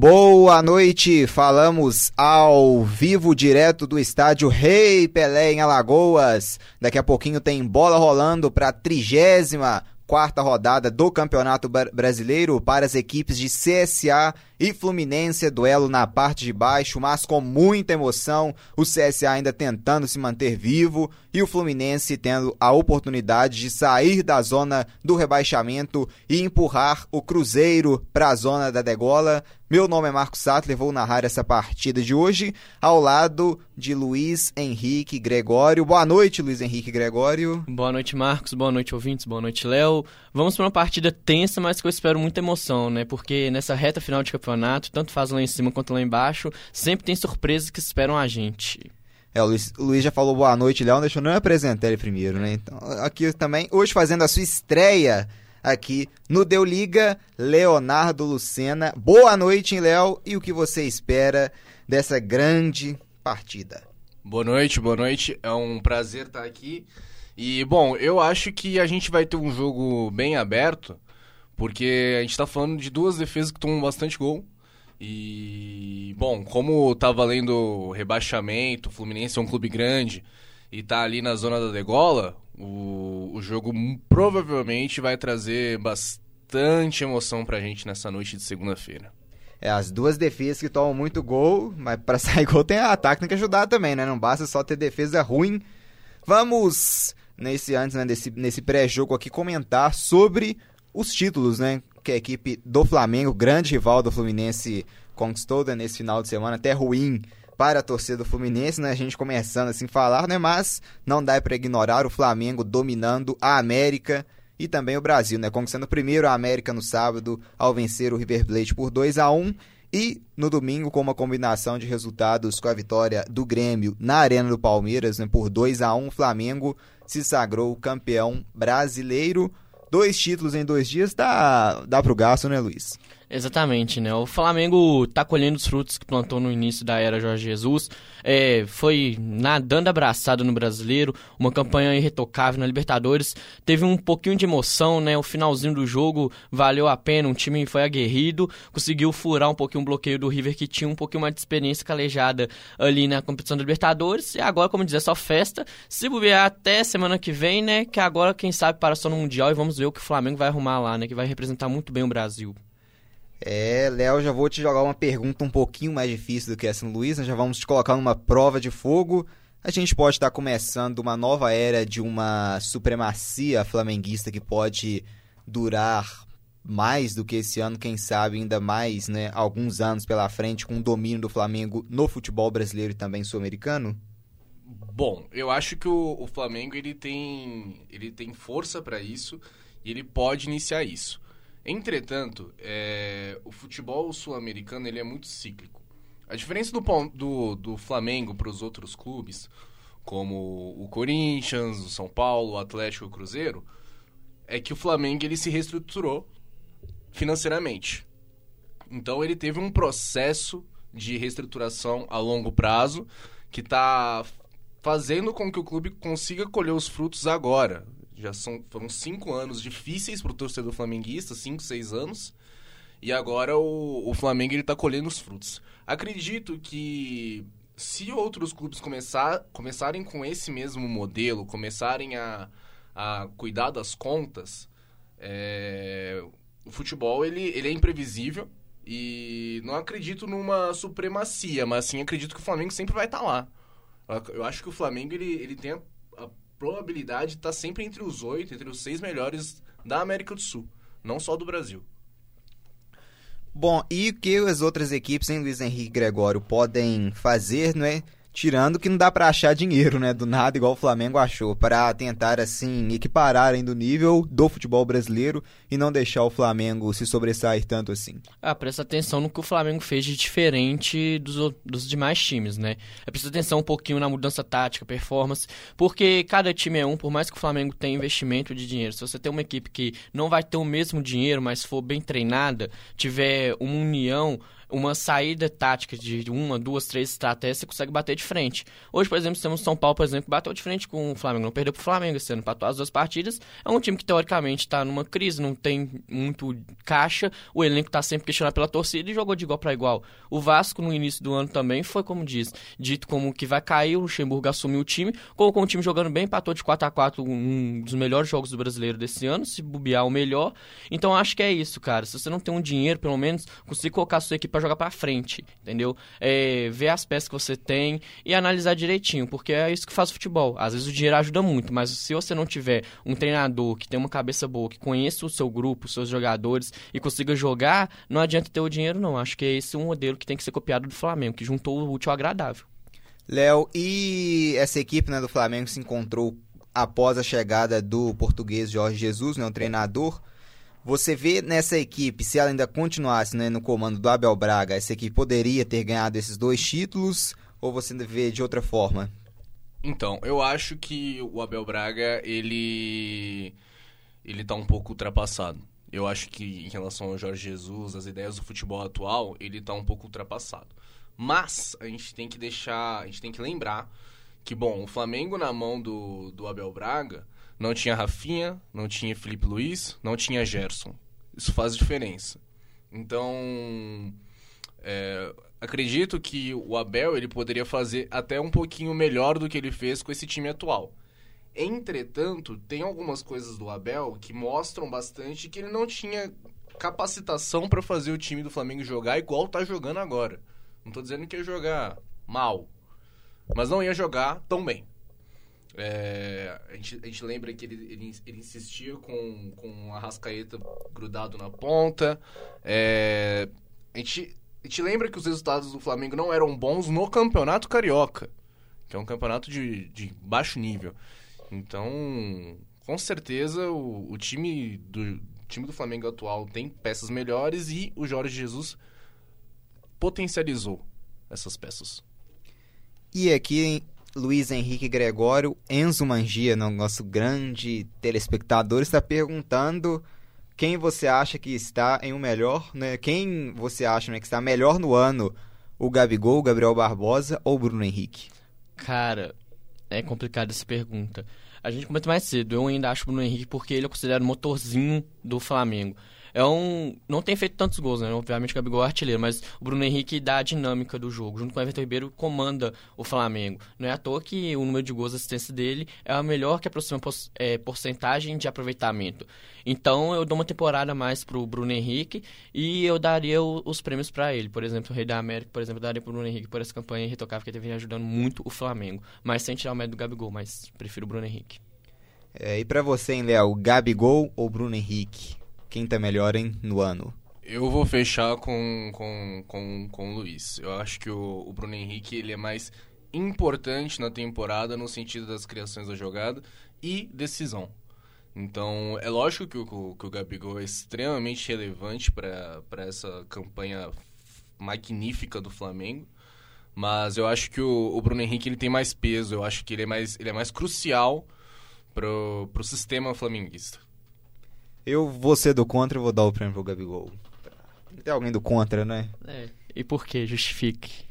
Boa noite, falamos ao vivo direto do estádio Rei Pelé em Alagoas. Daqui a pouquinho tem bola rolando para a trigésima quarta rodada do Campeonato Brasileiro para as equipes de CSA e Fluminense, duelo na parte de baixo, mas com muita emoção. O CSA ainda tentando se manter vivo e o Fluminense tendo a oportunidade de sair da zona do rebaixamento e empurrar o Cruzeiro para a zona da degola. Meu nome é Marcos Sattler, vou narrar essa partida de hoje ao lado de Luiz Henrique Gregório. Boa noite, Luiz Henrique Gregório. Boa noite, Marcos. Boa noite, ouvintes. Boa noite, Léo. Vamos para uma partida tensa, mas que eu espero muita emoção, né? Porque nessa reta final de campeonato, tanto faz lá em cima quanto lá embaixo, sempre tem surpresas que esperam a gente. É, o Luiz, o Luiz já falou boa noite, Léo. Deixa eu não apresentar ele primeiro, né? Então, aqui também, hoje fazendo a sua estreia aqui no Deu Liga, Leonardo Lucena. Boa noite, Léo, e o que você espera dessa grande partida? Boa noite, boa noite. É um prazer estar aqui. E, bom, eu acho que a gente vai ter um jogo bem aberto, porque a gente está falando de duas defesas que tomam bastante gol. E, bom, como tá valendo rebaixamento, o Fluminense é um clube grande e tá ali na zona da degola, o, o jogo provavelmente vai trazer bastante emoção pra gente nessa noite de segunda-feira. É, as duas defesas que tomam muito gol, mas para sair gol tem tem que ajudar também, né? Não basta só ter defesa ruim. Vamos, nesse antes, né, nesse, nesse pré-jogo aqui, comentar sobre os títulos, né? Que a equipe do Flamengo, grande rival do Fluminense, conquistou né, nesse final de semana, até ruim para a torcida do Fluminense, né? A gente começando assim a falar, né? Mas não dá para ignorar o Flamengo dominando a América e também o Brasil, né? Conquistando primeiro a América no sábado ao vencer o River Plate por 2 a 1 e no domingo com uma combinação de resultados com a vitória do Grêmio na Arena do Palmeiras, né? Por 2 a 1 o Flamengo se sagrou campeão brasileiro. Dois títulos em dois dias dá, dá pro gasto, né, Luiz? Exatamente, né? O Flamengo tá colhendo os frutos que plantou no início da era Jorge Jesus. É, foi nadando abraçado no brasileiro, uma campanha irretocável na Libertadores. Teve um pouquinho de emoção, né? O finalzinho do jogo valeu a pena, um time foi aguerrido, conseguiu furar um pouquinho o bloqueio do River, que tinha um pouquinho mais de experiência calejada ali na competição da Libertadores. E agora, como dizer, só festa. Se bobear até semana que vem, né? Que agora, quem sabe, para só no Mundial e vamos ver o que o Flamengo vai arrumar lá, né? Que vai representar muito bem o Brasil. É, Léo, já vou te jogar uma pergunta um pouquinho mais difícil do que essa no Luiz, né? já vamos te colocar numa prova de fogo. A gente pode estar começando uma nova era de uma supremacia flamenguista que pode durar mais do que esse ano, quem sabe ainda mais, né, alguns anos pela frente com o domínio do Flamengo no futebol brasileiro e também sul-americano? Bom, eu acho que o, o Flamengo ele tem, ele tem força para isso e ele pode iniciar isso. Entretanto, é, o futebol sul-americano ele é muito cíclico. A diferença do, do, do Flamengo para os outros clubes, como o Corinthians, o São Paulo, o Atlético o Cruzeiro, é que o Flamengo ele se reestruturou financeiramente. Então ele teve um processo de reestruturação a longo prazo que está fazendo com que o clube consiga colher os frutos agora. Já são, foram cinco anos difíceis para o torcedor flamenguista, cinco, seis anos. E agora o, o Flamengo está colhendo os frutos. Acredito que se outros clubes começar, começarem com esse mesmo modelo, começarem a, a cuidar das contas, é, o futebol ele, ele é imprevisível e não acredito numa supremacia, mas sim acredito que o Flamengo sempre vai estar tá lá. Eu acho que o Flamengo ele, ele tem probabilidade está sempre entre os oito, entre os seis melhores da América do Sul, não só do Brasil. Bom, e o que as outras equipes, hein, Luiz Henrique Gregório, podem fazer, não é? Tirando que não dá para achar dinheiro, né? Do nada, igual o Flamengo achou, para tentar, assim, equiparar ainda o nível do futebol brasileiro e não deixar o Flamengo se sobressair tanto assim. Ah, presta atenção no que o Flamengo fez de diferente dos, dos demais times, né? É presta atenção um pouquinho na mudança tática, performance, porque cada time é um, por mais que o Flamengo tenha investimento de dinheiro. Se você tem uma equipe que não vai ter o mesmo dinheiro, mas for bem treinada, tiver uma união uma saída tática de uma, duas, três estratégias, você consegue bater de frente. Hoje, por exemplo, temos São Paulo, por exemplo, que bateu de frente com o Flamengo, não perdeu pro Flamengo esse ano, empatou as duas partidas. É um time que, teoricamente, está numa crise, não tem muito caixa, o elenco está sempre questionado pela torcida e jogou de igual para igual. O Vasco, no início do ano também, foi, como diz, dito como que vai cair, o Luxemburgo assumiu o time, colocou o time jogando bem, empatou de 4 a 4 um dos melhores jogos do brasileiro desse ano, se bobear o melhor. Então, acho que é isso, cara. Se você não tem um dinheiro, pelo menos, conseguir colocar a sua equipe para jogar para frente, entendeu? É, ver as peças que você tem e analisar direitinho, porque é isso que faz o futebol. Às vezes o dinheiro ajuda muito, mas se você não tiver um treinador que tem uma cabeça boa, que conheça o seu grupo, os seus jogadores e consiga jogar, não adianta ter o dinheiro, não. Acho que é esse um modelo que tem que ser copiado do Flamengo, que juntou o útil ao agradável. Léo, e essa equipe né, do Flamengo se encontrou após a chegada do português Jorge Jesus, né, um treinador. Você vê nessa equipe, se ela ainda continuasse né, no comando do Abel Braga, essa equipe poderia ter ganhado esses dois títulos? Ou você vê de outra forma? Então, eu acho que o Abel Braga, ele ele tá um pouco ultrapassado. Eu acho que em relação ao Jorge Jesus, as ideias do futebol atual, ele tá um pouco ultrapassado. Mas a gente tem que deixar, a gente tem que lembrar que, bom, o Flamengo na mão do, do Abel Braga não tinha Rafinha, não tinha Felipe Luiz, não tinha Gerson. Isso faz diferença. Então, é, acredito que o Abel ele poderia fazer até um pouquinho melhor do que ele fez com esse time atual. Entretanto, tem algumas coisas do Abel que mostram bastante que ele não tinha capacitação para fazer o time do Flamengo jogar igual tá jogando agora. Não tô dizendo que ia jogar mal, mas não ia jogar tão bem. É, a, gente, a, gente, lembra que ele, ele, ele, insistia com, com a Rascaeta grudado na ponta. É, a, gente, a gente lembra que os resultados do Flamengo não eram bons no Campeonato Carioca, que é um campeonato de, de baixo nível. Então, com certeza, o, o time, do, time do Flamengo atual tem peças melhores e o Jorge Jesus potencializou essas peças. E aqui, Luiz Henrique Gregório, Enzo Mangia, nosso grande telespectador, está perguntando quem você acha que está em um melhor, né? Quem você acha né, que está melhor no ano? O Gabigol, o Gabriel Barbosa ou o Bruno Henrique? Cara, é complicada essa pergunta. A gente comenta mais cedo. Eu ainda acho o Bruno Henrique porque ele é considerado o motorzinho do Flamengo é um. Não tem feito tantos gols, né? Obviamente o Gabigol é artilheiro, mas o Bruno Henrique dá a dinâmica do jogo. Junto com o Everton Ribeiro, comanda o Flamengo. Não é à toa que o número de gols, assistência dele é a melhor que aproxima é, porcentagem de aproveitamento. Então eu dou uma temporada mais pro Bruno Henrique e eu daria o, os prêmios para ele. Por exemplo, o Rei da América, por exemplo, eu daria pro Bruno Henrique por essa campanha irretocável que ele vem ajudando muito o Flamengo. Mas sem tirar o mérito do Gabigol, mas prefiro o Bruno Henrique. É, e para você, hein, Léo, Gabigol ou Bruno Henrique? Quem tá melhor, hein, no ano? Eu vou fechar com, com, com, com o Luiz. Eu acho que o, o Bruno Henrique ele é mais importante na temporada no sentido das criações da jogada e decisão. Então, é lógico que o, que o Gabigol é extremamente relevante para essa campanha magnífica do Flamengo. Mas eu acho que o, o, Bruno Henrique ele tem mais peso, eu acho que ele é mais, ele é mais crucial para o sistema flamenguista. Eu vou ser do contra e vou dar o prêmio pro Gabigol. Tem alguém do contra, né? É. E por que? Justifique.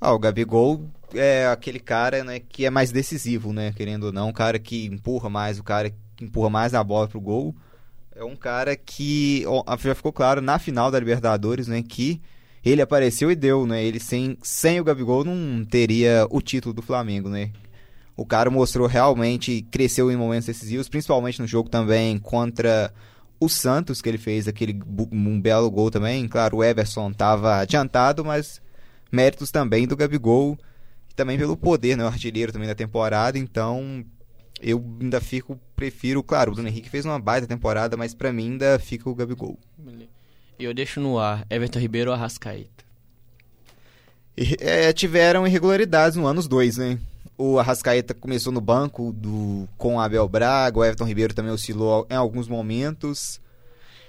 Ah, o Gabigol é aquele cara né, que é mais decisivo, né? Querendo ou não, um cara que empurra mais, o cara que empurra mais a bola pro gol. É um cara que já ficou claro na final da Libertadores, né? Que ele apareceu e deu, né? Ele sem, sem o Gabigol não teria o título do Flamengo, né? O cara mostrou realmente, cresceu em momentos decisivos, principalmente no jogo também contra o Santos, que ele fez aquele um belo gol também. Claro, o Everson estava adiantado, mas méritos também do Gabigol. E também pelo poder, né? O artilheiro também da temporada. Então, eu ainda fico, prefiro, claro, o Bruno Henrique fez uma baita temporada, mas para mim ainda fica o Gabigol. E eu deixo no ar, Everton Ribeiro ou Arrascaeta? É, tiveram irregularidades no ano os dois, né? O Arrascaeta começou no banco do, com Abel Braga, o Everton Ribeiro também oscilou em alguns momentos.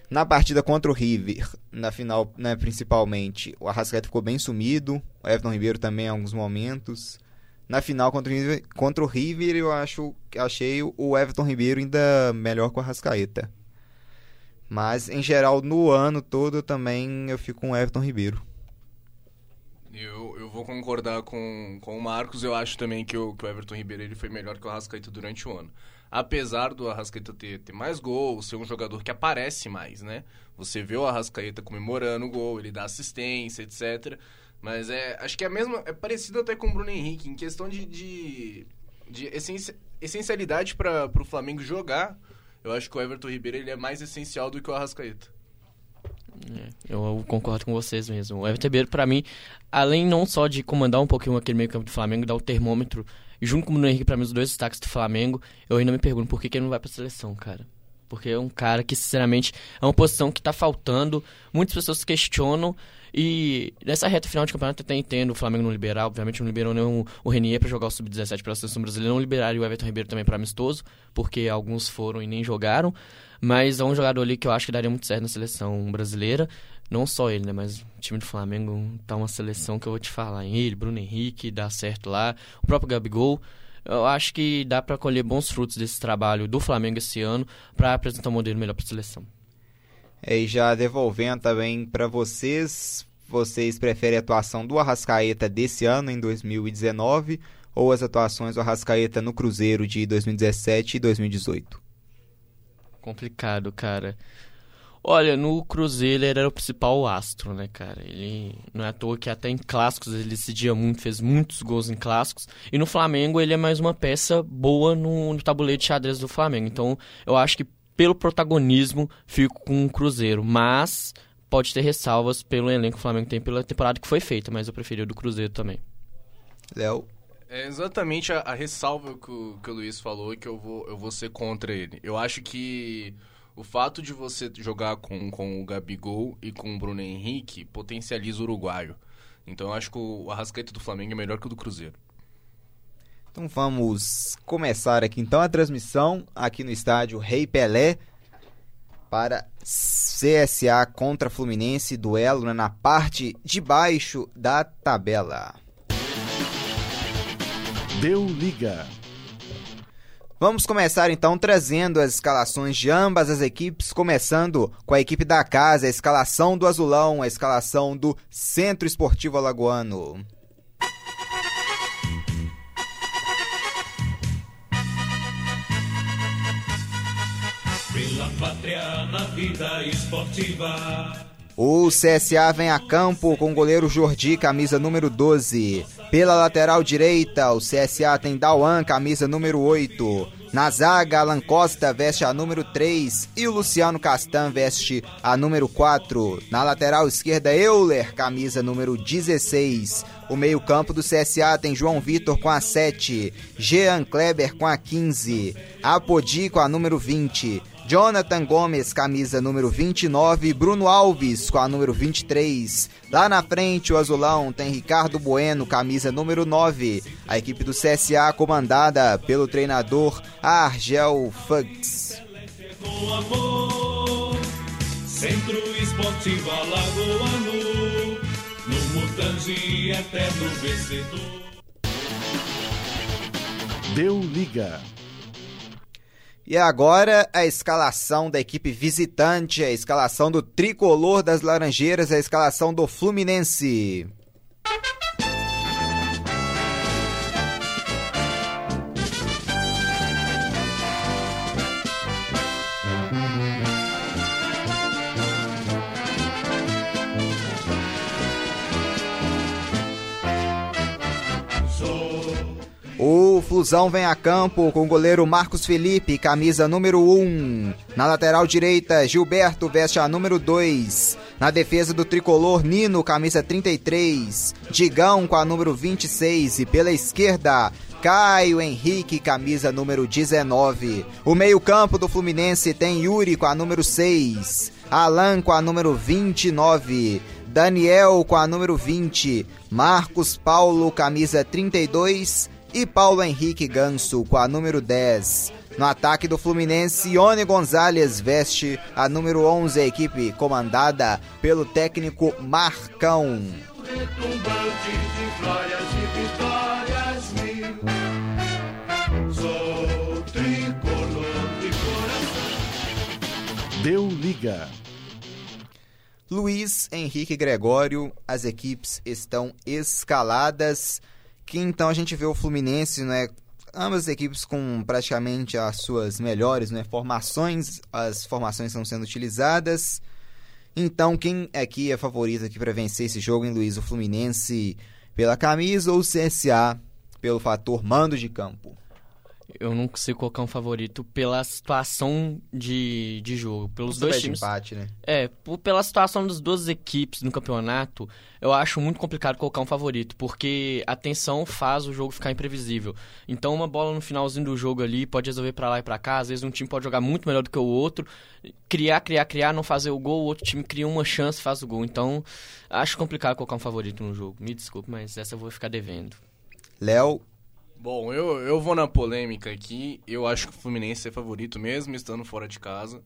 Na partida contra o River, na final, né, principalmente, o Arrascaeta ficou bem sumido, o Everton Ribeiro também em alguns momentos. Na final contra o River, contra o River eu acho, achei o Everton Ribeiro ainda melhor que o Arrascaeta. Mas, em geral, no ano todo também eu fico com o Everton Ribeiro. Vou concordar com, com o Marcos. Eu acho também que o, que o Everton Ribeiro ele foi melhor que o Arrascaeta durante o ano. Apesar do Arrascaeta ter, ter mais gols, ser um jogador que aparece mais, né? Você vê o Arrascaeta comemorando o gol, ele dá assistência, etc. Mas é, acho que é mesmo, é parecido até com o Bruno Henrique, em questão de, de, de essencialidade para o Flamengo jogar. Eu acho que o Everton Ribeiro ele é mais essencial do que o Arrascaeta. É, eu concordo com vocês mesmo. O Everton Ribeiro, pra mim, além não só de comandar um pouquinho aquele meio campo do Flamengo, dar o termômetro, junto com o Bruno Henrique, pra mim, os dois destaques do Flamengo, eu ainda me pergunto por que, que ele não vai pra seleção, cara. Porque é um cara que, sinceramente, é uma posição que tá faltando. Muitas pessoas questionam. E nessa reta final de campeonato, até entendo o Flamengo não liberar. Obviamente, não liberou nem o, o Renier para jogar o Sub-17 pela seleção brasileira. Não liberaram o Everton Ribeiro também para amistoso, porque alguns foram e nem jogaram. Mas é um jogador ali que eu acho que daria muito certo na seleção brasileira. Não só ele, né? Mas o time do Flamengo tá uma seleção que eu vou te falar. Ele, Bruno Henrique, dá certo lá. O próprio Gabigol. Eu acho que dá para colher bons frutos desse trabalho do Flamengo esse ano para apresentar um modelo melhor para a seleção. E já devolvendo também para vocês, vocês preferem a atuação do Arrascaeta desse ano, em 2019, ou as atuações do Arrascaeta no Cruzeiro de 2017 e 2018? complicado, cara. Olha, no Cruzeiro ele era o principal astro, né, cara? Ele não é à toa que até em clássicos ele decidia muito, fez muitos gols em clássicos. E no Flamengo ele é mais uma peça boa no, no tabuleiro de xadrez do Flamengo. Então eu acho que pelo protagonismo fico com o Cruzeiro. Mas pode ter ressalvas pelo elenco que o Flamengo tem pela temporada que foi feita, mas eu preferi o do Cruzeiro também. Léo? É exatamente a, a ressalva que o, que o Luiz falou que eu vou, eu vou ser contra ele. Eu acho que o fato de você jogar com, com o Gabigol e com o Bruno Henrique potencializa o uruguaio. Então eu acho que o Arrascaeta do Flamengo é melhor que o do Cruzeiro. Então vamos começar aqui então a transmissão aqui no estádio Rei Pelé para CSA contra Fluminense, duelo né, na parte de baixo da tabela. Deu liga. Vamos começar então trazendo as escalações de ambas as equipes, começando com a equipe da casa, a escalação do Azulão, a escalação do Centro Esportivo Alagoano. Na vida esportiva. O CSA vem a campo com o goleiro Jordi, camisa número 12. Pela lateral direita, o CSA tem Dauan, camisa número 8. Na zaga, Alan Costa veste a número 3 e o Luciano Castan veste a número 4. Na lateral esquerda, Euler, camisa número 16. O meio-campo do CSA tem João Vitor com a 7, Jean Kleber com a 15, Apodi com a número 20. Jonathan Gomes, camisa número 29, Bruno Alves com a número 23. Lá na frente, o azulão tem Ricardo Bueno, camisa número 9. A equipe do CSA comandada pelo treinador Argel Fugs. Centro Esportivo Alagoano, no Mutange eterno vencedor. Deu liga. E agora a escalação da equipe visitante, a escalação do tricolor das Laranjeiras, a escalação do Fluminense. O Flusão vem a campo com o goleiro Marcos Felipe, camisa número 1. Na lateral direita, Gilberto veste a número 2. Na defesa do tricolor, Nino, camisa 33. Digão com a número 26. E pela esquerda, Caio Henrique, camisa número 19. O meio-campo do Fluminense tem Yuri com a número 6. Alan com a número 29. Daniel com a número 20. Marcos Paulo, camisa 32 e Paulo Henrique Ganso com a número 10. No ataque do Fluminense, Ione Gonzalez veste a número 11, a equipe comandada pelo técnico Marcão. Deu liga. Luiz Henrique Gregório, as equipes estão escaladas. Que então a gente vê o Fluminense, né? Ambas as equipes com praticamente as suas melhores né, formações, as formações estão sendo utilizadas. Então, quem aqui é favorito aqui para vencer esse jogo, em Luiz? O Fluminense pela camisa ou o CSA pelo fator mando de campo? Eu não consigo colocar um favorito pela situação de, de jogo. Pelos Você dois times. empate, né? É, por- pela situação das duas equipes no campeonato, eu acho muito complicado colocar um favorito, porque a tensão faz o jogo ficar imprevisível. Então, uma bola no finalzinho do jogo ali pode resolver pra lá e pra cá. Às vezes, um time pode jogar muito melhor do que o outro, criar, criar, criar, não fazer o gol, o outro time cria uma chance e faz o gol. Então, acho complicado colocar um favorito no jogo. Me desculpe, mas essa eu vou ficar devendo. Léo, Bom, eu, eu vou na polêmica aqui. Eu acho que o Fluminense é favorito mesmo estando fora de casa.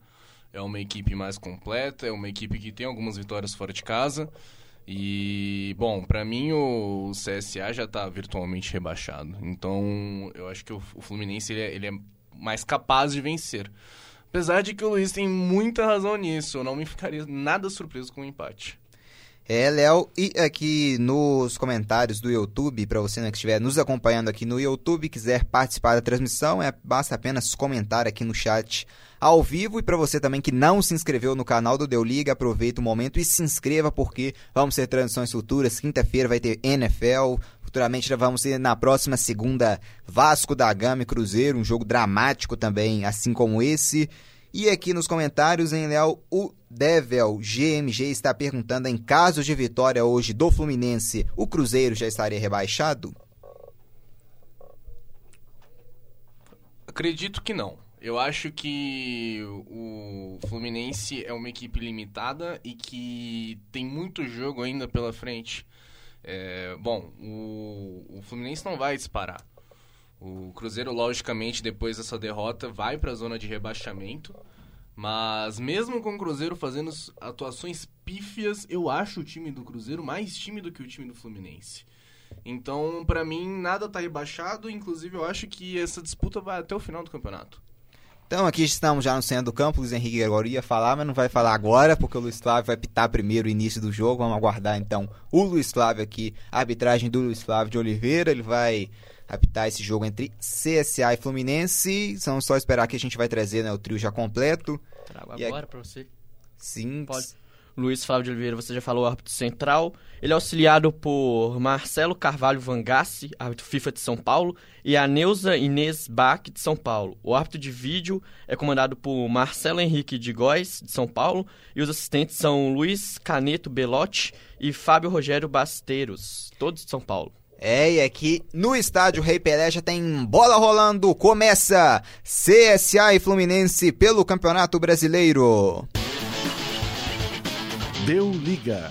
É uma equipe mais completa, é uma equipe que tem algumas vitórias fora de casa. E, bom, pra mim o CSA já tá virtualmente rebaixado. Então, eu acho que o, o Fluminense ele é, ele é mais capaz de vencer. Apesar de que o Luiz tem muita razão nisso, eu não me ficaria nada surpreso com o empate. É, Léo, e aqui nos comentários do YouTube, para você né, que estiver nos acompanhando aqui no YouTube, quiser participar da transmissão, é, basta apenas comentar aqui no chat ao vivo. E para você também que não se inscreveu no canal do Deu Liga, aproveita o momento e se inscreva, porque vamos ter transmissões futuras. Quinta-feira vai ter NFL. Futuramente já vamos ter na próxima segunda Vasco da Gama e Cruzeiro, um jogo dramático também, assim como esse. E aqui nos comentários, hein, Léo, o Devel GMG está perguntando: em caso de vitória hoje do Fluminense, o Cruzeiro já estaria rebaixado? Acredito que não. Eu acho que o Fluminense é uma equipe limitada e que tem muito jogo ainda pela frente. É, bom, o, o Fluminense não vai disparar. O Cruzeiro, logicamente, depois dessa derrota, vai para a zona de rebaixamento. Mas mesmo com o Cruzeiro fazendo atuações pífias, eu acho o time do Cruzeiro mais time do que o time do Fluminense. Então, pra mim, nada tá rebaixado. Inclusive, eu acho que essa disputa vai até o final do campeonato. Então aqui estamos já no centro do campo, Luiz Henrique Gregório ia falar, mas não vai falar agora, porque o Luiz Flávio vai pitar primeiro o início do jogo. Vamos aguardar então o Luiz Flávio aqui, a arbitragem do Luiz Flávio de Oliveira, ele vai apitar esse jogo entre CSA e Fluminense. Vamos só esperar que a gente vai trazer né, o trio já completo. Trago E agora pra você. Sim, Pode. Luiz Flávio de Oliveira, você já falou, árbitro central. Ele é auxiliado por Marcelo Carvalho Vangassi, árbitro FIFA de São Paulo, e a Neuza Inês Bach, de São Paulo. O árbitro de vídeo é comandado por Marcelo Henrique de Góes, de São Paulo, e os assistentes são Luiz Caneto Belotti e Fábio Rogério Basteiros, todos de São Paulo. É, e aqui no estádio Rei Pelé já tem bola rolando. Começa CSA e Fluminense pelo Campeonato Brasileiro. Deu liga.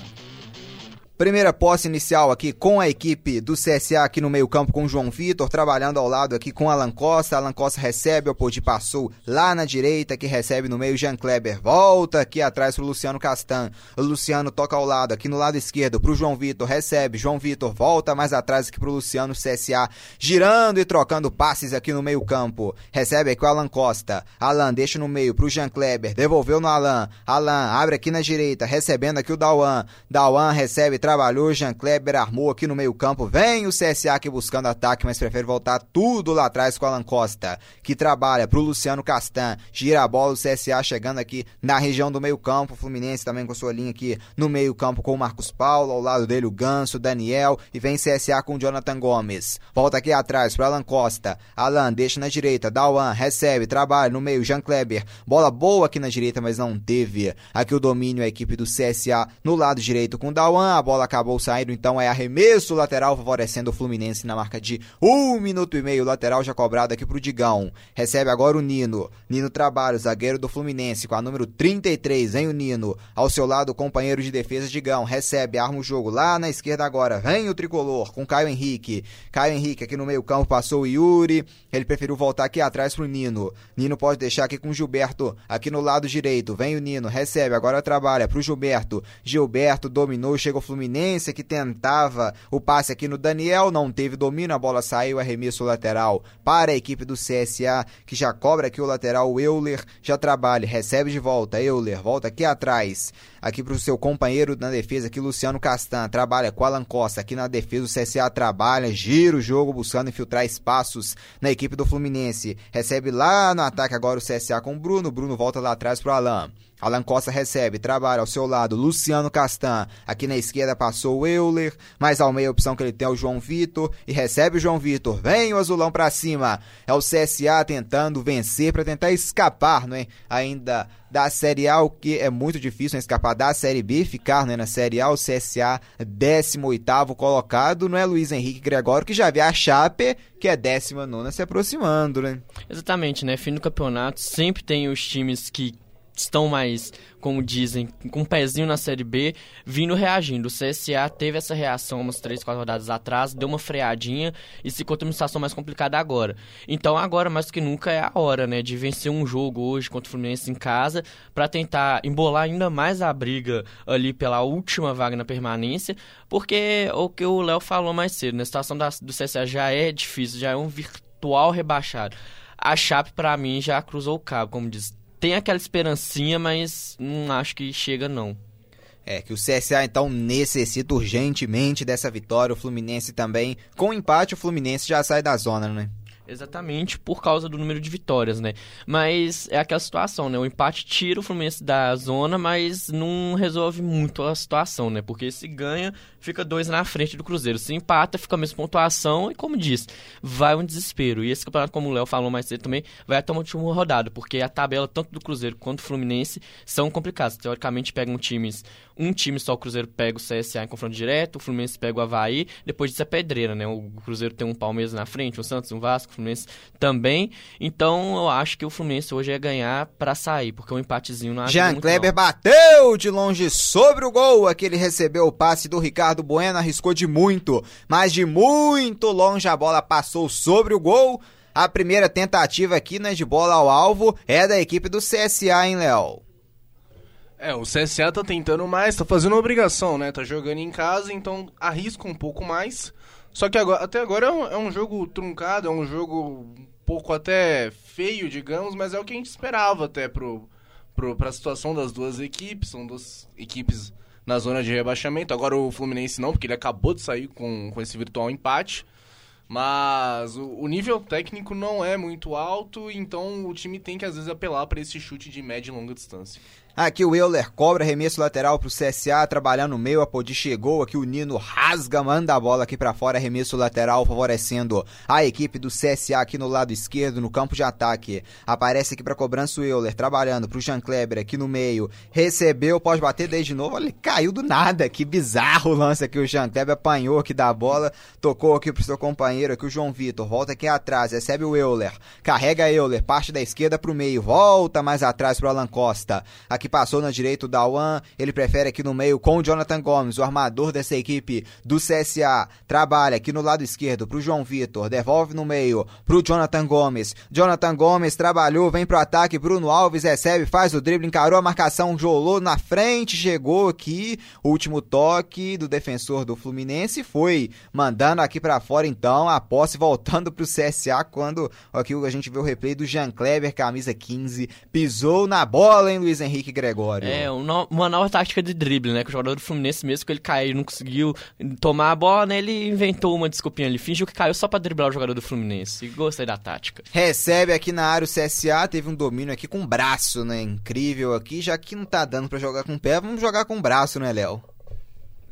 Primeira posse inicial aqui com a equipe do CSA aqui no meio-campo com o João Vitor, trabalhando ao lado aqui com Alan Costa. Alan Costa recebe, o Podi passou lá na direita, que recebe no meio Jean Kleber. Volta aqui atrás pro Luciano Castan. O Luciano toca ao lado, aqui no lado esquerdo pro João Vitor, recebe. João Vitor volta mais atrás aqui pro Luciano CSA, girando e trocando passes aqui no meio-campo. Recebe aqui o Alan Costa. Alan deixa no meio pro Jean Kleber, devolveu no Alan. Alan abre aqui na direita, recebendo aqui o Dauan. Dauan recebe, trabalhou, Jean Kleber armou aqui no meio campo, vem o CSA aqui buscando ataque, mas prefere voltar tudo lá atrás com Alan Costa, que trabalha pro Luciano Castan, gira a bola, o CSA chegando aqui na região do meio campo, o Fluminense também com sua linha aqui no meio campo com o Marcos Paulo, ao lado dele o Ganso, o Daniel, e vem CSA com o Jonathan Gomes, volta aqui atrás pro Alan Costa, Alan deixa na direita, Dauan recebe, trabalha no meio, Jean Kleber, bola boa aqui na direita, mas não teve aqui o domínio a equipe do CSA no lado direito com o Dauan, a bola acabou saindo, então é arremesso lateral favorecendo o Fluminense na marca de um minuto e meio, lateral já cobrado aqui pro Digão. Recebe agora o Nino. Nino trabalha, o zagueiro do Fluminense, com a número 33, vem o Nino. Ao seu lado, o companheiro de defesa Digão. Recebe, arma o jogo lá na esquerda agora. Vem o tricolor com Caio Henrique. Caio Henrique aqui no meio-campo passou o Yuri. Ele preferiu voltar aqui atrás pro Nino. Nino pode deixar aqui com o Gilberto aqui no lado direito. Vem o Nino, recebe, agora trabalha pro Gilberto. Gilberto dominou, chega o Fluminense Fluminense que tentava o passe aqui no Daniel, não teve domínio, a bola saiu, arremesso lateral para a equipe do CSA, que já cobra aqui o lateral, o Euler já trabalha, recebe de volta, Euler, volta aqui atrás, aqui para o seu companheiro na defesa, aqui Luciano Castan, trabalha com Alan Costa, aqui na defesa o CSA trabalha, gira o jogo buscando infiltrar espaços na equipe do Fluminense, recebe lá no ataque agora o CSA com o Bruno, Bruno volta lá atrás para o Alan. Alan Costa recebe, trabalha ao seu lado, Luciano Castan. Aqui na esquerda passou o Euler, mais ao meio a opção que ele tem é o João Vitor e recebe o João Vitor. Vem o azulão para cima. É o CSA tentando vencer para tentar escapar, não é? Ainda da Série A, o que é muito difícil né? escapar da Série B, ficar né? na Série A, o CSA 18º colocado, não é Luiz Henrique Gregório, que já vê a Chape, que é 19 se aproximando, né? Exatamente, né? Fim do campeonato, sempre tem os times que estão mais, como dizem, com um pezinho na Série B, vindo reagindo. O CSA teve essa reação umas 3, 4 rodadas atrás, deu uma freadinha e se encontra uma situação mais complicada agora. Então agora, mais do que nunca, é a hora, né, de vencer um jogo hoje contra o Fluminense em casa, para tentar embolar ainda mais a briga ali pela última vaga na permanência, porque o que o Léo falou mais cedo, né, a situação da, do CSA já é difícil, já é um virtual rebaixado. A Chape, para mim, já cruzou o cabo, como diz tem aquela esperancinha, mas não acho que chega não. É, que o CSA então necessita urgentemente dessa vitória, o Fluminense também. Com empate, o Fluminense já sai da zona, né? Exatamente, por causa do número de vitórias, né? Mas é aquela situação, né? O empate tira o Fluminense da zona, mas não resolve muito a situação, né? Porque se ganha, fica dois na frente do Cruzeiro. Se empata, fica a mesma pontuação e, como disse, vai um desespero. E esse campeonato, como o Léo falou mais cedo também, vai até uma última rodada, porque a tabela, tanto do Cruzeiro quanto do Fluminense, são complicadas. Teoricamente, pegam times, um time só o Cruzeiro pega o CSA em confronto direto, o Fluminense pega o Havaí, depois disso é pedreira, né? O Cruzeiro tem um Palmeiras na frente, um Santos, um Vasco, o Fluminense também. Então, eu acho que o Fluminense hoje é ganhar para sair, porque um empatezinho não Jean Kleber não. bateu de longe sobre o gol, aqui ele recebeu o passe do Ricardo Ricardo Bueno arriscou de muito, mas de muito longe a bola passou sobre o gol. A primeira tentativa aqui, né, de bola ao alvo é da equipe do CSA, hein, Léo? É, o CSA tá tentando mais, tá fazendo obrigação, né? Tá jogando em casa, então arrisca um pouco mais. Só que agora, até agora é um, é um jogo truncado, é um jogo um pouco até feio, digamos, mas é o que a gente esperava até pro, pro, pra situação das duas equipes. São duas equipes na zona de rebaixamento. Agora o Fluminense não, porque ele acabou de sair com, com esse virtual empate. Mas o, o nível técnico não é muito alto, então o time tem que às vezes apelar para esse chute de média e longa distância. Aqui o Euler cobra arremesso lateral pro CSA, trabalhando no meio, a Podi chegou, aqui o Nino rasga, manda a bola aqui para fora, arremesso lateral, favorecendo a equipe do CSA aqui no lado esquerdo, no campo de ataque. Aparece aqui para cobrança o Euler, trabalhando pro Jean Kleber aqui no meio, recebeu, pode bater desde novo, olha, caiu do nada, que bizarro o lance aqui, o Jean Kleber apanhou aqui da bola, tocou aqui pro seu companheiro aqui, o João Vitor, volta aqui atrás, recebe o Euler, carrega Euler, parte da esquerda pro meio, volta mais atrás pro Alan Costa, aqui passou na direita o Dawan, ele prefere aqui no meio com o Jonathan Gomes, o armador dessa equipe do CSA. Trabalha aqui no lado esquerdo pro João Vitor, devolve no meio pro Jonathan Gomes. Jonathan Gomes trabalhou, vem pro ataque, Bruno Alves recebe, faz o drible, encarou a marcação, jolou na frente, chegou aqui, último toque do defensor do Fluminense, foi mandando aqui para fora então, a posse voltando pro CSA quando aqui a gente vê o replay do Jean Kleber, camisa 15, pisou na bola, hein, Luiz Henrique Gregório. É, uma nova tática de drible, né? Que o jogador do Fluminense, mesmo que ele caiu não conseguiu tomar a bola, né? Ele inventou uma desculpinha. Ele fingiu que caiu só pra driblar o jogador do Fluminense. E gostei da tática. Recebe aqui na área o CSA, teve um domínio aqui com o braço, né? Incrível aqui, já que não tá dando para jogar com o pé, vamos jogar com o braço, né, Léo?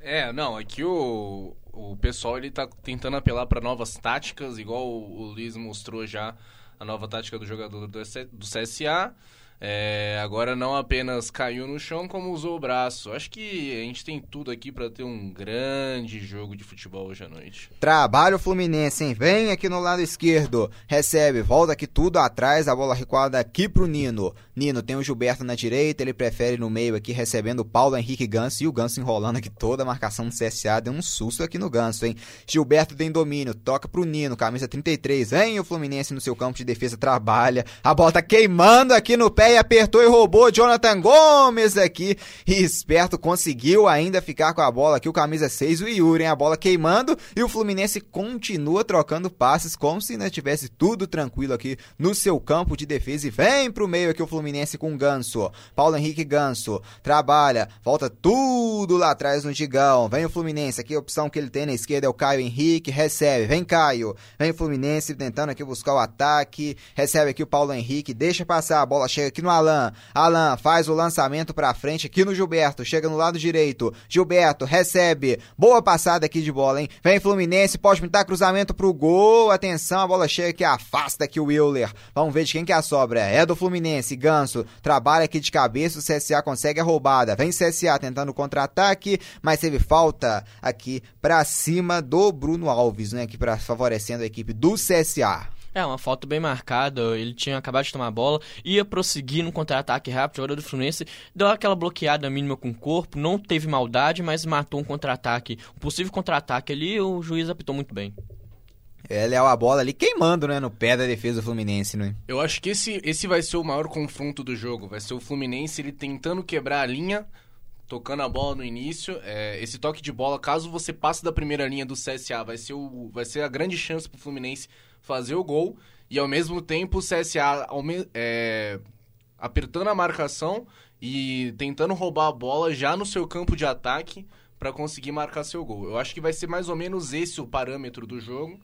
É, não, aqui o, o pessoal ele tá tentando apelar para novas táticas, igual o, o Luiz mostrou já a nova tática do jogador do, do CSA. É, agora não apenas caiu no chão, como usou o braço. Acho que a gente tem tudo aqui para ter um grande jogo de futebol hoje à noite. Trabalho Fluminense, hein? Vem aqui no lado esquerdo, recebe, volta aqui tudo atrás, a bola recuada aqui pro Nino. Nino tem o Gilberto na direita, ele prefere no meio aqui, recebendo o Paulo Henrique Ganso e o Ganso enrolando aqui toda a marcação do CSA. Deu um susto aqui no Ganso, hein? Gilberto tem domínio, toca pro Nino, camisa 33, vem o Fluminense no seu campo de defesa, trabalha. A bola tá queimando aqui no pé apertou e roubou. Jonathan Gomes aqui. E esperto conseguiu ainda ficar com a bola aqui. O camisa 6, o Yuri, hein? A bola queimando. E o Fluminense continua trocando passes como se ainda tivesse tudo tranquilo aqui no seu campo de defesa. E vem pro meio aqui o Fluminense com o Ganso. Paulo Henrique Ganso. Trabalha. Volta tudo lá atrás no Digão. Vem o Fluminense. Aqui a opção que ele tem na esquerda é o Caio Henrique. Recebe. Vem Caio. Vem o Fluminense tentando aqui buscar o ataque. Recebe aqui o Paulo Henrique. Deixa passar. A bola chega aqui no Alan. Alan faz o lançamento pra frente aqui no Gilberto. Chega no lado direito. Gilberto recebe. Boa passada aqui de bola, hein? Vem Fluminense. Pode pintar cruzamento pro gol. Atenção. A bola chega aqui. Afasta aqui o Willer. Vamos ver de quem que é a sobra. É do Fluminense. Ganso. Trabalha aqui de cabeça. O CSA consegue a roubada. Vem CSA tentando contra-ataque. Mas teve falta aqui pra cima do Bruno Alves, né? Aqui pra, favorecendo a equipe do CSA. É, uma falta bem marcada. Ele tinha acabado de tomar a bola, ia prosseguir no contra-ataque rápido. O jogador do Fluminense deu aquela bloqueada mínima com o corpo, não teve maldade, mas matou um contra-ataque. Um possível contra-ataque ali, o juiz apitou muito bem. É, Léo, a bola ali queimando, né? No pé da defesa do Fluminense, né? Eu acho que esse, esse vai ser o maior confronto do jogo. Vai ser o Fluminense ele tentando quebrar a linha, tocando a bola no início. É, esse toque de bola, caso você passe da primeira linha do CSA, vai ser, o, vai ser a grande chance pro Fluminense fazer o gol. E ao mesmo tempo o CSA é, apertando a marcação e tentando roubar a bola já no seu campo de ataque para conseguir marcar seu gol. Eu acho que vai ser mais ou menos esse o parâmetro do jogo.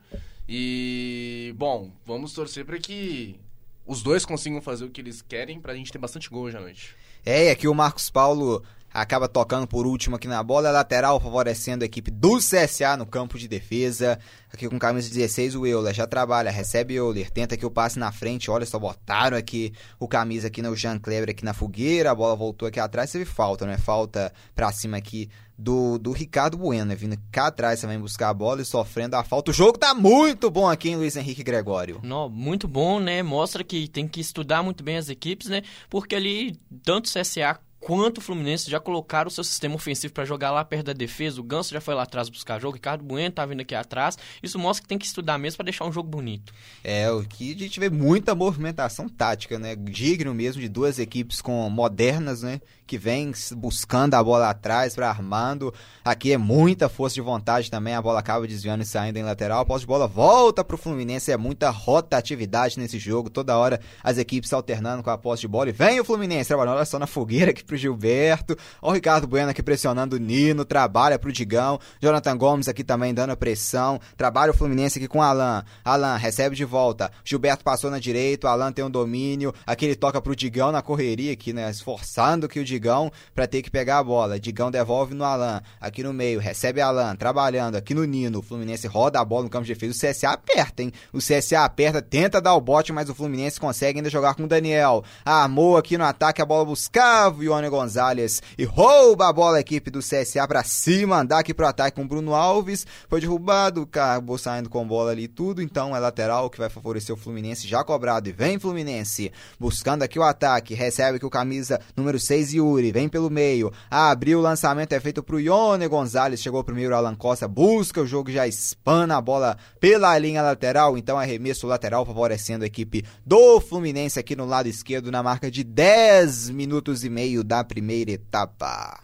E, bom, vamos torcer para que os dois consigam fazer o que eles querem pra gente ter bastante gol hoje à noite. É, e aqui o Marcos Paulo acaba tocando por último aqui na bola, lateral favorecendo a equipe do CSA no campo de defesa. Aqui com camisa 16 o Euler já trabalha, recebe Euler, tenta que o passe na frente, olha só, botaram aqui o camisa aqui no Jean Kleber aqui na fogueira, a bola voltou aqui atrás, teve falta, né? Falta pra cima aqui do, do Ricardo Bueno, né? Vindo cá atrás também buscar a bola e sofrendo a falta. O jogo tá muito bom aqui em Luiz Henrique Gregório. Não, muito bom, né? Mostra que tem que estudar muito bem as equipes, né? Porque ali, tanto o CSA quanto o Fluminense já colocaram o seu sistema ofensivo para jogar lá perto da defesa. O Ganso já foi lá atrás buscar jogo, o Ricardo Bueno tá vindo aqui atrás. Isso mostra que tem que estudar mesmo para deixar um jogo bonito. É, o que a gente vê muita movimentação tática, né? Digno mesmo de duas equipes com modernas, né? Que vem buscando a bola atrás para armando. Aqui é muita força de vontade também, a bola acaba desviando e saindo em lateral. A de bola volta pro Fluminense, é muita rotatividade nesse jogo. Toda hora as equipes alternando com a posse de bola. E vem o Fluminense trabalhando, olha só na fogueira aqui pro Gilberto. O Ricardo Bueno aqui pressionando o Nino, trabalha pro Digão. Jonathan Gomes aqui também dando pressão. Trabalha o Fluminense aqui com o Alan. Alan recebe de volta. Gilberto passou na direita, o Alan tem um domínio. Aqui ele toca pro Digão na correria aqui, né? Esforçando que o Digão para ter que pegar a bola. Digão devolve no Alan. Aqui no meio, recebe Alan, trabalhando aqui no Nino. O Fluminense roda a bola no campo de defesa. O CSA aperta, hein? O CSA aperta, tenta dar o bote, mas o Fluminense consegue ainda jogar com o Daniel. Armou aqui no ataque, a bola buscava o Ione Gonzalez e rouba a bola a equipe do CSA pra cima, andar aqui pro ataque com o Bruno Alves. Foi derrubado, acabou saindo com bola ali tudo, então é lateral que vai favorecer o Fluminense já cobrado. E vem Fluminense, buscando aqui o ataque, recebe aqui o camisa número 6 Yuri, vem pelo meio, abriu o lançamento, é feito pro Ione Gonzalez, chegou primeiro Alan Costa, busca o jogo, já espana a bola pela linha lateral, então arremesso lateral favorecendo a equipe do Fluminense aqui no lado esquerdo na marca de 10 minutos e meio da primeira etapa.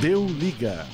Deu liga.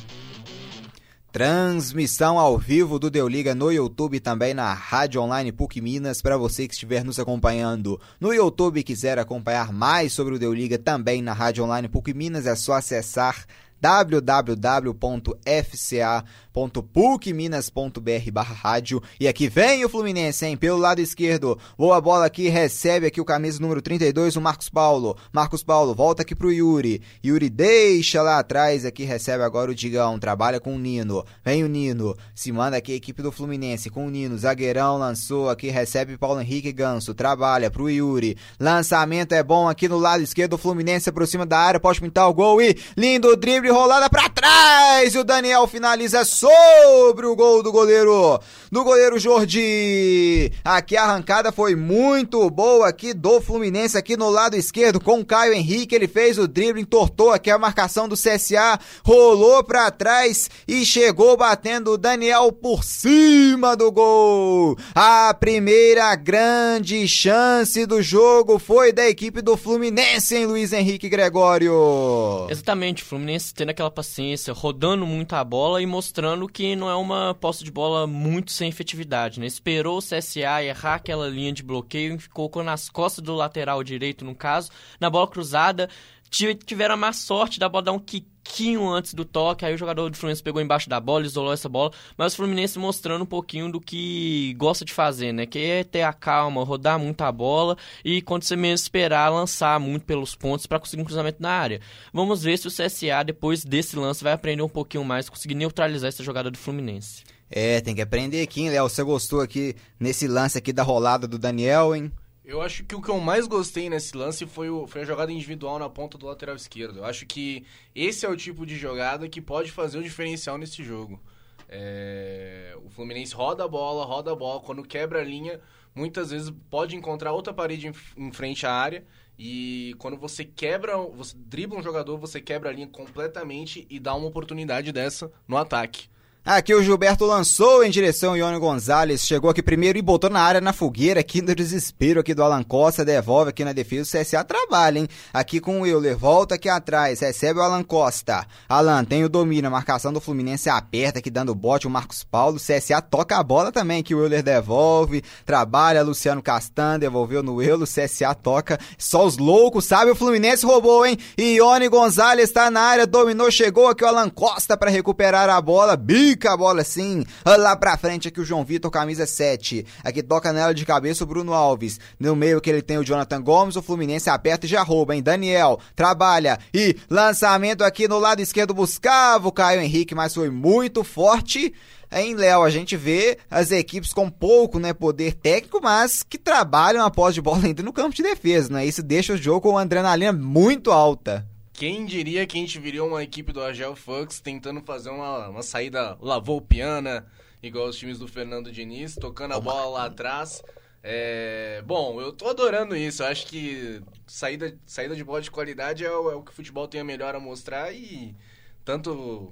Transmissão ao vivo do Deu Liga no YouTube e também na Rádio Online PUC Minas para você que estiver nos acompanhando no YouTube e quiser acompanhar mais sobre o Deu Liga também na Rádio Online PUC Minas é só acessar www.fca.pucminas.br barra rádio. E aqui vem o Fluminense, hein? Pelo lado esquerdo. Boa bola aqui, recebe aqui o camisa número 32, o Marcos Paulo. Marcos Paulo volta aqui pro Yuri. Yuri deixa lá atrás, aqui recebe agora o Digão. Trabalha com o Nino. Vem o Nino. Se manda aqui a equipe do Fluminense com o Nino. Zagueirão lançou aqui, recebe Paulo Henrique Ganso. Trabalha pro Yuri. Lançamento é bom aqui no lado esquerdo. O Fluminense aproxima da área, pode pintar o gol e lindo drible rolada pra trás e o Daniel finaliza sobre o gol do goleiro, do goleiro Jordi. Aqui a arrancada foi muito boa aqui do Fluminense aqui no lado esquerdo com o Caio Henrique, ele fez o drible, entortou aqui a marcação do CSA, rolou pra trás e chegou batendo o Daniel por cima do gol. A primeira grande chance do jogo foi da equipe do Fluminense em Luiz Henrique Gregório. Exatamente, o Fluminense tendo aquela paciência, rodando muito a bola e mostrando que não é uma posse de bola muito sem efetividade, né? Esperou o CSA errar aquela linha de bloqueio e ficou nas costas do lateral direito, no caso, na bola cruzada, tiveram a má sorte da bola dar um quiquinho antes do toque, aí o jogador do Fluminense pegou embaixo da bola, isolou essa bola, mas o Fluminense mostrando um pouquinho do que gosta de fazer, né? Que é ter a calma, rodar muito a bola e quando você menos esperar, lançar muito pelos pontos para conseguir um cruzamento na área. Vamos ver se o CSA, depois desse lance, vai aprender um pouquinho mais, conseguir neutralizar essa jogada do Fluminense. É, tem que aprender aqui, hein, Léo? Você gostou aqui nesse lance aqui da rolada do Daniel, hein? Eu acho que o que eu mais gostei nesse lance foi, o, foi a jogada individual na ponta do lateral esquerdo. Eu acho que esse é o tipo de jogada que pode fazer o diferencial nesse jogo. É, o Fluminense roda a bola, roda a bola, quando quebra a linha, muitas vezes pode encontrar outra parede em, em frente à área. E quando você quebra, você dribla um jogador, você quebra a linha completamente e dá uma oportunidade dessa no ataque. Aqui o Gilberto lançou em direção ao Ione Gonzalez, chegou aqui primeiro e botou na área na fogueira, aqui no desespero aqui do Alan Costa, devolve aqui na defesa, o CSA trabalha, hein? Aqui com o Euler, volta aqui atrás, recebe o Alan Costa. Alan tem o domínio, a marcação do Fluminense aperta aqui dando bote, o Marcos Paulo, CSA toca a bola também, que o Euler devolve, trabalha, Luciano Castan, devolveu no Euler, CSA toca, só os loucos, sabe? O Fluminense roubou, hein? Ione Gonzalez tá na área, dominou, chegou aqui o Alan Costa para recuperar a bola, a bola assim, lá pra frente aqui o João Vitor, camisa 7. Aqui toca nela de cabeça o Bruno Alves. No meio que ele tem o Jonathan Gomes, o Fluminense aperta e já rouba, hein? Daniel trabalha e lançamento aqui no lado esquerdo buscava o Caio Henrique, mas foi muito forte. Em Léo, a gente vê as equipes com pouco né, poder técnico, mas que trabalham após de bola ainda no campo de defesa, né? Isso deixa o jogo com uma adrenalina muito alta. Quem diria que a gente viria uma equipe do Agel Fux tentando fazer uma, uma saída lavoupiana, igual os times do Fernando Diniz, tocando a bola lá atrás. É, bom, eu tô adorando isso. Eu acho que saída, saída de bola de qualidade é o, é o que o futebol tem a melhor a mostrar e tanto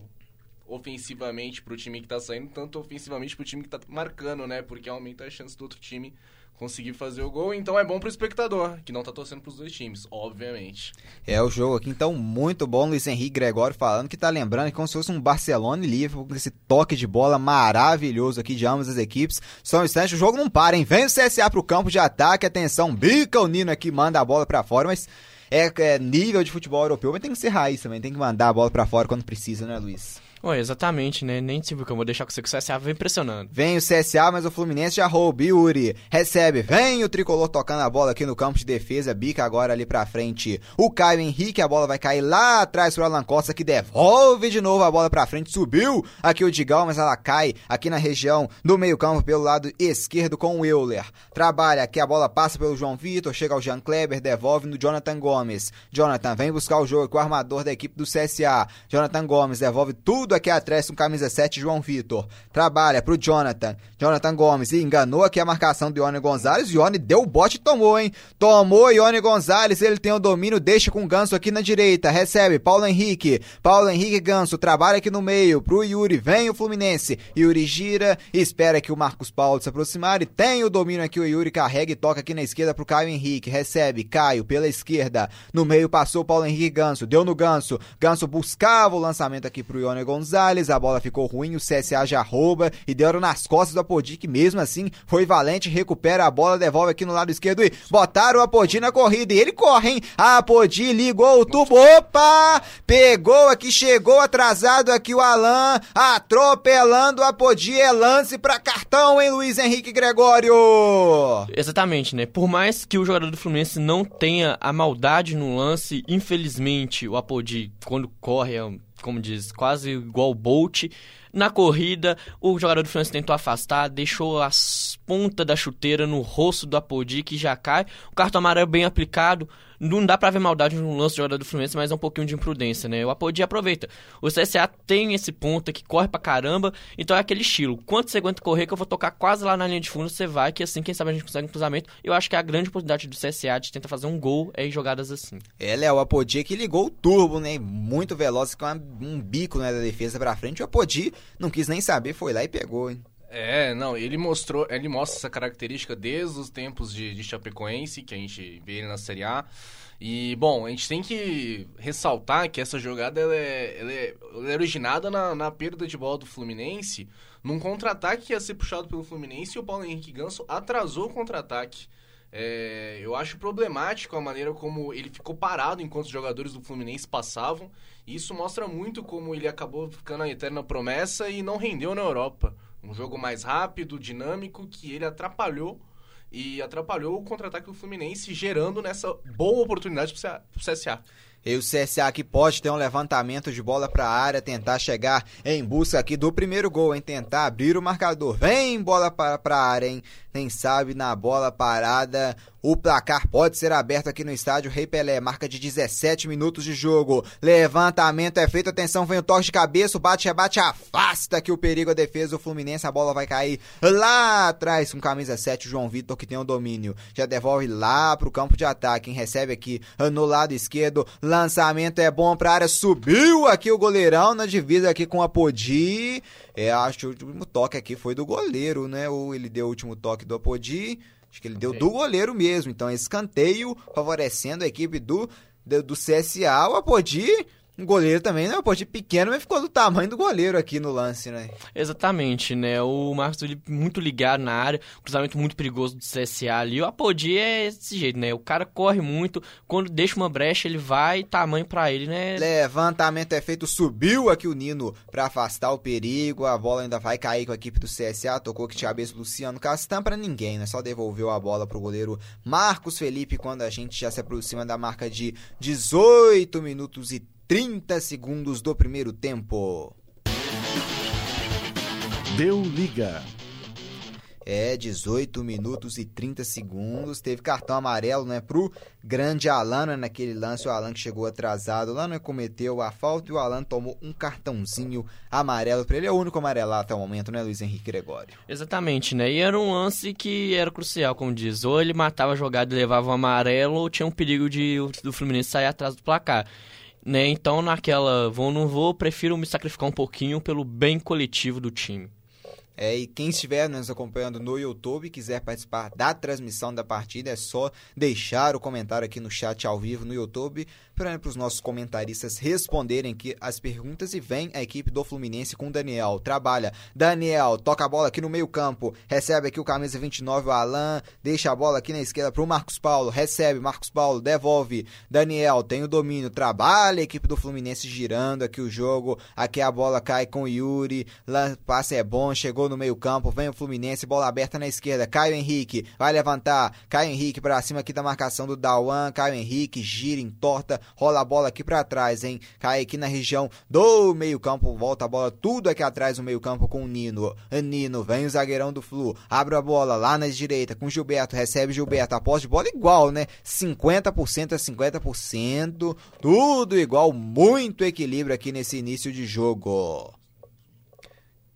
ofensivamente pro time que tá saindo, tanto ofensivamente pro time que tá marcando, né? Porque aumenta a chance do outro time conseguir fazer o gol, então é bom pro espectador, que não tá torcendo pros dois times, obviamente. É o jogo aqui, então, muito bom, Luiz Henrique Gregório falando que tá lembrando que como se fosse um Barcelona e Liverpool, com esse toque de bola maravilhoso aqui de ambas as equipes. Só um instante, o jogo não para, hein? Vem o CSA pro campo de ataque, atenção, bica o Nino aqui, manda a bola para fora, mas é, é, nível de futebol europeu, mas tem que ser raiz também, tem que mandar a bola para fora quando precisa, né, Luiz? Oh, exatamente, né? Nem eu vou deixar com o CSA vem pressionando. Vem o CSA, mas o Fluminense já rouba. Yuri recebe. Vem o tricolor tocando a bola aqui no campo de defesa. Bica agora ali pra frente. O Caio Henrique, a bola vai cair lá atrás pro Alan Costa que devolve de novo a bola pra frente. Subiu aqui o Digal, mas ela cai aqui na região do meio-campo pelo lado esquerdo com o Euler. Trabalha aqui, a bola passa pelo João Vitor, chega ao Jean Kleber, devolve no Jonathan Gomes. Jonathan vem buscar o jogo com o armador da equipe do CSA. Jonathan Gomes devolve tudo tudo aqui atrás com camisa 7, João Vitor. Trabalha pro Jonathan. Jonathan Gomes. E enganou aqui a marcação do Ione Gonzalez. Ione deu o bote e tomou, hein? Tomou Ione Gonzalez. Ele tem o domínio. Deixa com o Ganso aqui na direita. Recebe Paulo Henrique. Paulo Henrique Ganso. Trabalha aqui no meio. Pro Yuri. Vem o Fluminense. Yuri gira. Espera que o Marcos Paulo se aproximar. E tem o domínio aqui. O Yuri carrega e toca aqui na esquerda pro Caio Henrique. Recebe. Caio pela esquerda. No meio passou Paulo Henrique Ganso. Deu no Ganso. Ganso buscava o lançamento aqui pro Ione Gonzalez. Gonzalez, a bola ficou ruim, o CSA já rouba e deram nas costas do Apodi, que mesmo assim foi valente, recupera a bola, devolve aqui no lado esquerdo e botaram o Apodi na corrida. E ele corre, hein? Apodi ligou o tubo, opa! Pegou aqui, chegou atrasado aqui o Alan, atropelando o Apodi, é lance pra cartão, hein, Luiz Henrique Gregório? Exatamente, né? Por mais que o jogador do Fluminense não tenha a maldade no lance, infelizmente o Apodi, quando corre, é como diz, quase igual o Bolt, Na corrida, o jogador do Fluminense tentou afastar, deixou as pontas da chuteira no rosto do Apodi, que já cai. O cartão amarelo bem aplicado. Não dá pra ver maldade no lance do jogador do Fluminense, mas é um pouquinho de imprudência, né? O Apodi aproveita. O CSA tem esse ponta que corre pra caramba, então é aquele estilo. Quanto você aguenta correr que eu vou tocar quase lá na linha de fundo, você vai, que assim, quem sabe a gente consegue um cruzamento. Eu acho que é a grande oportunidade do CSA de tentar fazer um gol é em jogadas assim. É, Léo, o Apodi que ligou o turbo, né? Muito veloz, com um bico né, da defesa pra frente. O Apodi não quis nem saber, foi lá e pegou, hein? É, não, ele mostrou, ele mostra essa característica desde os tempos de, de Chapecoense, que a gente vê ele na Série A. E, bom, a gente tem que ressaltar que essa jogada ela é, ela é, ela é originada na, na, perda de bola do Fluminense, num contra-ataque que ia ser puxado pelo Fluminense e o Paulo Henrique Ganso atrasou o contra-ataque. É, eu acho problemático a maneira como ele ficou parado enquanto os jogadores do Fluminense passavam. E isso mostra muito como ele acabou ficando a eterna promessa e não rendeu na Europa. Um jogo mais rápido, dinâmico, que ele atrapalhou e atrapalhou o contra-ataque do Fluminense, gerando nessa boa oportunidade para o CSA. E o CSA aqui pode ter um levantamento de bola para a área, tentar chegar em busca aqui do primeiro gol? Tentar abrir o marcador. Vem bola para a área, hein? Quem sabe na bola parada o placar pode ser aberto aqui no estádio Rei Pelé, marca de 17 minutos de jogo. Levantamento é feito, atenção, vem o toque de cabeça, o bate-rebate afasta que o perigo a defesa do Fluminense, a bola vai cair lá atrás com camisa 7, o João Vitor que tem o domínio. Já devolve lá pro campo de ataque, quem recebe aqui no lado esquerdo, lançamento é bom pra área, subiu aqui o goleirão na divisa aqui com a Podi. É, acho que o último toque aqui foi do goleiro, né? Ou ele deu o último toque do Apodi. Acho que ele deu do goleiro mesmo. Então, escanteio favorecendo a equipe do, do, do CSA. O Apodi um goleiro também, né? Pode pequeno, mas ficou do tamanho do goleiro aqui no lance, né? Exatamente, né? O Marcos Felipe muito ligado na área, cruzamento muito perigoso do CSA ali. O Apodi é desse jeito, né? O cara corre muito, quando deixa uma brecha, ele vai, tamanho para ele, né? Levantamento é feito, subiu aqui o Nino para afastar o perigo. A bola ainda vai cair com a equipe do CSA. Tocou que cabeça Luciano Castan para ninguém, né? Só devolveu a bola pro goleiro Marcos Felipe quando a gente já se aproxima da marca de 18 minutos e 30 segundos do primeiro tempo. Deu liga. É, 18 minutos e 30 segundos. Teve cartão amarelo, né, pro grande Alan, né, naquele lance. O Alan que chegou atrasado lá, né, cometeu a falta e o Alan tomou um cartãozinho amarelo para ele. É o único amarelo até o momento, né, Luiz Henrique Gregório? Exatamente, né? E era um lance que era crucial, como diz. Ou ele matava a jogada e levava o amarelo, ou tinha um perigo de do Fluminense sair atrás do placar. Né? Então, naquela vou não vou, prefiro me sacrificar um pouquinho pelo bem coletivo do time. É, e quem estiver nos acompanhando no YouTube e quiser participar da transmissão da partida, é só deixar o comentário aqui no chat ao vivo no YouTube para os nossos comentaristas responderem aqui as perguntas e vem a equipe do Fluminense com o Daniel. Trabalha. Daniel toca a bola aqui no meio-campo, recebe aqui o camisa 29, o Alan, deixa a bola aqui na esquerda para o Marcos Paulo, recebe, Marcos Paulo devolve. Daniel tem o domínio, trabalha a equipe do Fluminense girando aqui o jogo. Aqui a bola cai com o Yuri, lá, passe é bom, chegou no meio-campo, vem o Fluminense, bola aberta na esquerda. Caio Henrique vai levantar, Caio Henrique para cima aqui da marcação do Dawan, Caio Henrique gira, entorta, rola a bola aqui para trás, hein? Cai aqui na região do meio-campo, volta a bola tudo aqui atrás no meio-campo com o Nino. Nino, vem o zagueirão do Flu, abre a bola lá na direita com Gilberto, recebe Gilberto, a posse de bola igual, né? 50% a 50%, tudo igual, muito equilíbrio aqui nesse início de jogo.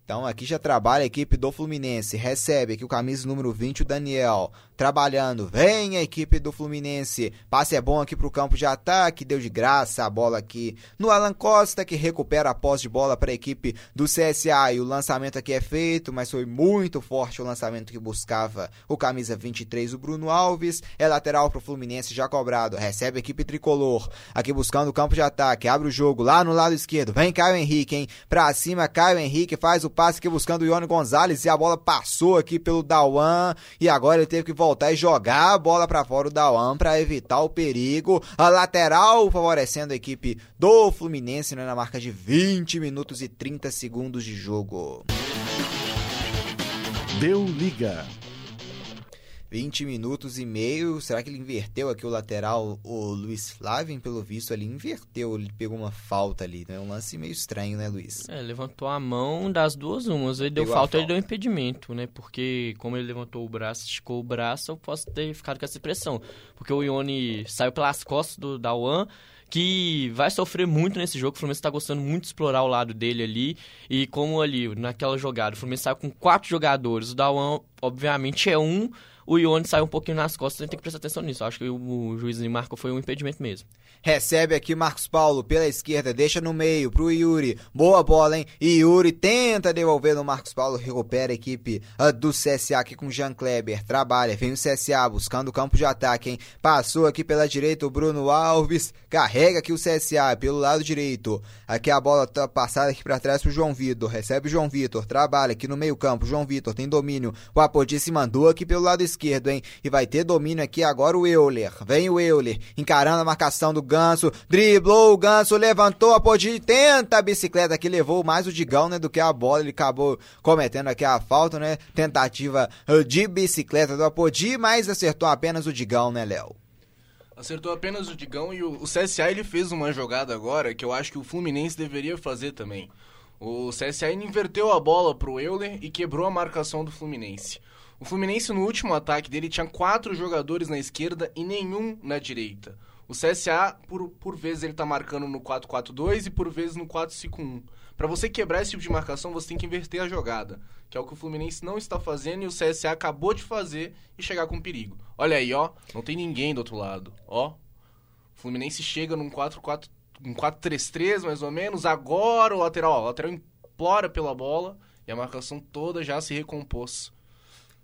Então aqui já trabalha a equipe do Fluminense. Recebe aqui o camisa número 20, o Daniel trabalhando. Vem a equipe do Fluminense. Passe é bom aqui para o campo de ataque. Deu de graça a bola aqui no Alan Costa, que recupera a posse de bola para a equipe do CSA. E o lançamento aqui é feito, mas foi muito forte o lançamento que buscava o camisa 23, o Bruno Alves. É lateral para o Fluminense, já cobrado. Recebe a equipe tricolor. Aqui buscando o campo de ataque. Abre o jogo lá no lado esquerdo. Vem Caio Henrique, hein? Pra cima, Caio Henrique faz o passe aqui buscando o Ione Gonzalez. E a bola passou aqui pelo Dawan. E agora ele teve que voltar e jogar a bola para fora do Dawan para evitar o perigo. A lateral favorecendo a equipe do Fluminense né, na marca de 20 minutos e 30 segundos de jogo. Deu liga. 20 minutos e meio. Será que ele inverteu aqui o lateral? O Luiz Flávio, pelo visto, ali inverteu. Ele pegou uma falta ali. É né? um lance meio estranho, né, Luiz? É, levantou a mão das duas umas. Ele deu falta, falta, ele deu impedimento, né? Porque como ele levantou o braço, esticou o braço, eu posso ter ficado com essa impressão. Porque o Ione saiu pelas costas do Dawan que vai sofrer muito nesse jogo. O Fluminense está gostando muito de explorar o lado dele ali. E como ali, naquela jogada, o Fluminense saiu com quatro jogadores. O Dawan, obviamente, é um o Ione saiu um pouquinho nas costas, a gente tem que prestar atenção nisso. Acho que o juiz de marca foi um impedimento mesmo. Recebe aqui Marcos Paulo pela esquerda, deixa no meio pro Yuri. Boa bola, hein? E Yuri tenta devolver no Marcos Paulo, recupera a equipe uh, do CSA aqui com Jean Kleber. Trabalha, vem o CSA buscando o campo de ataque, hein? Passou aqui pela direita o Bruno Alves, carrega aqui o CSA pelo lado direito. Aqui a bola tá passada aqui para trás pro João Vitor. Recebe o João Vitor, trabalha aqui no meio-campo. João Vitor tem domínio. O Apodi se mandou aqui pelo lado esquerdo, hein? E vai ter domínio aqui agora o Euler. Vem o Euler, encarando a marcação do Ganso. Driblou o Ganso, levantou a Apodi, tenta a bicicleta que levou mais o Digão, né? Do que a bola. Ele acabou cometendo aqui a falta, né? Tentativa uh, de bicicleta do Apodi, mas acertou apenas o Digão, né, Léo? Acertou apenas o Digão e o, o CSA ele fez uma jogada agora que eu acho que o Fluminense deveria fazer também. O CSA inverteu a bola pro Euler e quebrou a marcação do Fluminense. O Fluminense no último ataque dele tinha quatro jogadores na esquerda e nenhum na direita. O CSA, por, por vezes, ele tá marcando no 4-4-2 e por vezes no 4-5-1. Para você quebrar esse tipo de marcação, você tem que inverter a jogada, que é o que o Fluminense não está fazendo e o CSA acabou de fazer e chegar com perigo. Olha aí, ó, não tem ninguém do outro lado, ó. O Fluminense chega num 4-4, um 4-3-3 mais ou menos, agora o lateral, ó, o lateral implora pela bola e a marcação toda já se recompôs.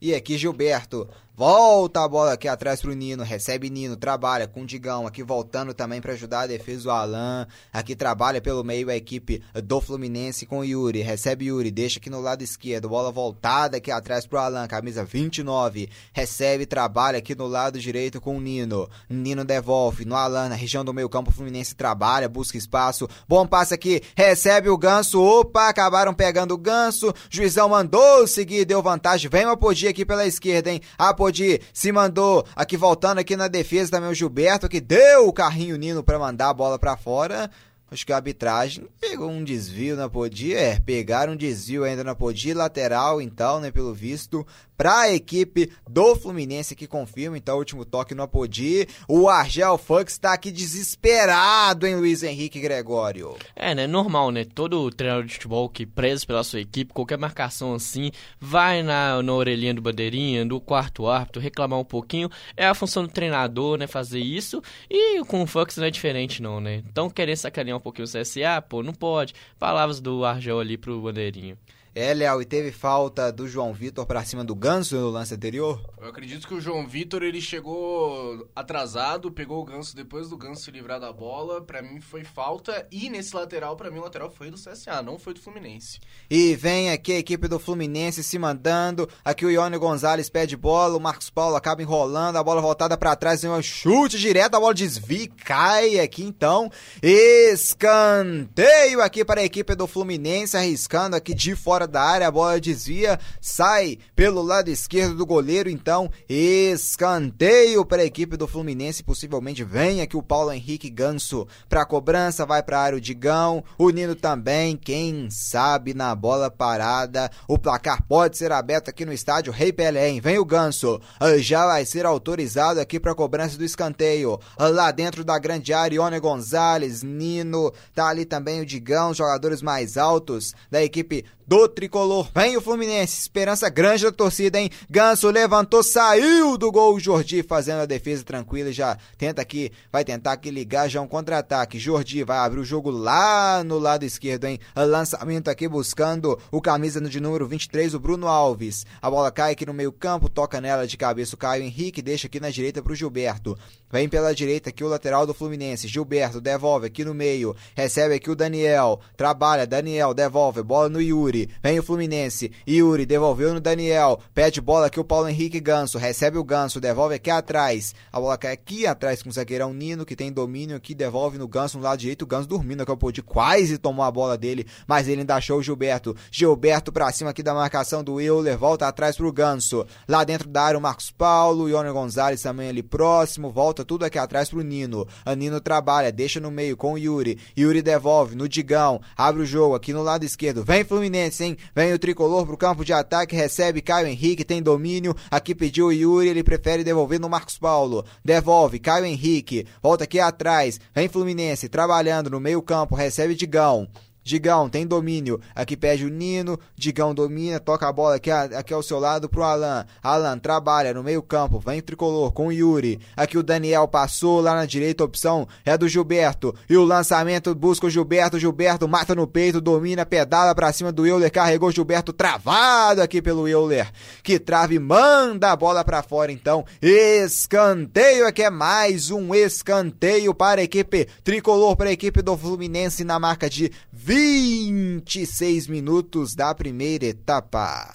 E aqui Gilberto Volta a bola aqui atrás pro Nino, recebe Nino, trabalha com o Digão, aqui voltando também para ajudar a defesa do Alan. Aqui trabalha pelo meio a equipe do Fluminense com o Yuri, recebe Yuri, deixa aqui no lado esquerdo, bola voltada aqui atrás pro Alan, camisa 29. Recebe, trabalha aqui no lado direito com o Nino. Nino devolve no Alan, na região do meio-campo Fluminense trabalha, busca espaço. Bom passe aqui, recebe o Ganso. Opa, acabaram pegando o Ganso. Juizão mandou seguir, deu vantagem. Vem o Apodi aqui pela esquerda, hein? Apodi Se mandou aqui voltando aqui na defesa também o Gilberto que deu o carrinho Nino para mandar a bola para fora. Acho que a arbitragem pegou um desvio na Podia, é, pegaram um desvio ainda na Podia, lateral então, né, pelo visto, para a equipe do Fluminense que confirma então o último toque no Apodi. O Argel Fux está aqui desesperado em Luiz Henrique Gregório. É, né? Normal, né? Todo treinador de futebol que preza pela sua equipe, qualquer marcação assim, vai na, na orelhinha do bandeirinha, do quarto árbitro, reclamar um pouquinho. É a função do treinador, né? Fazer isso. E com o Fux não é diferente, não, né? Então, querer sacanear um pouquinho o CSA, pô, não pode. Palavras do Argel ali pro bandeirinho. É, Léo, e teve falta do João Vitor para cima do Ganso no lance anterior? Eu acredito que o João Vitor ele chegou atrasado, pegou o Ganso depois do Ganso se livrar da bola. Para mim foi falta e nesse lateral, para mim o lateral foi do CSA, não foi do Fluminense. E vem aqui a equipe do Fluminense se mandando. Aqui o Ione Gonzalez pede bola, o Marcos Paulo acaba enrolando, a bola voltada para trás, um chute direto, a bola desvia, cai aqui então. Escanteio aqui para a equipe do Fluminense, arriscando aqui de fora da área, a bola desvia, sai pelo lado esquerdo do goleiro, então escanteio para a equipe do Fluminense, possivelmente vem aqui o Paulo Henrique Ganso para cobrança, vai para a área o Digão, o Nino também, quem sabe na bola parada, o placar pode ser aberto aqui no estádio Rei Pelé, vem o Ganso, já vai ser autorizado aqui para cobrança do escanteio, lá dentro da grande área, Ione Gonzalez, Nino, tá ali também o Digão, jogadores mais altos da equipe do tricolor. Vem o Fluminense, esperança grande da torcida, hein? Ganso levantou, saiu do gol. Jordi fazendo a defesa tranquila, já tenta aqui, vai tentar aqui ligar já um contra-ataque. Jordi vai abrir o jogo lá no lado esquerdo, hein? Lançamento aqui buscando o camisa de número 23, o Bruno Alves. A bola cai aqui no meio-campo, toca nela de cabeça o Caio Henrique, deixa aqui na direita pro Gilberto. Vem pela direita aqui o lateral do Fluminense. Gilberto devolve aqui no meio. Recebe aqui o Daniel. Trabalha, Daniel devolve. Bola no Yuri. Yuri, vem o Fluminense. Yuri devolveu no Daniel. Pede bola aqui o Paulo Henrique Ganso. Recebe o Ganso, devolve aqui atrás. A bola cai aqui atrás com o zagueirão Nino, que tem domínio aqui, devolve no Ganso no lado direito. O Ganso dormindo aqui, o quase tomou a bola dele, mas ele ainda achou o Gilberto. Gilberto pra cima aqui da marcação do Euler, volta atrás pro Ganso. Lá dentro da área o Marcos Paulo, Ione Gonzalez também ali próximo, volta tudo aqui atrás pro Nino. A Nino trabalha, deixa no meio com o Yuri. Yuri devolve no Digão, abre o jogo aqui no lado esquerdo. Vem Fluminense, hein? Vem o tricolor pro campo de ataque, recebe Caio Henrique, tem domínio. Aqui pediu o Yuri, ele prefere devolver no Marcos Paulo. Devolve, Caio Henrique, volta aqui atrás. Vem Fluminense, trabalhando no meio campo, recebe Digão. Digão tem domínio. Aqui pede o Nino. Digão domina, toca a bola aqui, aqui ao seu lado pro Alan. Alan trabalha no meio-campo, vem tricolor com o Yuri. Aqui o Daniel passou lá na direita, opção é do Gilberto. E o lançamento busca o Gilberto. Gilberto mata no peito, domina, pedala pra cima do Euler. Carregou Gilberto travado aqui pelo Euler. Que trave, manda a bola pra fora então. Escanteio aqui é mais um escanteio para a equipe tricolor, para a equipe do Fluminense na marca de 26 minutos da primeira etapa.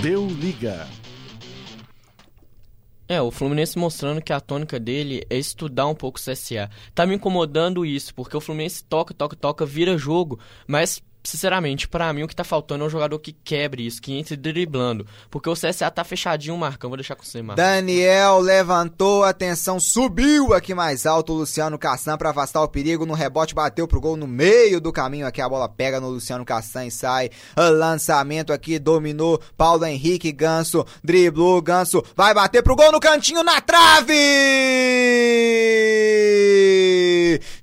Deu liga. É, o Fluminense mostrando que a tônica dele é estudar um pouco o CSA. Tá me incomodando isso, porque o Fluminense toca, toca, toca, vira jogo, mas sinceramente, para mim o que tá faltando é um jogador que quebre isso, que entre driblando. Porque o CSA tá fechadinho, Marcão. Vou deixar com você, Marcão. Daniel levantou, atenção, subiu aqui mais alto o Luciano Cassan para afastar o perigo. No rebote, bateu pro gol no meio do caminho. Aqui a bola pega no Luciano Cassan e sai. Lançamento aqui, dominou. Paulo Henrique Ganso, driblou. Ganso vai bater pro gol no cantinho, na trave!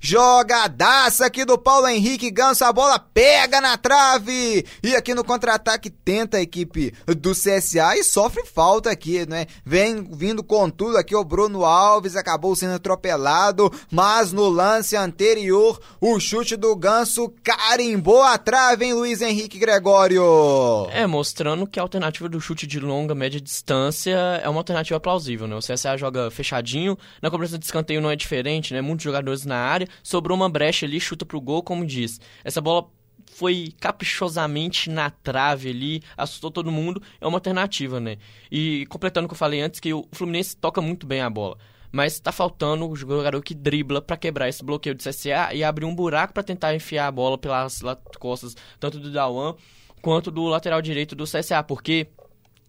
Jogadaça aqui do Paulo Henrique Ganso. A bola pega na trave. E aqui no contra-ataque tenta a equipe do CSA e sofre falta aqui, né? Vem vindo com tudo aqui o Bruno Alves. Acabou sendo atropelado. Mas no lance anterior, o chute do Ganso carimbou a trave, hein, Luiz Henrique Gregório? É, mostrando que a alternativa do chute de longa, média distância é uma alternativa plausível, né? O CSA joga fechadinho. Na cobrança de escanteio não é diferente, né? Muitos jogadores na área, sobrou uma brecha ali, chuta pro gol, como diz. Essa bola foi caprichosamente na trave ali, assustou todo mundo, é uma alternativa, né? E completando o que eu falei antes, que o Fluminense toca muito bem a bola. Mas tá faltando o jogador que dribla para quebrar esse bloqueio do CSA e abrir um buraco para tentar enfiar a bola pelas costas, tanto do Dawan quanto do lateral direito do CSA, porque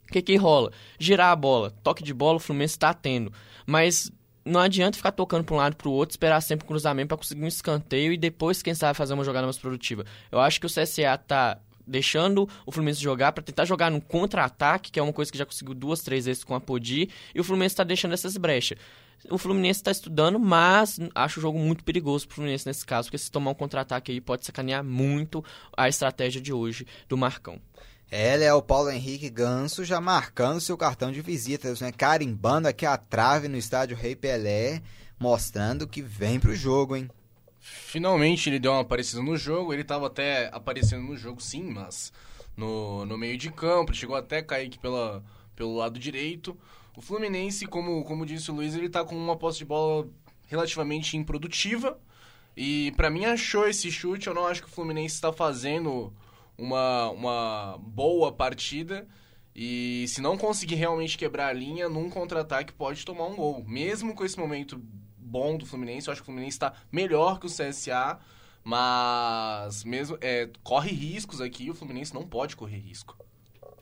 o que que rola? Girar a bola, toque de bola o Fluminense tá tendo, mas não adianta ficar tocando para um lado para o outro, esperar sempre um cruzamento para conseguir um escanteio e depois, quem sabe, fazer uma jogada mais produtiva. Eu acho que o CSA tá deixando o Fluminense jogar para tentar jogar no contra-ataque, que é uma coisa que já conseguiu duas, três vezes com a Podi, e o Fluminense está deixando essas brechas. O Fluminense está estudando, mas acho o jogo muito perigoso para o Fluminense nesse caso, porque se tomar um contra-ataque aí pode sacanear muito a estratégia de hoje do Marcão. Ela é o Paulo Henrique Ganso já marcando seu cartão de visitas, né? Carimbando aqui a trave no estádio Rei Pelé, mostrando que vem pro jogo, hein? Finalmente ele deu uma aparecida no jogo, ele estava até aparecendo no jogo sim, mas no, no meio de campo, chegou até cair pela, pelo lado direito. O Fluminense, como, como disse o Luiz, ele tá com uma posse de bola relativamente improdutiva. E para mim achou esse chute, eu não acho que o Fluminense está fazendo uma, uma boa partida. E se não conseguir realmente quebrar a linha, num contra-ataque pode tomar um gol. Mesmo com esse momento bom do Fluminense, eu acho que o Fluminense está melhor que o CSA, mas mesmo é, corre riscos aqui, o Fluminense não pode correr risco.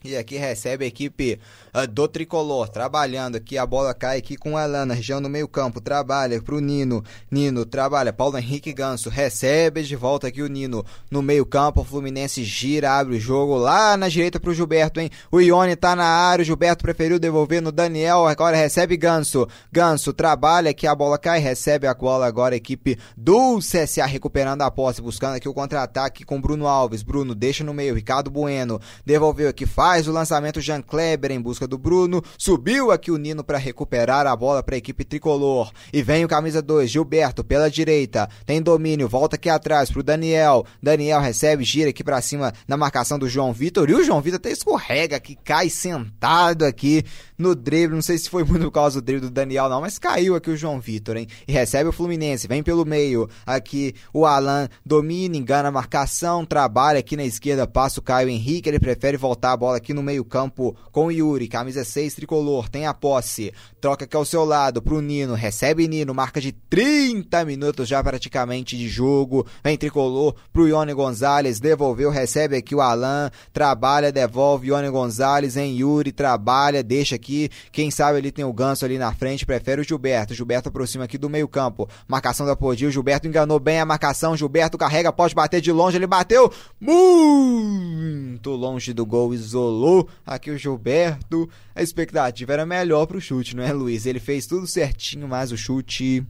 E aqui recebe a equipe uh, do Tricolor, trabalhando aqui, a bola cai aqui com a Alana, região do meio campo, trabalha pro Nino, Nino trabalha, Paulo Henrique Ganso, recebe de volta aqui o Nino, no meio campo, o Fluminense gira, abre o jogo, lá na direita pro Gilberto, hein, o Ione tá na área, o Gilberto preferiu devolver no Daniel, agora recebe Ganso, Ganso trabalha aqui, a bola cai, recebe a bola agora a equipe do CSA recuperando a posse, buscando aqui o contra-ataque com Bruno Alves, Bruno deixa no meio, Ricardo Bueno, devolveu aqui, faz faz o lançamento Jean Kleber em busca do Bruno, subiu aqui o Nino para recuperar a bola para a equipe tricolor. E vem o camisa 2, Gilberto, pela direita, tem domínio, volta aqui atrás pro Daniel. Daniel recebe, gira aqui para cima na marcação do João Vitor. E o João Vitor até escorrega aqui, cai sentado aqui no drible. Não sei se foi muito por causa do drible do Daniel, não, mas caiu aqui o João Vitor, hein? E recebe o Fluminense, vem pelo meio. Aqui o Alan domina, engana a marcação, trabalha aqui na esquerda, passa o Caio Henrique. Ele prefere voltar a bola aqui no meio-campo com o Yuri, camisa 6 tricolor, tem a posse. Troca aqui ao seu lado pro Nino, recebe Nino, marca de 30 minutos já praticamente de jogo. Vem tricolor pro Ione Gonzalez, devolveu, recebe aqui o Alan, trabalha, devolve Ione Gonzalez em Yuri, trabalha, deixa aqui. Quem sabe ali tem o Ganso ali na frente, prefere o Gilberto. Gilberto aproxima aqui do meio-campo. Marcação da Podil, Gilberto enganou bem a marcação. Gilberto carrega, pode bater de longe, ele bateu muito longe do gol, isolou aqui o Gilberto. A expectativa era melhor pro chute, não é, Luiz? Ele fez tudo certinho, mas o chute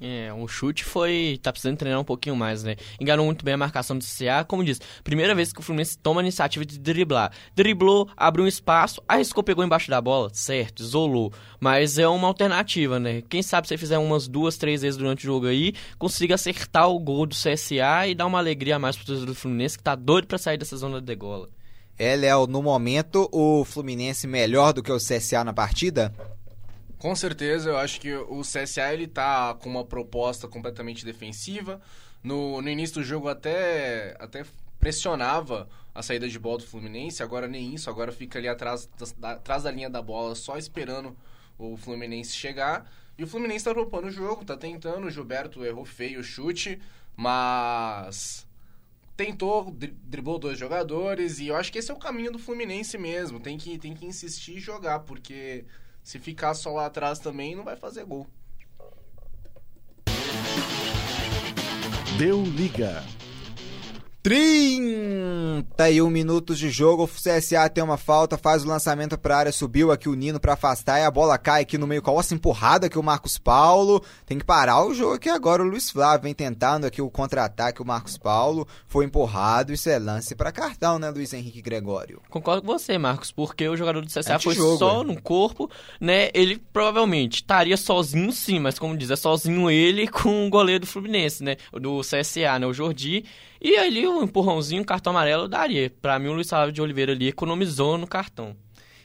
é, o chute foi. tá precisando treinar um pouquinho mais, né? Enganou muito bem a marcação do CCA. Como disse, primeira vez que o Fluminense toma a iniciativa de driblar. Driblou, abriu um espaço, arriscou, pegou embaixo da bola, certo, isolou. Mas é uma alternativa, né? Quem sabe se fizer umas duas, três vezes durante o jogo aí, consiga acertar o gol do CSA e dar uma alegria a mais pro torcedor do Fluminense que tá doido pra sair dessa zona de degola. É, Léo, no momento, o Fluminense melhor do que o CSA na partida? Com certeza, eu acho que o CSA ele tá com uma proposta completamente defensiva. No, no início do jogo até, até pressionava a saída de bola do Fluminense, agora nem isso, agora fica ali atrás da, atrás da linha da bola só esperando o Fluminense chegar. E o Fluminense tá propondo o jogo, tá tentando, o Gilberto errou feio o chute, mas tentou, driblou dois jogadores e eu acho que esse é o caminho do Fluminense mesmo, tem que, tem que insistir e jogar, porque se ficar só lá atrás também, não vai fazer gol. Deu liga. 31 minutos de jogo, o CSA tem uma falta, faz o lançamento para a área, subiu aqui o Nino para afastar e a bola cai aqui no meio com a empurrada aqui o Marcos Paulo. Tem que parar o jogo aqui agora. O Luiz Flávio vem tentando aqui o contra-ataque. O Marcos Paulo foi empurrado. Isso é lance para cartão, né, Luiz Henrique Gregório? Concordo com você, Marcos, porque o jogador do CSA foi só é. no corpo, né? Ele provavelmente estaria sozinho, sim, mas como diz, é sozinho ele com o goleiro do Fluminense, né? Do CSA, né? O Jordi. E ali um empurrãozinho, um cartão amarelo daria. Para mim, o Luiz Flávio de Oliveira ali economizou no cartão.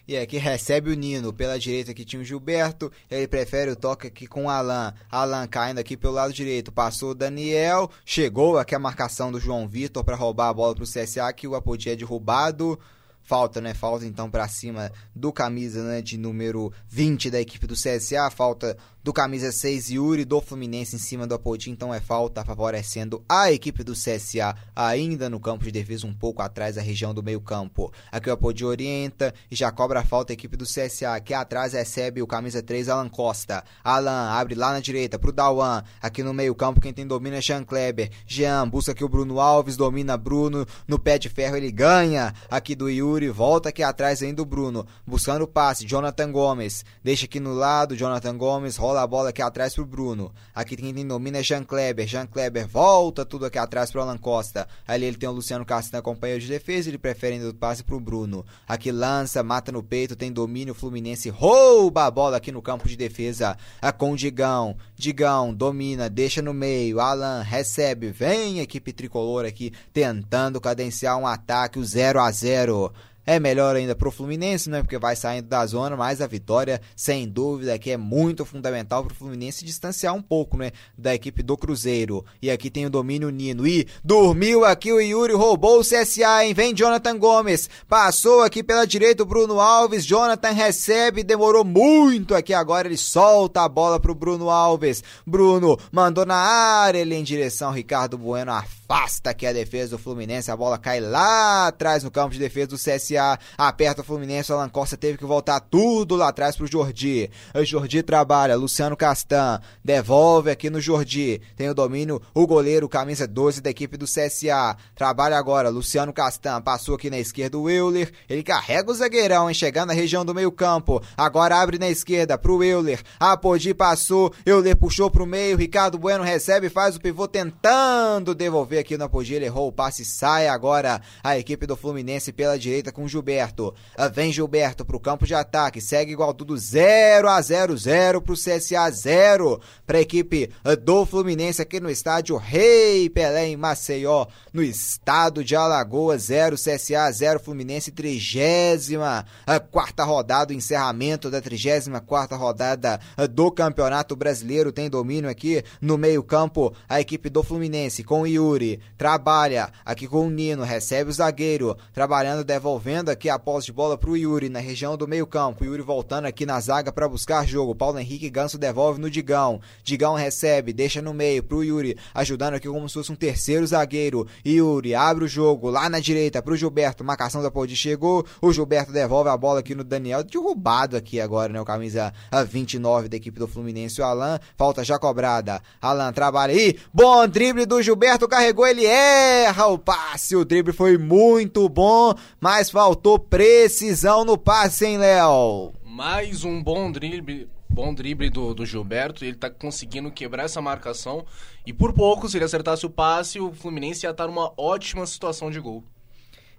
E aqui recebe o Nino. Pela direita aqui tinha o Gilberto. Ele prefere o toque aqui com o Alan. Alan caindo aqui pelo lado direito. Passou o Daniel. Chegou aqui a marcação do João Vitor para roubar a bola para o CSA. Que o Apodi é derrubado. Falta, né? Falta então para cima do camisa né, de número 20 da equipe do CSA. Falta do camisa 6 Yuri do Fluminense em cima do Apodi, então é falta favorecendo a equipe do CSA ainda no campo de defesa um pouco atrás da região do meio-campo. Aqui o Apodi orienta e já cobra a falta a equipe do CSA, que atrás recebe o camisa 3 Alan Costa. Alan abre lá na direita pro Dawan, aqui no meio-campo quem tem domina é Jean Kleber. Jean busca aqui o Bruno Alves, domina Bruno, no pé de ferro ele ganha. Aqui do Yuri, volta aqui atrás ainda o Bruno, buscando o passe, Jonathan Gomes, deixa aqui no lado, Jonathan Gomes rola rola a bola aqui atrás pro Bruno. Aqui quem domina é Jean Kleber. Jean Kleber volta tudo aqui atrás pro Alan Costa. Ali ele tem o Luciano Castanha, companheiro de defesa. Ele prefere ainda o passe pro Bruno. Aqui lança, mata no peito, tem domínio. Fluminense rouba a bola aqui no campo de defesa. A com o Digão. Digão domina, deixa no meio. Alan recebe. Vem equipe tricolor aqui tentando cadenciar um ataque. O 0 a 0 é melhor ainda pro Fluminense, né? Porque vai saindo da zona, mas a vitória, sem dúvida, que é muito fundamental pro Fluminense distanciar um pouco, né? Da equipe do Cruzeiro. E aqui tem o domínio Nino. E dormiu aqui o Yuri, roubou o CSA, hein? Vem Jonathan Gomes. Passou aqui pela direita o Bruno Alves. Jonathan recebe, demorou muito aqui. Agora ele solta a bola pro Bruno Alves. Bruno mandou na área, ele em direção ao Ricardo Bueno. Afasta aqui a defesa do Fluminense. A bola cai lá atrás no campo de defesa do CSA. Aperta o Fluminense, o Alan Costa teve que voltar tudo lá atrás pro Jordi. O Jordi trabalha, Luciano Castan devolve aqui no Jordi. Tem o domínio, o goleiro, camisa 12 da equipe do CSA. Trabalha agora, Luciano Castan passou aqui na esquerda o Euler. Ele carrega o zagueirão, hein, chegando na região do meio-campo. Agora abre na esquerda pro Euler. A Podi passou, Euler puxou pro meio. Ricardo Bueno recebe, faz o pivô tentando devolver aqui no Apodi. Ele errou o passe, sai agora a equipe do Fluminense pela direita com com Gilberto. Ah, vem Gilberto pro campo de ataque, segue igual tudo 0 a 0 0 pro CSA 0 pra equipe ah, do Fluminense aqui no estádio Rei Pelé em Maceió, no estado de Alagoas 0 CSA 0 Fluminense trigésima a quarta rodada, o encerramento da trigésima quarta rodada ah, do Campeonato Brasileiro tem domínio aqui no meio-campo a equipe do Fluminense com Yuri trabalha aqui com o Nino, recebe o zagueiro, trabalhando, devolvendo aqui a posse de bola pro Yuri na região do meio-campo. Yuri voltando aqui na zaga para buscar jogo. Paulo Henrique Ganso devolve no Digão. Digão recebe, deixa no meio pro Yuri, ajudando aqui como se fosse um terceiro zagueiro. Yuri abre o jogo lá na direita pro Gilberto. Marcação da Podi chegou. O Gilberto devolve a bola aqui no Daniel. Derrubado aqui agora, né? O camisa 29 da equipe do Fluminense. O Alan, falta já cobrada. Alan trabalha aí. Bom drible do Gilberto, carregou, ele erra o passe. O drible foi muito bom, mas faltou precisão no passe, hein, Léo? Mais um bom drible, bom drible do, do Gilberto. Ele tá conseguindo quebrar essa marcação. E por pouco, se ele acertasse o passe, o Fluminense ia estar numa ótima situação de gol.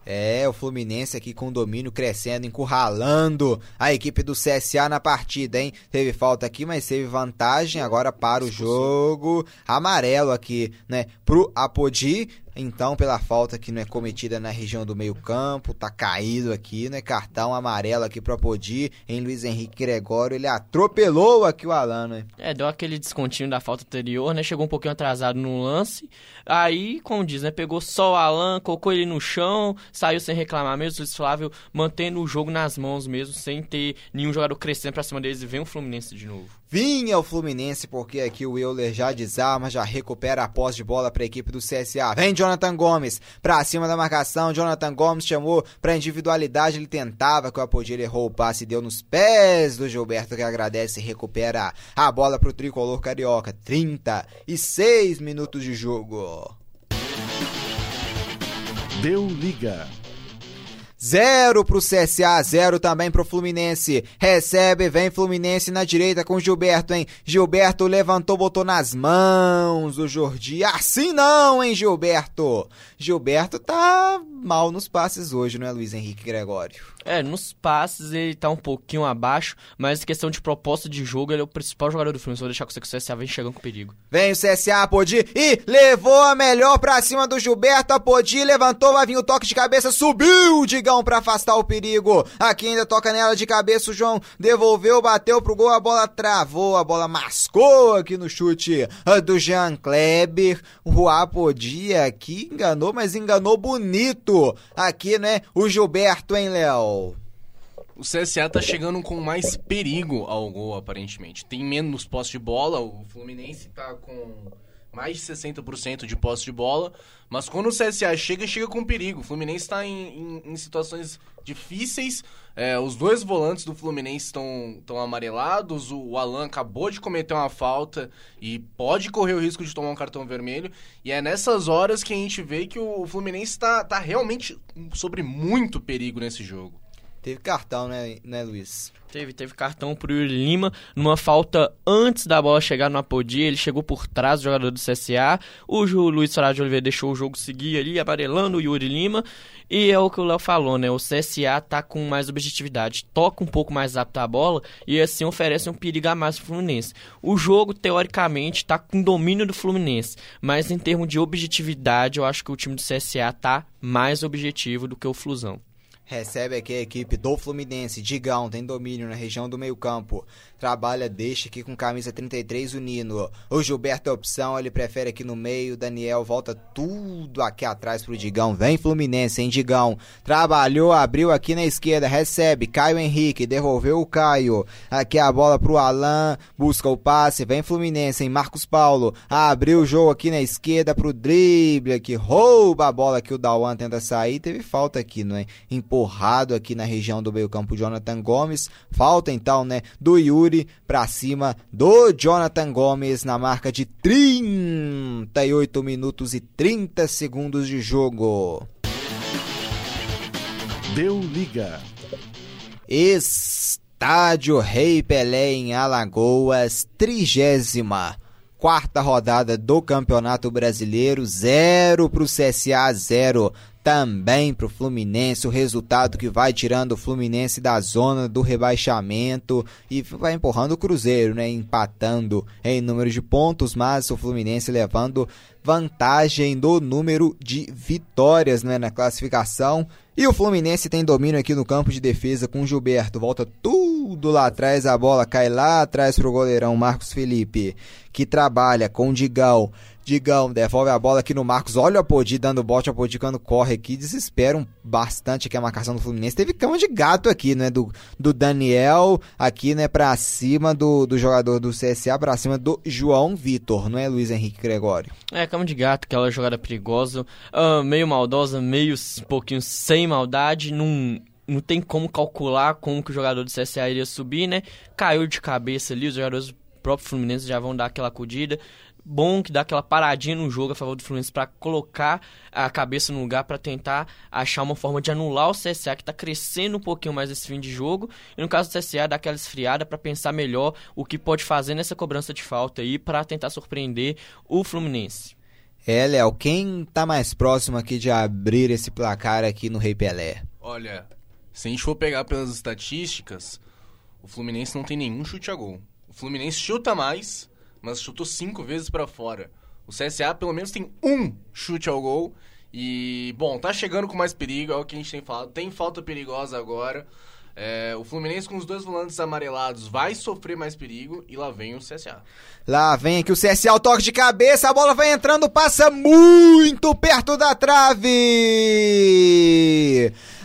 É, o Fluminense aqui com domínio crescendo, encurralando a equipe do CSA na partida, hein? Teve falta aqui, mas teve vantagem agora para o jogo. Amarelo aqui, né? Pro Apodi. Então, pela falta que não é cometida na região do meio-campo, tá caído aqui, né? Cartão amarelo aqui pro Apodi em Luiz Henrique Gregório. Ele atropelou aqui o Alan, né? É, deu aquele descontinho da falta anterior, né? Chegou um pouquinho atrasado no lance. Aí, como diz, né? Pegou só o Alan, colocou ele no chão, saiu sem reclamar mesmo. O Luiz Flávio mantendo o jogo nas mãos mesmo, sem ter nenhum jogador crescendo pra cima deles e vem o Fluminense de novo. Vinha o Fluminense, porque aqui o Euler já desarma, já recupera a posse de bola para a equipe do CSA. Vem Jonathan Gomes pra cima da marcação. Jonathan Gomes chamou pra individualidade. Ele tentava que o Apodi errou o passe deu nos pés do Gilberto, que agradece e recupera a bola pro tricolor carioca. 36 minutos de jogo. Deu liga. Zero pro CSA, zero também pro Fluminense. Recebe, vem Fluminense na direita com Gilberto, hein? Gilberto levantou, botou nas mãos o Jordi. Assim não, hein, Gilberto? Gilberto tá mal nos passes hoje, não é, Luiz Henrique Gregório? É, nos passes ele tá um pouquinho abaixo, mas questão de proposta de jogo, ele é o principal jogador do Fluminense. Vou deixar com o CSA vem chegando com perigo. Vem o CSA, Podi, e levou a melhor pra cima do Gilberto. A Podi levantou, vai vir o toque de cabeça, subiu o Digão pra afastar o perigo. Aqui ainda toca nela de cabeça, o João devolveu, bateu pro gol, a bola travou, a bola mascou aqui no chute do Jean Kleber. O Apodi aqui enganou, mas enganou bonito. Aqui, né, o Gilberto, hein, Léo? O CSA tá chegando com mais perigo ao gol, aparentemente. Tem menos posse de bola, o Fluminense tá com mais de 60% de posse de bola, mas quando o CSA chega, chega com perigo. O Fluminense está em, em, em, situações difíceis, é, os dois volantes do Fluminense estão amarelados, o, o Alan acabou de cometer uma falta e pode correr o risco de tomar um cartão vermelho, e é nessas horas que a gente vê que o Fluminense está tá realmente sobre muito perigo nesse jogo. Teve cartão, né, né, Luiz? Teve, teve cartão pro Yuri Lima, numa falta antes da bola chegar no Apodi, ele chegou por trás do jogador do CSA, o Luiz Soares de Oliveira deixou o jogo seguir ali, amarelando o Yuri Lima, e é o que o Léo falou, né, o CSA tá com mais objetividade, toca um pouco mais rápido a bola, e assim oferece um perigo a mais pro Fluminense. O jogo, teoricamente, tá com domínio do Fluminense, mas em termos de objetividade, eu acho que o time do CSA tá mais objetivo do que o Flusão. Recebe aqui a equipe do Fluminense. Digão tem domínio na região do meio-campo. Trabalha, deixa aqui com camisa 33 o Nino. O Gilberto é opção, ele prefere aqui no meio. Daniel volta tudo aqui atrás pro Digão. Vem Fluminense, hein, Digão? Trabalhou, abriu aqui na esquerda. Recebe. Caio Henrique, devolveu o Caio. Aqui a bola pro Alan. Busca o passe. Vem Fluminense, hein? Marcos Paulo. Abriu o jogo aqui na esquerda pro drible. Aqui rouba a bola que o Dawan tenta sair. Teve falta aqui, não é? Empurrado aqui na região do meio-campo Jonathan Gomes. Falta então, né, do Yuri para cima do Jonathan Gomes na marca de 38 minutos e 30 segundos de jogo. Deu liga. Estádio Rei Pelé em Alagoas, trigésima quarta rodada do Campeonato Brasileiro, zero para o CSA, zero também pro Fluminense, o resultado que vai tirando o Fluminense da zona do rebaixamento e vai empurrando o Cruzeiro, né, empatando em número de pontos, mas o Fluminense levando vantagem do número de vitórias né, na classificação. E o Fluminense tem domínio aqui no campo de defesa com o Gilberto. Volta tudo lá atrás, a bola cai lá atrás pro goleirão Marcos Felipe, que trabalha com o Digão. Digão devolve a bola aqui no Marcos. Olha o Apodi dando bote. O Apodi quando corre aqui. Desesperam bastante aqui a marcação do Fluminense. Teve cama de gato aqui, né? Do, do Daniel aqui, né? Pra cima do, do jogador do CSA. Pra cima do João Vitor. Não é Luiz Henrique Gregório? É, cama de gato. Aquela jogada perigosa. Uh, meio maldosa. Meio um pouquinho sem maldade. Não não tem como calcular como que o jogador do CSA iria subir, né? Caiu de cabeça ali, os jogadores do próprio Fluminense já vão dar aquela acudida bom que dá aquela paradinha no jogo a favor do Fluminense para colocar a cabeça no lugar para tentar achar uma forma de anular o CSA que está crescendo um pouquinho mais esse fim de jogo e no caso do CSA dar aquela esfriada para pensar melhor o que pode fazer nessa cobrança de falta aí para tentar surpreender o Fluminense. É, Léo, quem tá mais próximo aqui de abrir esse placar aqui no Rei Pelé? Olha, se a gente for pegar pelas estatísticas, o Fluminense não tem nenhum chute a gol. O Fluminense chuta mais, mas chutou cinco vezes para fora. O CSA pelo menos tem um chute ao gol. E, bom, tá chegando com mais perigo, é o que a gente tem falado. Tem falta perigosa agora. É, o Fluminense com os dois volantes amarelados vai sofrer mais perigo e lá vem o CSA. Lá vem aqui o CSA, o toque de cabeça, a bola vai entrando, passa muito perto da trave.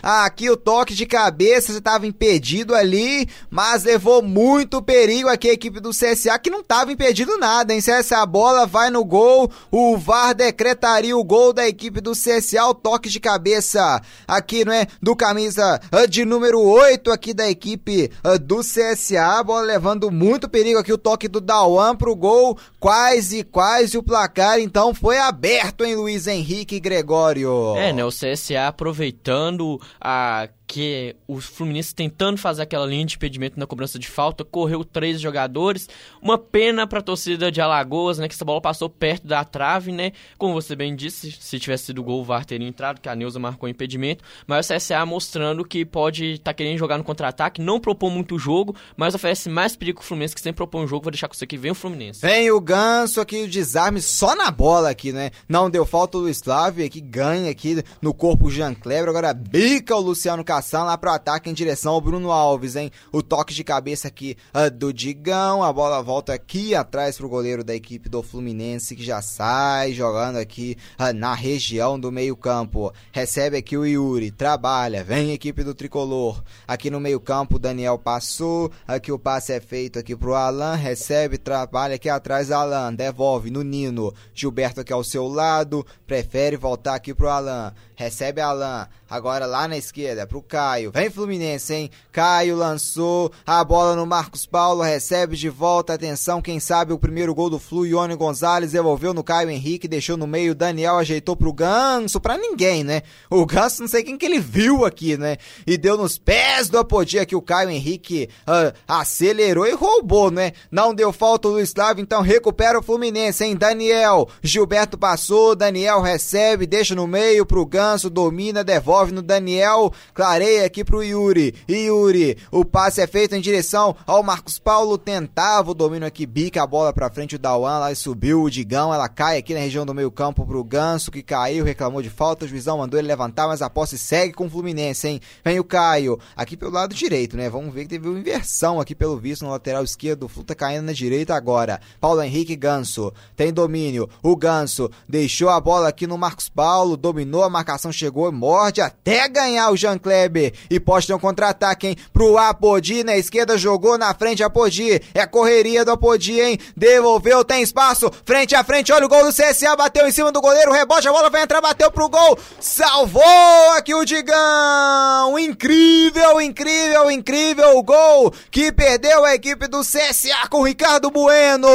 Aqui o toque de cabeça estava impedido ali, mas levou muito perigo aqui a equipe do CSA, que não estava impedido nada, hein? Se essa bola vai no gol, o VAR decretaria o gol da equipe do CSA, o toque de cabeça aqui, não é? Do camisa ah, de número 8 aqui da equipe ah, do CSA, bola levando muito perigo aqui, o toque do Dawan pro gol, quase, quase o placar, então foi aberto, hein, Luiz Henrique Gregório? É, né? O CSA aproveitando a que o Fluminense tentando fazer aquela linha de impedimento na cobrança de falta, correu três jogadores. Uma pena para a torcida de Alagoas, né, que essa bola passou perto da trave, né? Como você bem disse, se tivesse sido gol, o VAR teria entrado, que a Neuza marcou impedimento. Mas o CSA mostrando que pode estar tá querendo jogar no contra-ataque, não propõe muito jogo, mas oferece mais perigo que o Fluminense, que sempre propõe um jogo. Vou deixar com você aqui, vem o Fluminense. Vem o Ganso aqui, o desarme só na bola aqui, né? Não deu falta o Luiz Flávio aqui, ganha aqui no corpo o Jean Kleber, agora bica o Luciano marcação lá pro ataque em direção ao Bruno Alves, hein? O toque de cabeça aqui uh, do Digão, a bola volta aqui atrás pro goleiro da equipe do Fluminense que já sai jogando aqui uh, na região do meio-campo. Recebe aqui o Yuri, trabalha, vem equipe do tricolor. Aqui no meio-campo, Daniel passou, aqui o passe é feito aqui pro Alan, recebe, trabalha aqui atrás Alan, devolve no Nino. Gilberto aqui ao seu lado, prefere voltar aqui pro Alan. Recebe Alan, agora lá na esquerda pro Caio. Vem Fluminense, hein? Caio lançou a bola no Marcos Paulo, recebe de volta. Atenção, quem sabe o primeiro gol do Flu, Ione Gonzalez devolveu no Caio Henrique, deixou no meio. Daniel ajeitou pro Ganso, pra ninguém, né? O Ganso, não sei quem que ele viu aqui, né? E deu nos pés do Apodi aqui. O Caio Henrique uh, acelerou e roubou, né? Não deu falta o Luiz Flávio, então recupera o Fluminense, hein? Daniel, Gilberto passou, Daniel recebe, deixa no meio pro Ganso, domina, devolve no Daniel. Clareia aqui pro Yuri. Yuri, o passe é feito em direção ao Marcos Paulo. Tentava o domínio aqui, bica a bola pra frente. O Dawan lá subiu. O Digão, ela cai aqui na região do meio campo pro Ganso, que caiu, reclamou de falta. O juizão mandou ele levantar, mas a posse segue com o Fluminense, hein? Vem o Caio, aqui pelo lado direito, né? Vamos ver que teve uma inversão aqui pelo visto no lateral esquerdo. O Flu tá caindo na direita agora. Paulo Henrique Ganso, tem domínio. O Ganso deixou a bola aqui no Marcos Paulo, dominou a marcação, chegou, morde até ganhar o Jean Kleber. E pode ter um contra-ataque, hein? Pro Apodi na esquerda, jogou na frente Apodi. É correria do Apodi, hein? Devolveu, tem espaço. Frente a frente, olha o gol do CSA. Bateu em cima do goleiro, rebote, a bola vai entrar, bateu pro gol. Salvou aqui o Digão. Incrível, incrível, incrível o gol que perdeu a equipe do CSA com o Ricardo Bueno.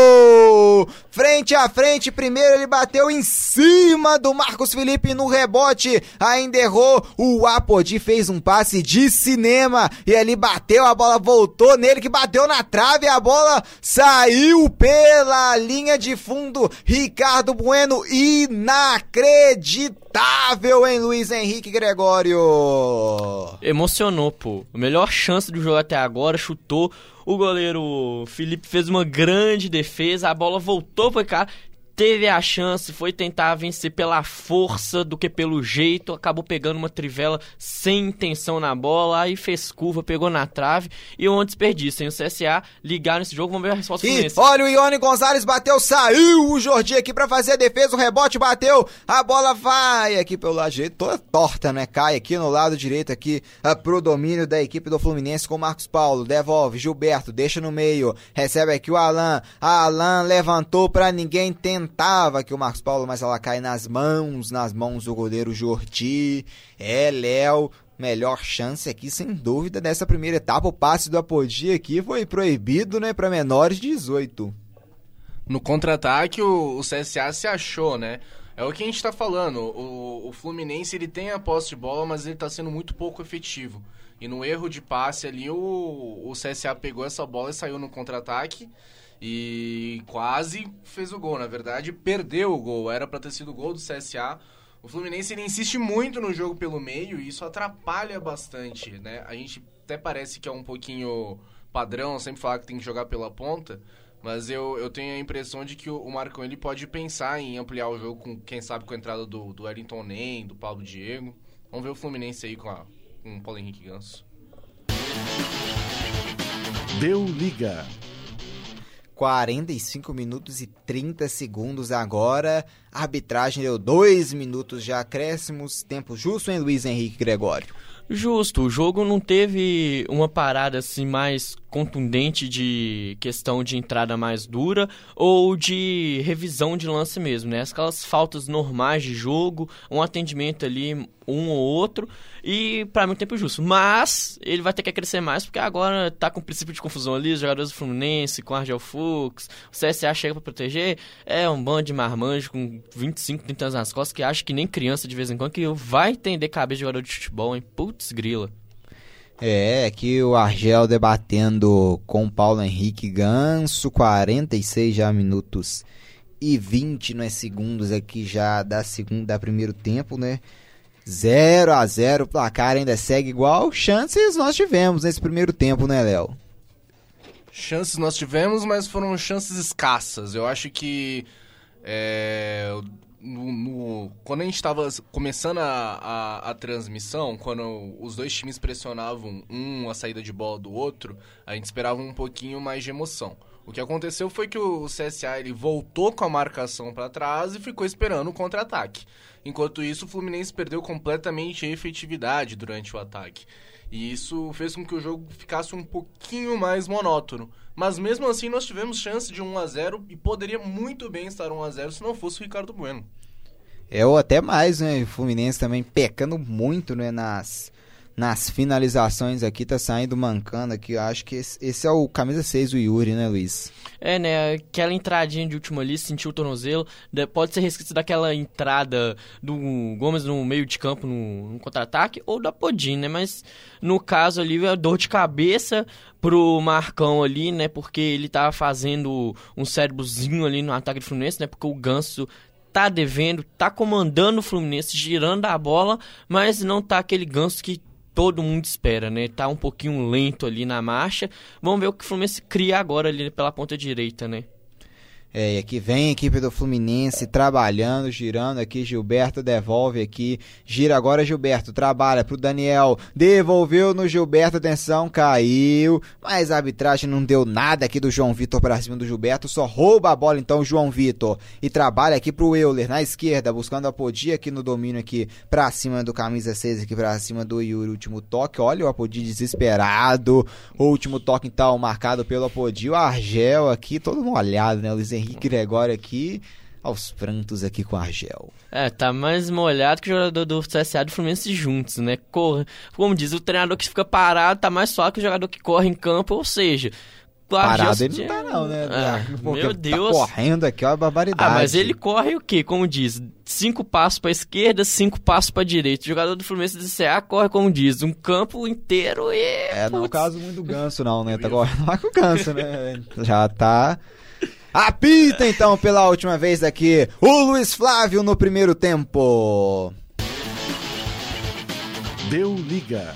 Frente a frente. Primeiro ele bateu em cima do Marcos Felipe no rebote, ainda errou. O Apodi fez um passe de cinema e ele bateu, a bola voltou nele que bateu na trave, a bola saiu pela linha de fundo. Ricardo Bueno, inacreditável em Luiz Henrique Gregório. Emocionou, pô. A melhor chance do jogo até agora, chutou. O goleiro Felipe fez uma grande defesa, a bola voltou para cá teve a chance, foi tentar vencer pela força do que pelo jeito, acabou pegando uma trivela sem intenção na bola, aí fez curva, pegou na trave e um desperdício. Hein? O CSA ligar nesse jogo, vamos ver a resposta e, Olha o Ione Gonzalez bateu, saiu o Jordi aqui para fazer a defesa, o rebote bateu, a bola vai aqui pelo lado direito, toda torta, né? Cai aqui no lado direito aqui uh, pro domínio da equipe do Fluminense com Marcos Paulo, devolve, Gilberto, deixa no meio, recebe aqui o Alan, Alan levantou para ninguém tentar tentava que o Marcos Paulo, mas ela cai nas mãos, nas mãos do goleiro Jordi. É, Léo, melhor chance aqui, sem dúvida, dessa primeira etapa. O passe do Apodi aqui foi proibido, né, para menores de 18. No contra-ataque, o, o, CSA se achou, né? É o que a gente tá falando. O, o Fluminense ele tem a posse de bola, mas ele tá sendo muito pouco efetivo. E no erro de passe ali, o, o CSA pegou essa bola e saiu no contra-ataque e quase fez o gol. Na verdade, perdeu o gol. Era para ter sido o gol do CSA. O Fluminense ele insiste muito no jogo pelo meio e isso atrapalha bastante, né? A gente até parece que é um pouquinho padrão sempre falar que tem que jogar pela ponta, mas eu, eu tenho a impressão de que o, o Marcão ele pode pensar em ampliar o jogo com, quem sabe, com a entrada do, do Wellington Nem, do Paulo Diego. Vamos ver o Fluminense aí com, a, com o Paulo Henrique Ganso. Deu liga. 45 minutos e 30 segundos agora. A arbitragem deu 2 minutos de acréscimos. Tempo justo, hein, Luiz Henrique Gregório? Justo, o jogo não teve uma parada assim mais contundente de questão de entrada mais dura ou de revisão de lance mesmo, né? Aquelas faltas normais de jogo, um atendimento ali, um ou outro, e para mim o tempo justo. Mas ele vai ter que crescer mais porque agora tá com o princípio de confusão ali, os jogadores do Fluminense, com Argel Fux, o CSA chega para proteger, é um bando de marmanjo com 25, 30 anos nas costas que acha que nem criança de vez em quando que vai entender cabeça de jogador de futebol, hein? Putz grila. É, aqui o Argel debatendo com Paulo Henrique Ganso, 46 já minutos e 20 é segundos aqui já da segunda da primeiro tempo, né? 0 a 0 o placar ainda segue igual. Chances nós tivemos nesse primeiro tempo, né, Léo? Chances nós tivemos, mas foram chances escassas. Eu acho que é, no, no, quando a gente estava começando a, a, a, transmissão, quando os dois times pressionavam um a saída de bola do outro, a gente esperava um pouquinho mais de emoção. O que aconteceu foi que o CSA ele voltou com a marcação para trás e ficou esperando o contra-ataque. Enquanto isso, o Fluminense perdeu completamente a efetividade durante o ataque. E isso fez com que o jogo ficasse um pouquinho mais monótono. Mas mesmo assim nós tivemos chance de 1 a 0 e poderia muito bem estar 1 a 0 se não fosse o Ricardo Bueno. É, ou até mais, né? O Fluminense também pecando muito, né, nas nas finalizações aqui, tá saindo mancando aqui. Eu acho que esse, esse, é o camisa 6 o Yuri, né, Luiz? É, né? Aquela entradinha de última ali, sentiu o tornozelo. Pode ser resquício daquela entrada do Gomes no meio de campo no, no contra-ataque ou da Podin, né? Mas no caso ali, é dor de cabeça pro Marcão ali, né? Porque ele tava fazendo um cérebrozinho ali no ataque do Fluminense, né? Porque o Ganso tá devendo, tá comandando o Fluminense, girando a bola, mas não tá aquele ganso que todo mundo espera, né? Tá um pouquinho lento ali na marcha. Vamos ver o que o Fluminense cria agora ali pela ponta direita, né? É, aqui vem a equipe do Fluminense trabalhando, girando aqui. Gilberto devolve aqui. Gira agora Gilberto. Trabalha pro Daniel. Devolveu no Gilberto. Atenção, caiu. Mas a arbitragem não deu nada aqui do João Vitor para cima do Gilberto. Só rouba a bola então o João Vitor. E trabalha aqui pro Euler na esquerda. Buscando a Podia aqui no domínio aqui pra cima do camisa 6 aqui pra cima do Yuri. Último toque. Olha o Apodi desesperado. Último toque então marcado pelo Apodi. O Argel aqui todo molhado, né? Luiz Henrique Gregório aqui aos prantos aqui com a Argel. É, tá mais molhado que o jogador do CSA do Fluminense juntos, né? Corre, como diz, o treinador que fica parado tá mais suave que o jogador que corre em campo, ou seja, Parado ele não tá não, né? Ah, Porque meu tá Deus. correndo aqui, ó, a barbaridade. Ah, mas ele corre o quê? Como diz, cinco passos pra esquerda, cinco passos pra direita. O jogador do Fluminense do CA corre, como diz, um campo inteiro e... É, não é o caso muito do Ganso não, né? Tá correndo mais com o Ganso, né? Já tá... Apita então pela última vez aqui o Luiz Flávio no primeiro tempo. Deu liga.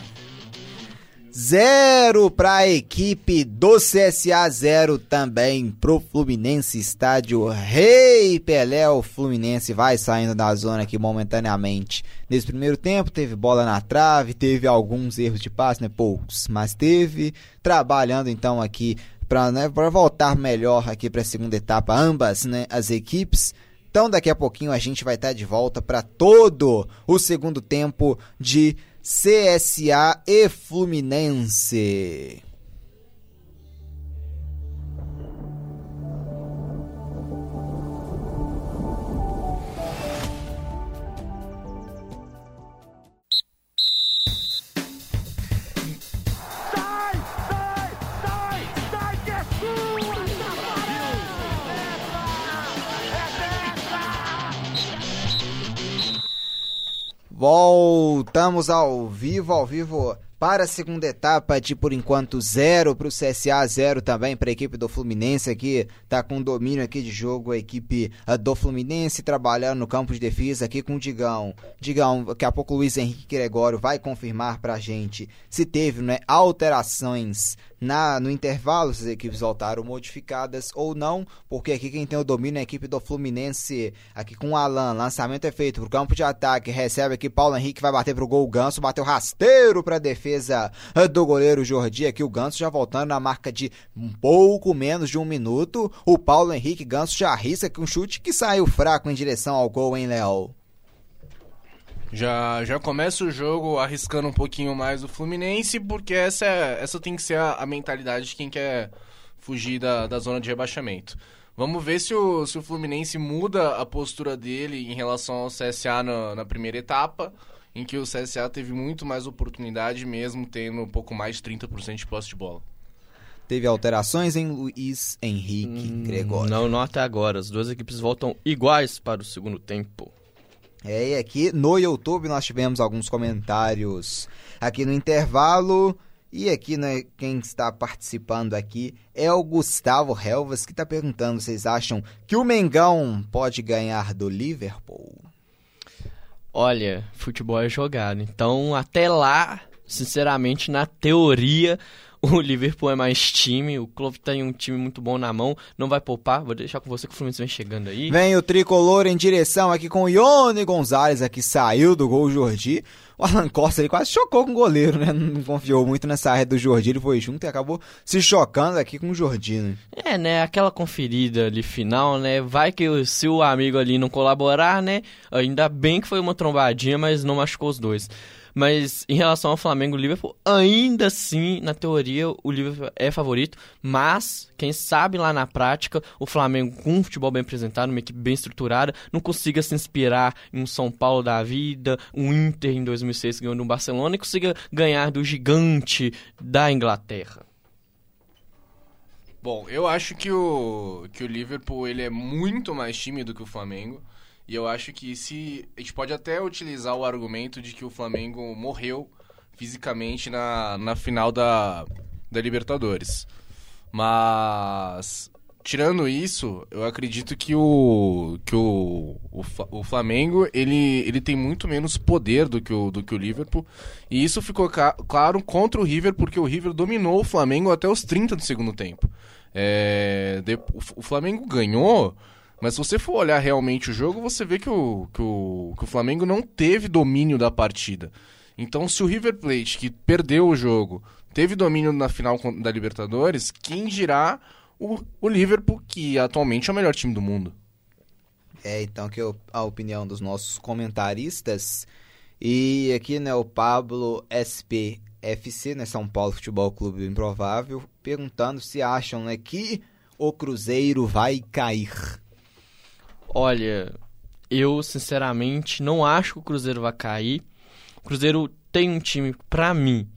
Zero para a equipe do CSA, zero também pro Fluminense, estádio Rei Pelé. O Fluminense vai saindo da zona aqui momentaneamente. Nesse primeiro tempo, teve bola na trave, teve alguns erros de passe, né? Poucos, mas teve. Trabalhando então aqui para né, voltar melhor aqui para a segunda etapa, ambas né, as equipes. Então, daqui a pouquinho a gente vai estar de volta para todo o segundo tempo de CSA e Fluminense. Voltamos ao vivo, ao vivo para a segunda etapa de por enquanto zero para o CSA, zero também para a equipe do Fluminense aqui, tá com domínio aqui de jogo a equipe ah, do Fluminense trabalhando no campo de defesa aqui com o Digão. Digão, daqui a pouco o Luiz Henrique Gregório vai confirmar pra gente se teve né, alterações na, no intervalo, se as equipes voltaram modificadas ou não, porque aqui quem tem o domínio é a equipe do Fluminense, aqui com o Alan, lançamento é feito pro campo de ataque, recebe aqui Paulo Henrique, vai bater pro gol, o Ganso bateu rasteiro pra defesa do goleiro Jordi, aqui o Ganso já voltando na marca de um pouco menos de um minuto, o Paulo Henrique Ganso já arrisca com um chute que saiu fraco em direção ao gol, hein, Léo? Já, já começa o jogo arriscando um pouquinho mais o Fluminense, porque essa, é- essa tem que ser a, a mentalidade de quem quer fugir da, da zona de rebaixamento. Vamos ver se o, se o Fluminense muda a postura dele em relação ao CSA na, na primeira etapa, em que o CSA teve muito mais oportunidade, mesmo tendo um pouco mais de 30% de posse de bola. Teve alterações em Luiz Henrique Gregório. Não, não até agora. As duas equipes voltam iguais para o segundo tempo. É, e aqui no YouTube nós tivemos alguns comentários aqui no intervalo. E aqui, né, quem está participando aqui é o Gustavo Helvas, que está perguntando: vocês acham que o Mengão pode ganhar do Liverpool? Olha, futebol é jogado. Então, até lá, sinceramente, na teoria, o Liverpool é mais time. O Klopp tem um time muito bom na mão. Não vai poupar. Vou deixar com você que o Fluminense vem chegando aí. Vem o tricolor em direção aqui com o Ione Gonzalez, aqui saiu do gol Jordi. O Alan Costa ele quase chocou com o goleiro, né? Não confiou muito nessa área do Jordi, ele foi junto e acabou se chocando aqui com o Jordi, né? É, né? Aquela conferida ali final, né? Vai que o- se o amigo ali não colaborar, né? Ainda bem que foi uma trombadinha, mas não machucou os dois. Mas em relação ao Flamengo e Liverpool, ainda assim, na teoria, o Liverpool é favorito. Mas, quem sabe lá na prática, o Flamengo com um futebol bem apresentado, uma equipe bem estruturada, não consiga se inspirar em um São Paulo da vida, um Inter em 2006 ganhando um Barcelona e consiga ganhar do gigante da Inglaterra. Bom, eu acho que o, que o Liverpool ele é muito mais time do que o Flamengo. E eu acho que se. A gente pode até utilizar o argumento de que o Flamengo morreu fisicamente na, na final da, da Libertadores. Mas. Tirando isso, eu acredito que o que o, o, o Flamengo ele, ele tem muito menos poder do que o, do que o Liverpool. E isso ficou claro contra o River, porque o River dominou o Flamengo até os 30 do segundo tempo. É, de- o, o Flamengo ganhou, mas se você for olhar realmente o jogo, você vê que o, que, o, que o Flamengo não teve domínio da partida. Então, se o River Plate, que perdeu o jogo, teve domínio na final da Libertadores, quem dirá o, o Liverpool, que atualmente é o melhor time do mundo? É, então que eu- a opinião dos nossos comentaristas. E aqui, né, o Pablo SPFC, né, São Paulo Futebol Clube Improvável, perguntando se acham, né, que o Cruzeiro vai cair. Olha, eu sinceramente não acho que o Cruzeiro vai cair. O Cruzeiro tem um time, pra mim,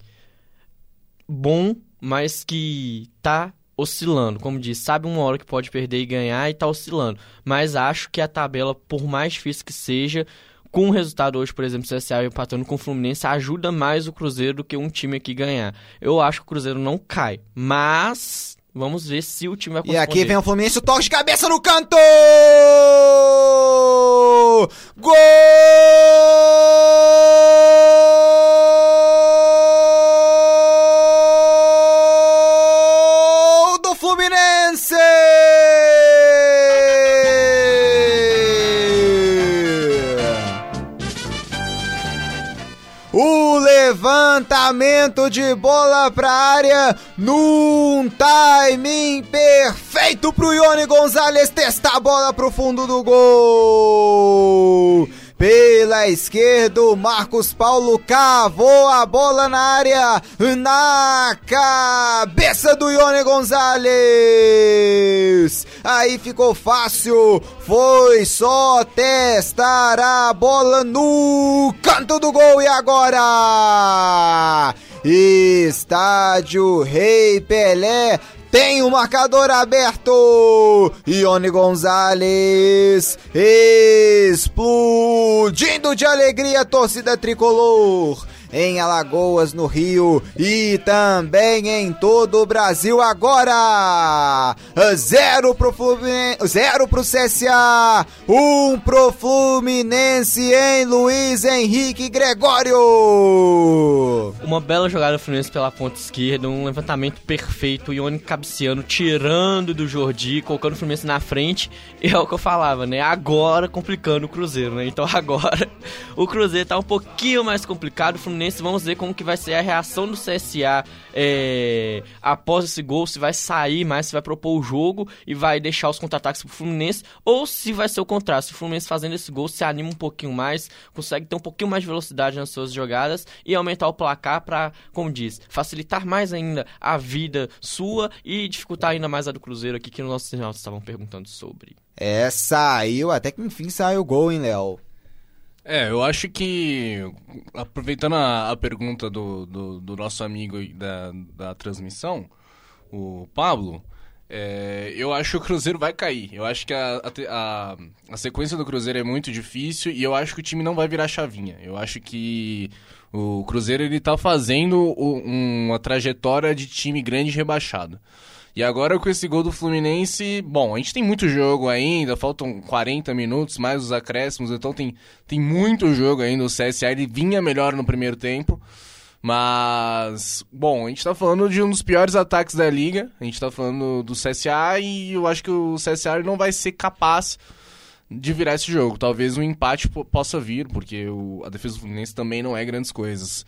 bom, mas que tá oscilando. Como disse, sabe uma hora que pode perder e ganhar e tá oscilando. Mas acho que a tabela, por mais difícil que seja, com o resultado hoje, por exemplo, o CSA empatando com o Fluminense, ajuda mais o Cruzeiro do que um time aqui ganhar. Eu acho que o Cruzeiro não cai, mas vamos ver se o time vai E aqui vem o Fluminense, o toque de cabeça no canto! Gol levantamento de bola pra área num timing perfeito pro Ione Gonzalez testar a bola pro fundo do gol. Pela esquerda, Marcos Paulo cavou a bola na área, na cabeça do Ione Gonzalez. Aí ficou fácil, foi só testar a bola no canto do gol e agora. Estádio Rei Pelé tem o marcador aberto. Ione Gonzalez explodindo de alegria a torcida tricolor. Em Alagoas, no Rio e também em todo o Brasil agora. Zero pro Fluminense, zero pro CSA, um pro Fluminense em Luiz Henrique Gregório. Uma bela jogada do Fluminense pela ponta esquerda, um levantamento perfeito, o Ione cabeceando, tirando do Jordi, colocando o Fluminense na frente. E é o que eu falava, né? Agora complicando o Cruzeiro, né? Então agora o Cruzeiro tá um pouquinho mais complicado. O Fluminense, vamos ver como que vai ser a reação do CSA é, após esse gol, se vai sair mais, se vai propor o jogo e vai deixar os contra-ataques pro Fluminense, ou se vai ser o contrário, se o Fluminense fazendo esse gol se anima um pouquinho mais, consegue ter um pouquinho mais de velocidade nas suas jogadas e aumentar o placar para, como diz, facilitar mais ainda a vida sua e dificultar ainda mais a do Cruzeiro aqui que nossos irmãos estavam perguntando sobre. É, saiu, até que enfim saiu o gol, hein, Léo? É, eu acho que, aproveitando a, a pergunta do, do, do, nosso amigo da, da transmissão, o Pablo, é, eu acho que o Cruzeiro vai cair. Eu acho que a, a, a, sequência do Cruzeiro é muito difícil e eu acho que o time não vai virar chavinha. Eu acho que o Cruzeiro ele tá fazendo uma trajetória de time grande rebaixado. E agora com esse gol do Fluminense, bom, a gente tem muito jogo ainda, faltam 40 minutos, mais os acréscimos, então tem, tem muito jogo ainda. O CSA ele vinha melhor no primeiro tempo. Mas, bom, a gente tá falando de um dos piores ataques da liga. A gente tá falando do CSA e eu acho que o CSA não vai ser capaz de virar esse jogo. Talvez um empate possa vir, porque o, a defesa do Fluminense também não é grandes coisas.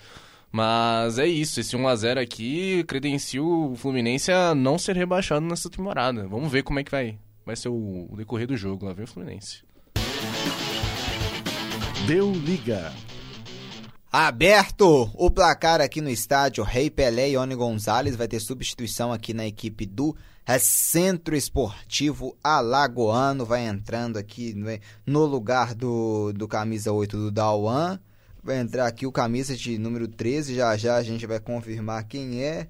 Mas é isso, esse 1x0 aqui credencia o Fluminense a não ser rebaixado nessa temporada. Vamos ver como é que vai, vai ser o, o decorrer do jogo. Lá vem o Fluminense. Deu liga. Aberto o placar aqui no estádio Rei Pelé e Oni Gonzalez. Vai ter substituição aqui na equipe do Centro Esportivo Alagoano. Vai entrando aqui no lugar do, do camisa 8 do Dauan. Vai entrar aqui o camisa de número 13. Já já a gente vai confirmar quem é.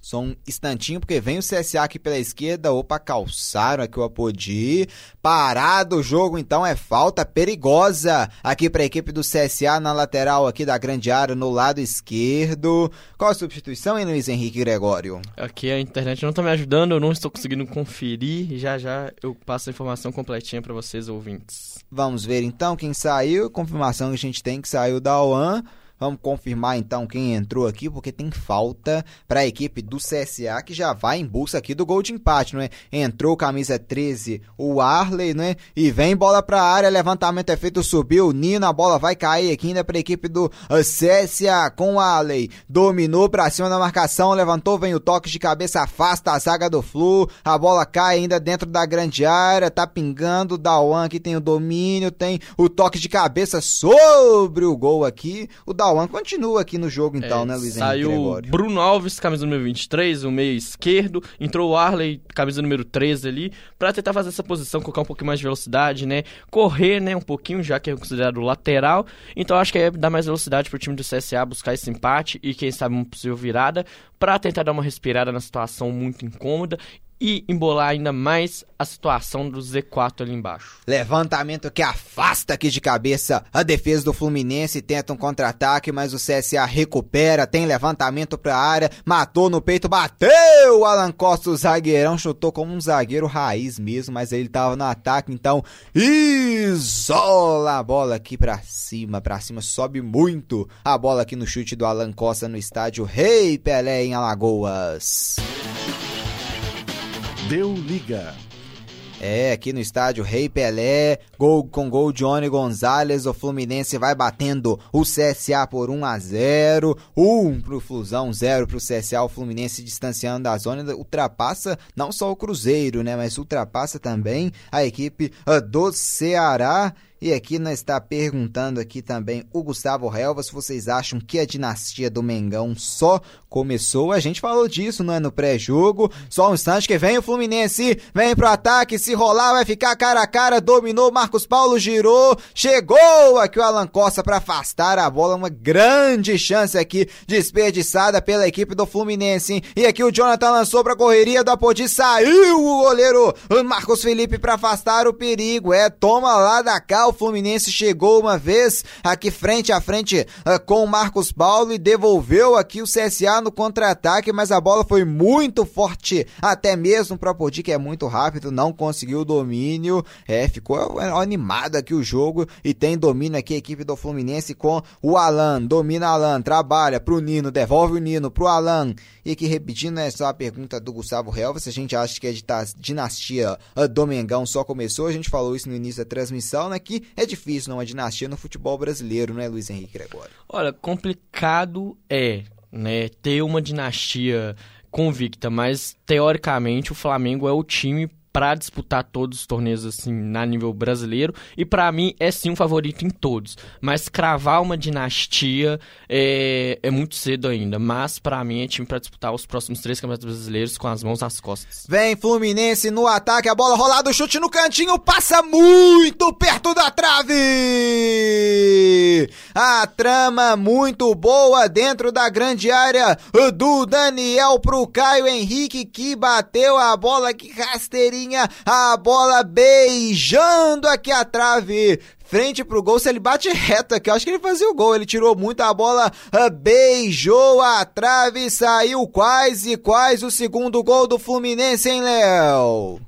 Só um instantinho, porque vem o CSA aqui pela esquerda. Opa, calçaram aqui o Apodi. Parado o jogo, então é falta perigosa aqui para a equipe do CSA na lateral aqui da grande área, no lado esquerdo. Qual a substituição, hein, Luiz Henrique Gregório? Aqui a internet não tá me ajudando, eu não estou conseguindo conferir. Já já eu passo a informação completinha para vocês, ouvintes. Vamos ver então quem saiu. Confirmação que a gente tem que saiu da OAN. Vamos confirmar então quem entrou aqui, porque tem falta para a equipe do CSA que já vai em busca aqui do gol de empate, não é? Entrou camisa 13, o Arley, né? E vem bola para a área, levantamento é feito, subiu, Nino, a bola vai cair aqui ainda para a equipe do CSA com o Arley. Dominou para cima da marcação, levantou, vem o toque de cabeça, afasta a zaga do Flu, a bola cai ainda dentro da grande área, tá pingando, o Dawan que tem o domínio, tem o toque de cabeça sobre o gol aqui. O Cauã continua aqui no jogo então, É, né, Luiz Henrique Saiu? Bruno Alves, camisa número 23, o meio esquerdo. Entrou o Arley, camisa número 13 ali, pra tentar fazer essa posição, colocar um pouquinho mais de velocidade, né? Correr, né, um pouquinho, já que é considerado lateral. Então acho que é dar mais velocidade pro time do CSA buscar esse empate e quem sabe uma possível virada pra tentar dar uma respirada na situação muito incômoda e embolar ainda mais a situação do Z4 ali embaixo. Levantamento que afasta aqui de cabeça a defesa do Fluminense, tenta um contra-ataque, mas o CSA recupera, tem levantamento pra área, matou no peito, bateu! Alan Costa, o zagueirão, chutou como um zagueiro raiz mesmo, mas ele tava no ataque, então isola a bola aqui pra cima, pra cima, sobe muito a bola aqui no chute do Alan Costa no estádio Rei Pelé em Alagoas. Deu liga. É, aqui no estádio Rei Pelé, gol com gol de Johnny Gonzalez, o Fluminense vai batendo o CSA por 1 a 0, 1 pro Flusão, 0 pro CSA, o Fluminense distanciando da zona, ultrapassa não só o Cruzeiro, né, mas ultrapassa também a equipe ah, do Ceará. E aqui nós está perguntando aqui também o Gustavo Helva se vocês acham que a dinastia do Mengão só começou. A gente falou disso não é, no pré-jogo. Só um instante que vem o Fluminense, vem pro ataque, se rolar vai ficar cara a cara, dominou, Marcos Paulo girou, chegou aqui o Alan Costa para afastar a bola, uma grande chance aqui desperdiçada pela equipe do Fluminense. E aqui o Jonathan lançou pra correria do Apodi, saiu o goleiro Marcos Felipe para afastar o perigo. É, toma lá da cá, o Fluminense chegou uma vez aqui frente a frente ah, com o Marcos Paulo e devolveu aqui o CSA no contra-ataque, mas a bola foi muito forte, até mesmo para Apodi, que é muito rápido, não conseguiu o domínio. É, ficou animado aqui o jogo e tem domínio aqui a equipe do Fluminense com o Alan, domina Alan, trabalha pro Nino, devolve o Nino pro Alan. E aqui repetindo essa a pergunta do Gustavo Helva, se a gente acha que a dita- dinastia ah, do Mengão só começou, a gente falou isso no início da transmissão, né, que é difícil não uma dinastia no futebol brasileiro, né, Luiz Henrique Gregório? Olha, complicado é, né, ter uma dinastia convicta, mas teoricamente o Flamengo é o time pra disputar todos os torneios assim na nível brasileiro e pra mim é sim um favorito em todos, mas cravar uma dinastia é, é muito cedo ainda, mas pra mim é time pra disputar os próximos três campeonatos brasileiros com as mãos nas costas. Vem Fluminense no ataque, a bola rolada, o chute no cantinho, passa muito perto da trave! A trama muito boa dentro da grande área do Daniel pro Caio Henrique que bateu a bola, que rasteirinha, a bola beijando aqui a trave. Frente pro gol, se ele bate reto aqui, eu acho que ele fazia o gol. Ele tirou muito a bola, ah, beijou a trave, saiu quase, quase o segundo gol do Fluminense, hein, Léo?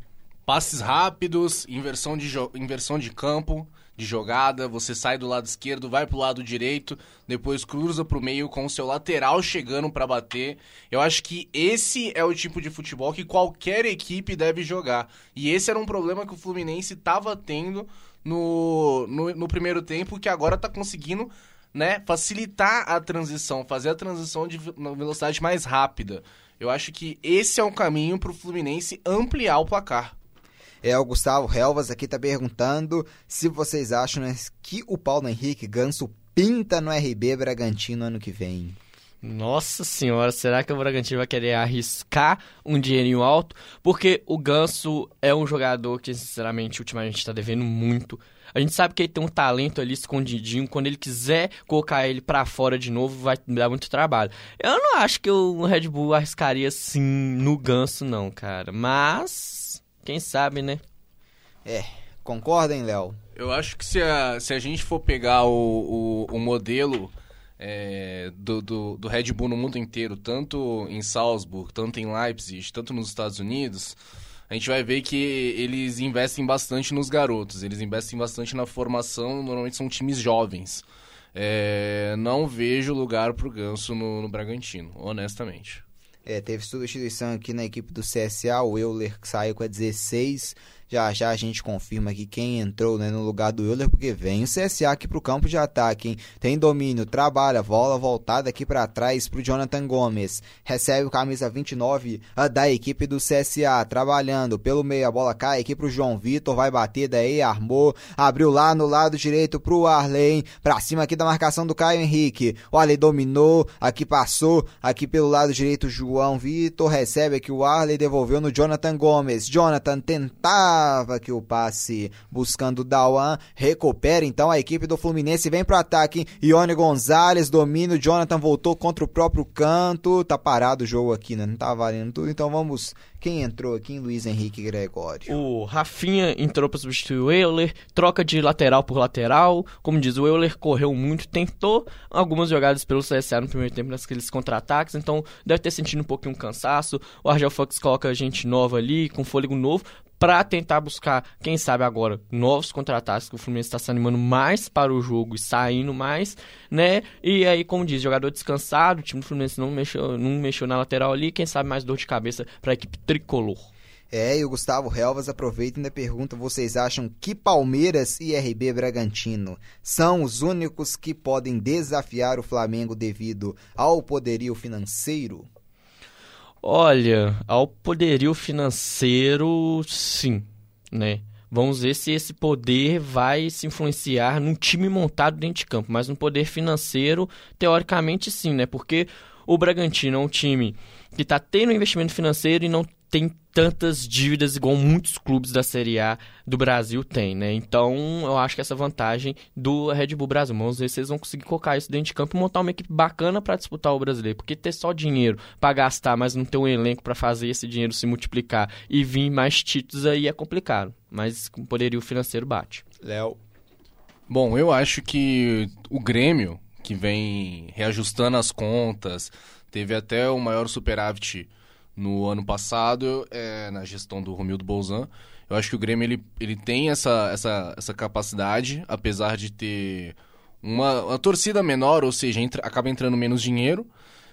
Passes rápidos, inversão de, inversão de campo, de jogada, você sai do lado esquerdo, vai pro lado direito, depois cruza pro meio com o seu lateral chegando pra bater. Eu acho que esse é o tipo de futebol que qualquer equipe deve jogar. E esse era um problema que o Fluminense tava tendo no, no, no primeiro tempo, que agora tá conseguindo né, facilitar a transição, fazer a transição de velocidade mais rápida. Eu acho que esse é o caminho pro Fluminense ampliar o placar. É, o Gustavo Helvas aqui tá perguntando se vocês acham né, que o Paulo Henrique Ganso pinta no RB Bragantino ano que vem. Nossa senhora, será que o Bragantino vai querer arriscar um dinheirinho alto? Porque o Ganso é um jogador que, sinceramente, ultimamente tá devendo muito. A gente sabe que ele tem um talento ali escondidinho. Quando ele quiser colocar ele pra fora de novo, vai dar muito trabalho. Eu não acho que o Red Bull arriscaria assim no Ganso, não, cara. Mas, quem sabe, né? Concordem, Léo? Eu acho que se a, se a gente for pegar o, o, o modelo é, do, do, do Red Bull no mundo inteiro, tanto em Salzburg, tanto em Leipzig, tanto nos Estados Unidos, a gente vai ver que eles investem bastante nos garotos, eles investem bastante na formação, normalmente são times jovens. É, não vejo lugar pro Ganso no, no Bragantino, honestamente. É, teve substituição aqui na equipe do CSA, o Euler que saiu com a 16, Já já a gente confirma aqui quem entrou né, no lugar do Euler, porque vem o CSA aqui pro campo de ataque, hein? Tem domínio, trabalha, bola voltada aqui para trás pro Jonathan Gomes. Recebe o camisa 29 a da equipe do CSA, trabalhando pelo meio, a bola cai aqui pro João Vitor, vai bater daí, armou, abriu lá no lado direito pro Arley, pra cima aqui da marcação do Caio Henrique. O Arley dominou, aqui passou, aqui pelo lado direito João Vitor, recebe aqui o Arley, devolveu no Jonathan Gomes. Jonathan tentava que o passe buscando Dawan, recupera então a equipe do Fluminense, vem pro ataque, Ione Gonzalez domina, Jonathan voltou contra o próprio canto, tá parado o jogo aqui, né? Não tá valendo tudo, então vamos quem entrou aqui? Luiz Henrique Gregório? O Rafinha entrou para substituir o Euler, troca de lateral por lateral. Como diz, o Euler correu muito, tentou algumas jogadas pelo CSA no primeiro tempo naqueles contra-ataques, então deve ter sentido um pouquinho um cansaço. O Argel Fox coloca gente nova ali, com fôlego novo, para tentar buscar, quem sabe agora, novos contra-ataques, que o Fluminense está se animando mais para o jogo e saindo mais, né? E aí, como diz, jogador descansado, o time do Fluminense não mexeu, não mexeu na lateral ali, quem sabe mais dor de cabeça para a equipe tricolor. É, e o Gustavo Helvas aproveita e ainda pergunta: vocês acham que Palmeiras e RB Bragantino são os únicos que podem desafiar o Flamengo devido ao poderio financeiro? Olha, ao poderio financeiro, sim, né? Vamos ver se esse poder vai se influenciar num time montado dentro de campo, mas no poder financeiro, teoricamente sim, né? Porque o Bragantino é um time que está tendo investimento financeiro e não tem tantas dívidas igual muitos clubes da Série A do Brasil têm, né? Então, eu acho que essa vantagem do Red Bull Brasil. Vamos ver se eles vão conseguir colocar isso dentro de campo e montar uma equipe bacana para disputar o brasileiro. Porque ter só dinheiro para gastar, mas não ter um elenco para fazer esse dinheiro se multiplicar e vir mais títulos aí é complicado. Mas com poderio financeiro bate. Léo. Bom, eu acho que o Grêmio, que vem reajustando as contas, teve até o maior superávit no ano passado, é, na gestão do Romildo Bolzan. Eu acho que o Grêmio ele, ele tem essa, essa, essa capacidade, apesar de ter uma, uma torcida menor, ou seja, entra, acaba entrando menos dinheiro.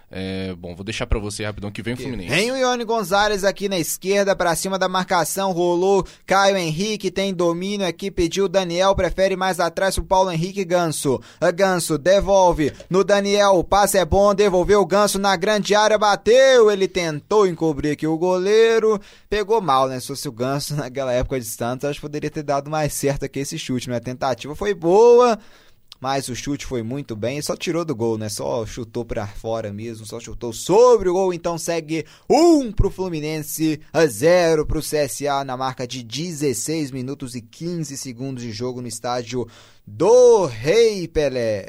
É, bom, vou deixar para você rapidão que vem o Fluminense. Vem o Ione Gonzalez aqui na esquerda, para cima da marcação, rolou Caio Henrique, tem domínio aqui, pediu o Daniel, prefere mais atrás pro Paulo Henrique Ganso. A Ganso devolve no Daniel, o passe é bom, devolveu o Ganso na grande área, bateu, ele tentou encobrir aqui o goleiro, pegou mal, né? Se fosse o Ganso naquela época de Santos, acho que poderia ter dado mais certo aqui esse chute, né? A tentativa foi boa, mas o chute foi muito bem, só tirou do gol, né? Só chutou para fora mesmo, só chutou sobre o gol, então segue 1 um pro Fluminense, a 0 pro CSA na marca de 16 minutos e 15 segundos de jogo no estádio do Rei Pelé.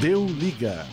Deu liga.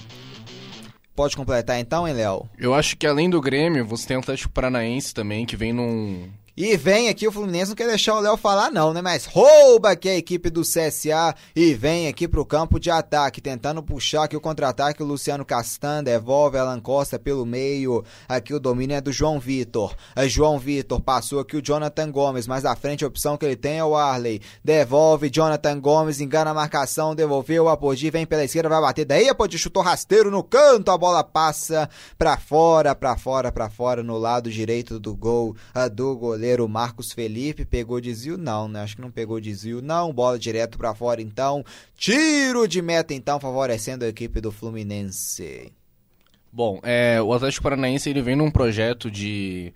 Pode completar então, hein, Léo? Eu acho que além do Grêmio, você tem o Atlético Paranaense também, que vem num, e vem aqui, o Fluminense não quer deixar o Léo falar não, né? Mas rouba aqui a equipe do CSA e vem aqui pro campo de ataque, tentando puxar aqui o contra-ataque. O Luciano Castan devolve Alan Costa pelo meio. Aqui o domínio é do João Vitor. É João Vitor passou aqui o Jonathan Gomes, mas à frente a opção que ele tem é o Arley. Devolve Jonathan Gomes, engana a marcação, devolveu. Apodi vem pela esquerda, vai bater. Daí Apodi chutou rasteiro no canto, a bola passa pra fora, pra fora, pra fora, no lado direito do gol do goleiro goleiro Marcos Felipe pegou desvio? Não, né? Acho que não pegou desvio, não. Bola direto para fora, então. Tiro de meta, então, favorecendo a equipe do Fluminense. Bom, é, o Atlético Paranaense ele vem num projeto de,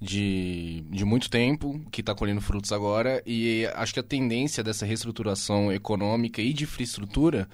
de, de muito tempo, que está colhendo frutos agora, e acho que a tendência dessa reestruturação econômica e de infraestrutura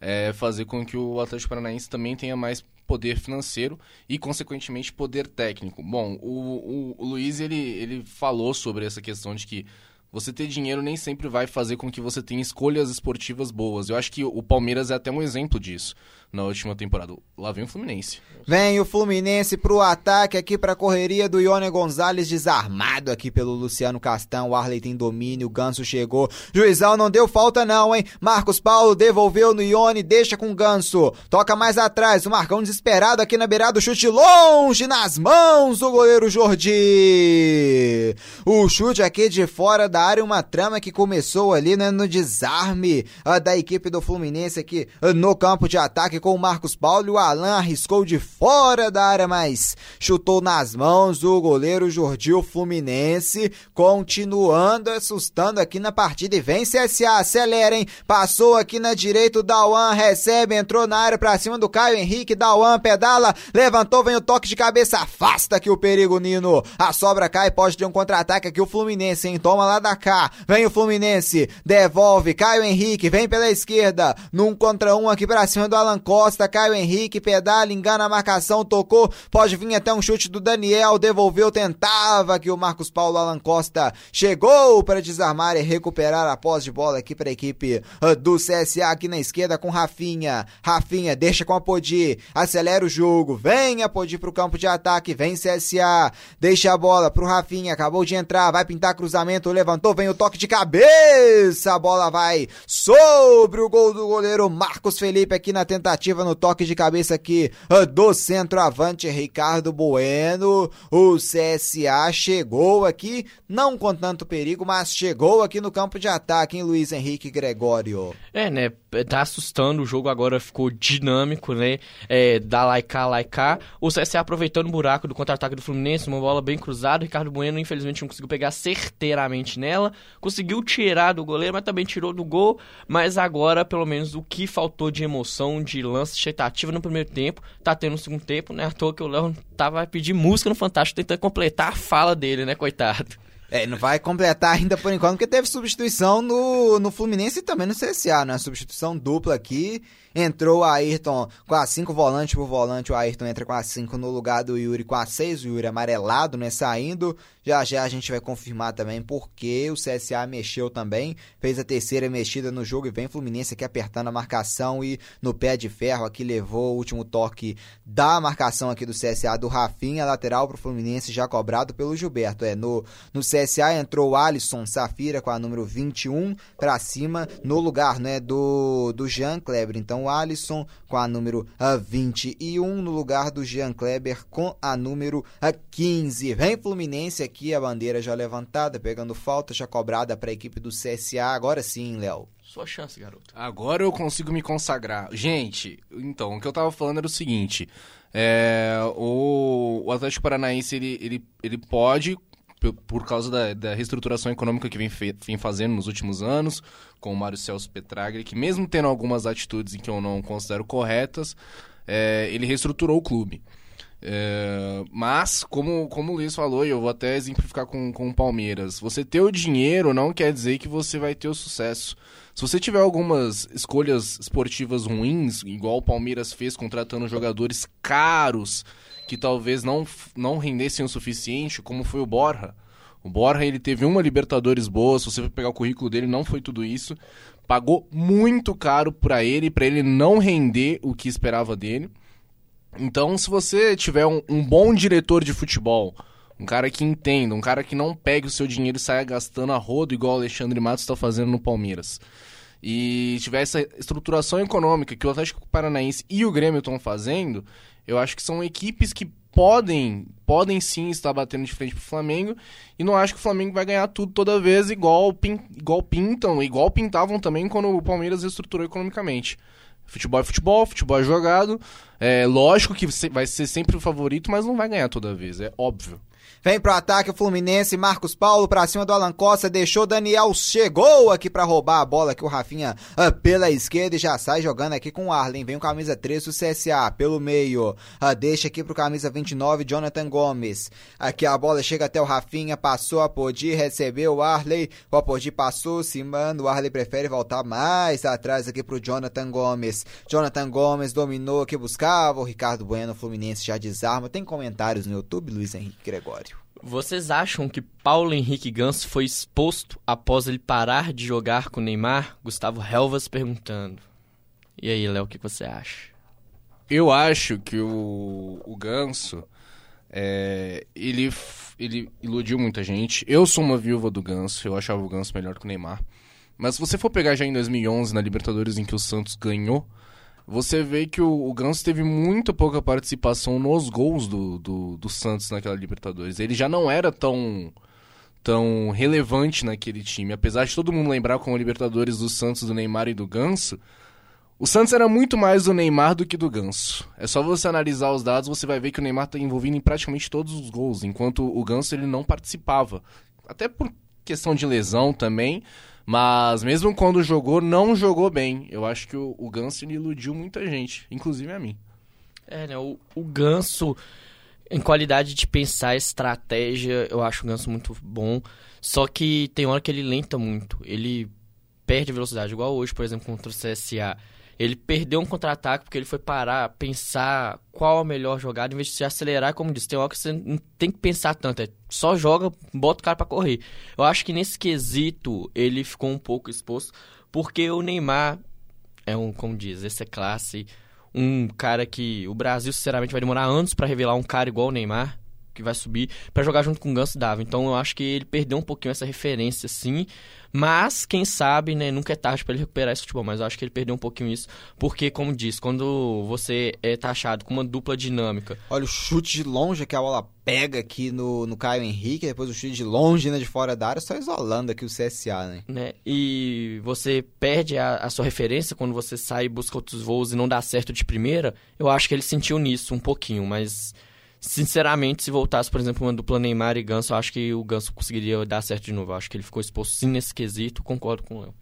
é fazer com que o Atlético Paranaense também tenha mais poder financeiro e, consequentemente, poder técnico. Bom, o, o, o Luiz ele, ele falou sobre essa questão de que você ter dinheiro nem sempre vai fazer com que você tenha escolhas esportivas boas. Eu acho que o Palmeiras é até um exemplo disso na última temporada. Lá vem o Fluminense. Vem o Fluminense pro ataque aqui pra correria do Ione Gonzalez, desarmado aqui pelo Luciano Castão. O Arley tem domínio, o Ganso chegou. Juizão não deu falta não, hein? Marcos Paulo devolveu no Ione, deixa com o Ganso. Toca mais atrás, o Marcão desesperado aqui na beirada, o chute longe nas mãos do goleiro Jordi. O chute aqui de fora da área, uma trama que começou ali né, no desarme uh, da equipe do Fluminense aqui uh, no campo de ataque ataque com o Marcos Paulo o Alan arriscou de fora da área, mas chutou nas mãos do goleiro Jordil Fluminense, continuando assustando aqui na partida e vem CSA, acelera, hein? Passou aqui na direita o Dauan, recebe, entrou na área pra cima do Caio Henrique, Dauan pedala, levantou, vem o toque de cabeça, afasta aqui o perigo, Nino. A sobra cai, pode ter um contra-ataque aqui o Fluminense, hein? Toma lá da cá, vem o Fluminense, devolve, Caio Henrique, vem pela esquerda, num contra um aqui pra cima do Alan Costa, Caio Henrique pedala, engana a marcação, tocou, pode vir até um chute do Daniel, devolveu, tentava que o Marcos Paulo Alan Costa chegou para desarmar e recuperar a posse de bola aqui para a equipe do CSA aqui na esquerda com Rafinha. Rafinha deixa com a Podi, acelera o jogo, vem a Podi pro campo de ataque, vem CSA, deixa a bola pro Rafinha, acabou de entrar, vai pintar cruzamento, levantou, vem o toque de cabeça, a bola vai sobre o gol do goleiro Marcos Felipe aqui na tentativa no toque de cabeça aqui uh, do centroavante Ricardo Bueno. O CSA chegou aqui, não com tanto perigo, mas chegou aqui no campo de ataque, hein, Luiz Henrique Gregório? É, né? Tá assustando, o jogo agora ficou dinâmico, né? É, dá e cá. O CSA aproveitando o buraco do contra-ataque do Fluminense, uma bola bem cruzada. Ricardo Bueno, infelizmente, não conseguiu pegar certeiramente nela. Conseguiu tirar do goleiro, mas também tirou do gol. Mas agora, pelo menos, o que faltou de emoção, de lance, de expectativa no primeiro tempo, tá tendo no segundo tempo, né? À toa que o Léo tava a pedir música no Fantástico, tentando completar a fala dele, né, coitado. É, não vai completar ainda por enquanto, porque teve substituição no, no Fluminense e também no CSA, né? Substituição dupla aqui. Entrou o Ayrton com a 5 volante por volante, o Ayrton entra com a 5 no lugar do Yuri com a 6, o Yuri amarelado, né, saindo. Já já a gente vai confirmar também porque o CSA mexeu também, fez a terceira mexida no jogo e vem Fluminense aqui apertando a marcação e no pé de ferro aqui levou o último toque da marcação aqui do CSA do Rafinha, lateral pro Fluminense já cobrado pelo Gilberto. É, no, no CSA entrou o Alisson Safira com a número 21 para cima no lugar, né, do, do Jean Kleber. Então Alisson com a número a 21 no lugar do Jean Kleber com a número a 15. Vem Fluminense aqui, a bandeira já levantada, pegando falta, já cobrada para a equipe do CSA. Agora sim, Léo. Sua chance, garoto. Agora eu consigo me consagrar. Gente, então, o que eu tava falando era o seguinte: é, o, o Atlético Paranaense ele, ele, ele pode por causa da, da, reestruturação econômica que vem, fe, vem, fazendo nos últimos anos, com o Mário Celso Petragli, que mesmo tendo algumas atitudes em que eu não considero corretas, é, ele reestruturou o clube. É, mas, como, como o Luiz falou, e eu vou até exemplificar com, com o Palmeiras, você ter o dinheiro não quer dizer que você vai ter o sucesso. Se você tiver algumas escolhas esportivas ruins, igual o Palmeiras fez contratando jogadores caros, que talvez não, não rendessem o suficiente, como foi o Borja. O Borja ele teve uma Libertadores boa, se você for pegar o currículo dele, não foi tudo isso. Pagou muito caro para ele, para ele não render o que esperava dele. Então, se você tiver um, um, bom diretor de futebol, um cara que entenda, um cara que não pegue o seu dinheiro e saia gastando a rodo igual o Alexandre Matos está fazendo no Palmeiras, e tiver essa estruturação econômica que o Atlético Paranaense e o Grêmio estão fazendo, eu acho que são equipes que podem, podem sim estar batendo de frente pro Flamengo e não acho que o Flamengo vai ganhar tudo toda vez igual, pin, igual pintam, igual pintavam também quando o Palmeiras estruturou economicamente. Futebol é futebol, futebol é jogado. É lógico que vai ser sempre o favorito, mas não vai ganhar toda vez, é óbvio. Vem pro ataque o Fluminense, Marcos Paulo pra cima do Alan Costa, deixou Daniel, chegou aqui para roubar a bola que o Rafinha uh, pela esquerda e já sai jogando aqui com o Arlen. Vem o camisa 13 o CSA pelo meio, uh, deixa aqui pro camisa 29 Jonathan Gomes. Aqui a bola chega até o Rafinha, passou a Podi, recebeu o Arley, o Podi passou, se manda, o Arley prefere voltar mais atrás aqui pro Jonathan Gomes. Jonathan Gomes dominou aqui, buscava o Ricardo Bueno, Fluminense já desarma. Tem comentários no YouTube, Luiz Henrique Gregório. Vocês acham que Paulo Henrique Ganso foi exposto após ele parar de jogar com o Neymar? Gustavo Helvas perguntando. E aí, Léo, o que você acha? Eu acho que o, o Ganso, é, ele, ele iludiu muita gente. Eu sou uma viúva do Ganso, eu achava o Ganso melhor que o Neymar. Mas se você for pegar já em 2011, na Libertadores, em que o Santos ganhou, você vê que o, o Ganso teve muito pouca participação nos gols do, do, do Santos naquela Libertadores. Ele já não era tão tão relevante naquele time. Apesar de todo mundo lembrar como Libertadores do Santos, do Neymar e do Ganso, O Santos era muito mais do Neymar do que do Ganso. É só você analisar os dados, você vai ver que o Neymar está envolvido em praticamente todos os gols, enquanto o Ganso ele não participava. Até por questão de lesão também, mas mesmo quando jogou, não jogou bem. Eu acho que o, o Ganso iludiu muita gente, inclusive a mim. É, né? O, o Ganso, em qualidade de pensar estratégia, eu acho o Ganso muito bom. Só que tem hora que ele lenta muito. Ele perde velocidade, igual hoje, por exemplo, contra o CSA. Ele perdeu um contra-ataque porque ele foi parar, pensar qual a melhor jogada, em vez de se acelerar, como disse, tem hora que você não tem que pensar tanto, é só joga, bota o cara para correr. Eu acho que nesse quesito ele ficou um pouco exposto, porque o Neymar é um, como diz, esse é classe, um cara que o Brasil, sinceramente, vai demorar anos para revelar um cara igual o Neymar, que vai subir para jogar junto com o Ganso Dava. Então eu acho que ele perdeu um pouquinho essa referência, sim. Mas, quem sabe, né, nunca é tarde para ele recuperar esse futebol. Mas eu acho que ele perdeu um pouquinho isso. Porque, como disse, quando você é taxado com uma dupla dinâmica. Olha o chute de longe que a bola pega aqui no, no Caio Henrique, depois o chute de longe, né, de fora da área, só isolando aqui o CSA, né? né? E você perde a, a sua referência quando você sai e busca outros voos e não dá certo de primeira. Eu acho que ele sentiu nisso um pouquinho, mas Sinceramente, se voltasse, por exemplo, uma dupla Neymar e Ganso, eu acho que o Ganso conseguiria dar certo de novo. Eu acho que ele ficou exposto sim nesse quesito, concordo com o.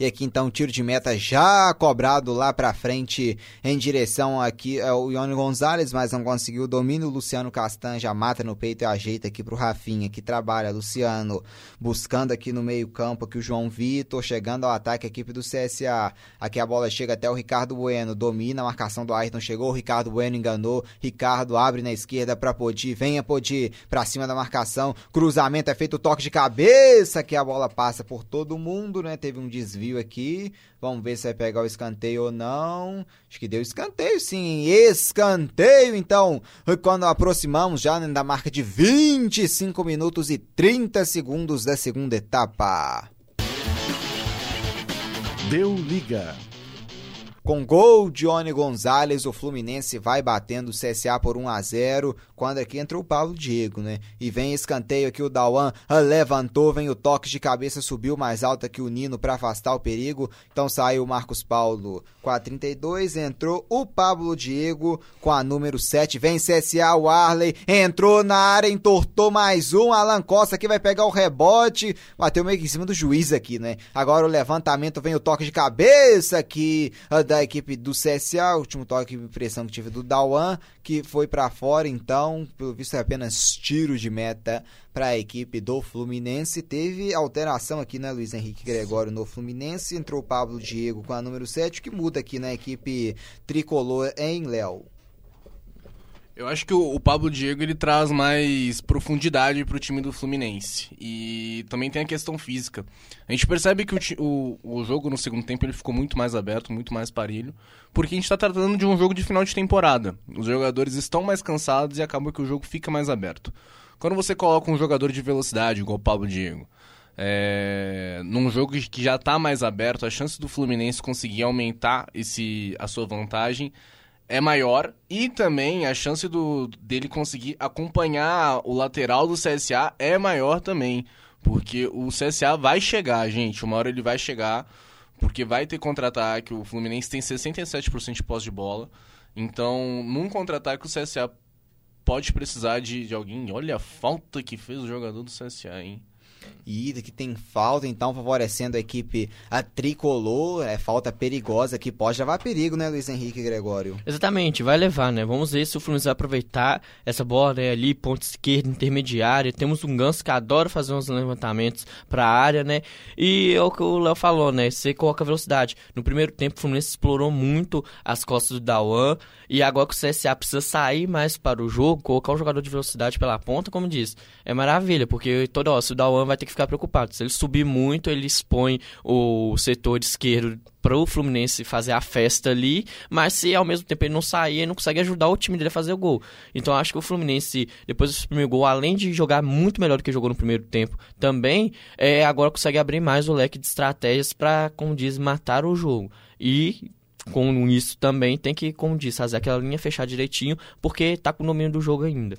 E aqui então tiro de meta já cobrado lá pra frente em direção aqui ao Ione Gonzalez, mas não conseguiu o domínio. Luciano Castan já mata no peito e ajeita aqui pro Rafinha, que trabalha. Luciano buscando aqui no meio-campo aqui o João Vitor, chegando ao ataque a equipe do CSA. Aqui a bola chega até o Ricardo Bueno, domina a marcação do Ayrton, chegou o Ricardo Bueno, enganou. Ricardo abre na esquerda pra Podi, venha Podi pra cima da marcação. Cruzamento é feito toque de cabeça, que a bola passa por todo mundo, né? Teve um desvio aqui. Vamos ver se vai pegar o escanteio ou não. Acho que deu escanteio, sim. Escanteio, então. Quando aproximamos já da marca de 25 minutos e 30 segundos da segunda etapa. Deu liga. Com gol de Oni Gonzalez, o Fluminense vai batendo o CSA por 1 a 0 quando aqui entrou o Paulo Diego, né? E vem escanteio aqui, o Dauan levantou, vem o toque de cabeça, subiu mais alto que o Nino para afastar o perigo. Então saiu o Marcos Paulo com a 32, entrou o Pablo Diego com a número 7, vem CSA, o Arley, entrou na área, entortou mais um, Alan Costa que vai pegar o rebote, bateu meio que em cima do juiz aqui, né? Agora o levantamento, vem o toque de cabeça aqui da da equipe do CSA, o último toque de impressão que tive do Dawan, que foi para fora, então, pelo visto é apenas tiro de meta para a equipe do Fluminense. Teve alteração aqui, né, Luiz Henrique Gregório no Fluminense, entrou Pablo Diego com a número 7, que muda aqui na equipe tricolor em Léo. Eu acho que o, Pablo Diego ele traz mais profundidade para o time do Fluminense. E também tem a questão física. A gente percebe que o, o, o jogo no segundo tempo ele ficou muito mais aberto, muito mais parelho, porque a gente está tratando de um jogo de final de temporada. Os jogadores estão mais cansados e acaba que o jogo fica mais aberto. Quando você coloca um jogador de velocidade, igual o Pablo Diego, é, num jogo que já está mais aberto, a chance do Fluminense conseguir aumentar esse, a sua vantagem é maior e também a chance do, dele conseguir acompanhar o lateral do CSA é maior também. Porque o CSA vai chegar, gente. Uma hora ele vai chegar, porque vai ter contra-ataque. O Fluminense tem 67% de posse de bola. Então, num contra-ataque, o CSA pode precisar de, de alguém. Olha a falta que fez o jogador do CSA, hein? E que tem falta, então favorecendo a equipe a tricolor, é falta perigosa que pode levar perigo, né, Luiz Henrique Gregório? Exatamente, vai levar, né? Vamos ver se o Fluminense vai aproveitar essa bola né, ali, ponta esquerda, intermediária. Temos um Ganso que adora fazer uns levantamentos para a área, né? E é o que o Léo falou, né? Você coloca velocidade. No primeiro tempo, o Fluminense explorou muito as costas do Dawan. E agora que o CSA precisa sair mais para o jogo, colocar o jogador de velocidade pela ponta, como diz, é maravilha, porque toda hora, se o Dawan vai ter que ficar preocupado. Se ele subir muito, ele expõe o setor esquerdo para o Fluminense fazer a festa ali, mas se ao mesmo tempo ele não sair, ele não consegue ajudar o time dele a fazer o gol. Então acho que o Fluminense, depois desse primeiro gol, além de jogar muito melhor do que jogou no primeiro tempo, também é, agora consegue abrir mais o leque de estratégias para, como diz, matar o jogo. E com isso também tem que, como diz, fazer aquela linha fechar direitinho, porque tá com o domínio do jogo ainda.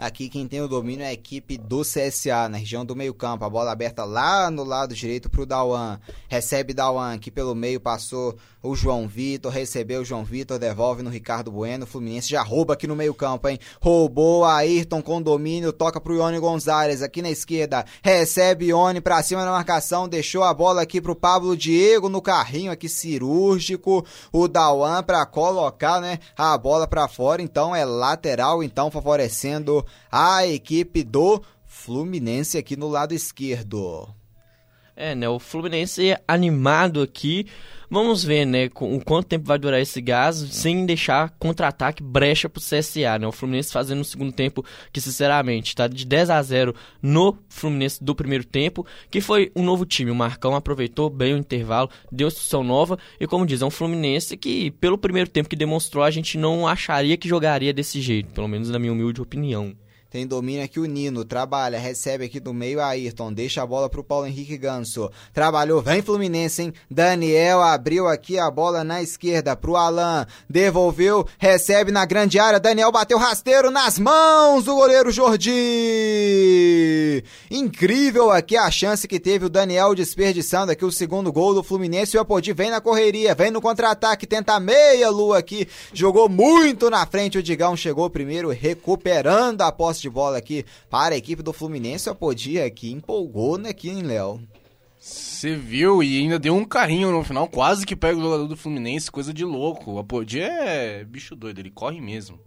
Aqui quem tem o domínio é a equipe do CSA, na região do meio campo. A bola aberta lá no lado direito pro Dawan. Recebe Dawan, que pelo meio passou o João Vitor, recebeu o João Vitor, devolve no Ricardo Bueno. O Fluminense já rouba aqui no meio campo, hein? Roubou Ayrton com domínio, toca pro Ione Gonzalez aqui na esquerda. Recebe Ione pra cima na marcação, deixou a bola aqui pro Pablo Diego no carrinho aqui cirúrgico. O Dawan pra colocar, né, a bola pra fora. Então é lateral, então favorecendo a equipe do Fluminense aqui no lado esquerdo. É, né? O Fluminense animado aqui. Vamos ver, né? Com, quanto tempo vai durar esse gás sem deixar contra-ataque brecha pro CSA, né? O Fluminense fazendo um segundo tempo que, sinceramente, tá de 10 a 0 no Fluminense do primeiro tempo, que foi um novo time. O Marcão aproveitou bem o intervalo, deu instrução nova e, como diz, é um Fluminense que, pelo primeiro tempo que demonstrou, a gente não acharia que jogaria desse jeito, pelo menos na minha humilde opinião. Tem domínio aqui o Nino, trabalha, recebe aqui do meio Ayrton, deixa a bola pro Paulo Henrique Ganso. Trabalhou, vem Fluminense, hein? Daniel abriu aqui a bola na esquerda pro Alan, devolveu, recebe na grande área, Daniel bateu rasteiro nas mãos do goleiro Jordi. Incrível aqui a chance que teve o Daniel desperdiçando aqui o segundo gol do Fluminense. O Apodi vem na correria, vem no contra-ataque, tenta meia lua aqui, jogou muito na frente. O Digão chegou primeiro, recuperando a posse de bola aqui para a equipe do Fluminense. O Apodi aqui empolgou, né, aqui, hein, Léo? Você viu e ainda deu um carrinho no final, quase que pega o jogador do Fluminense, coisa de louco. O Apodi é bicho doido, ele corre mesmo.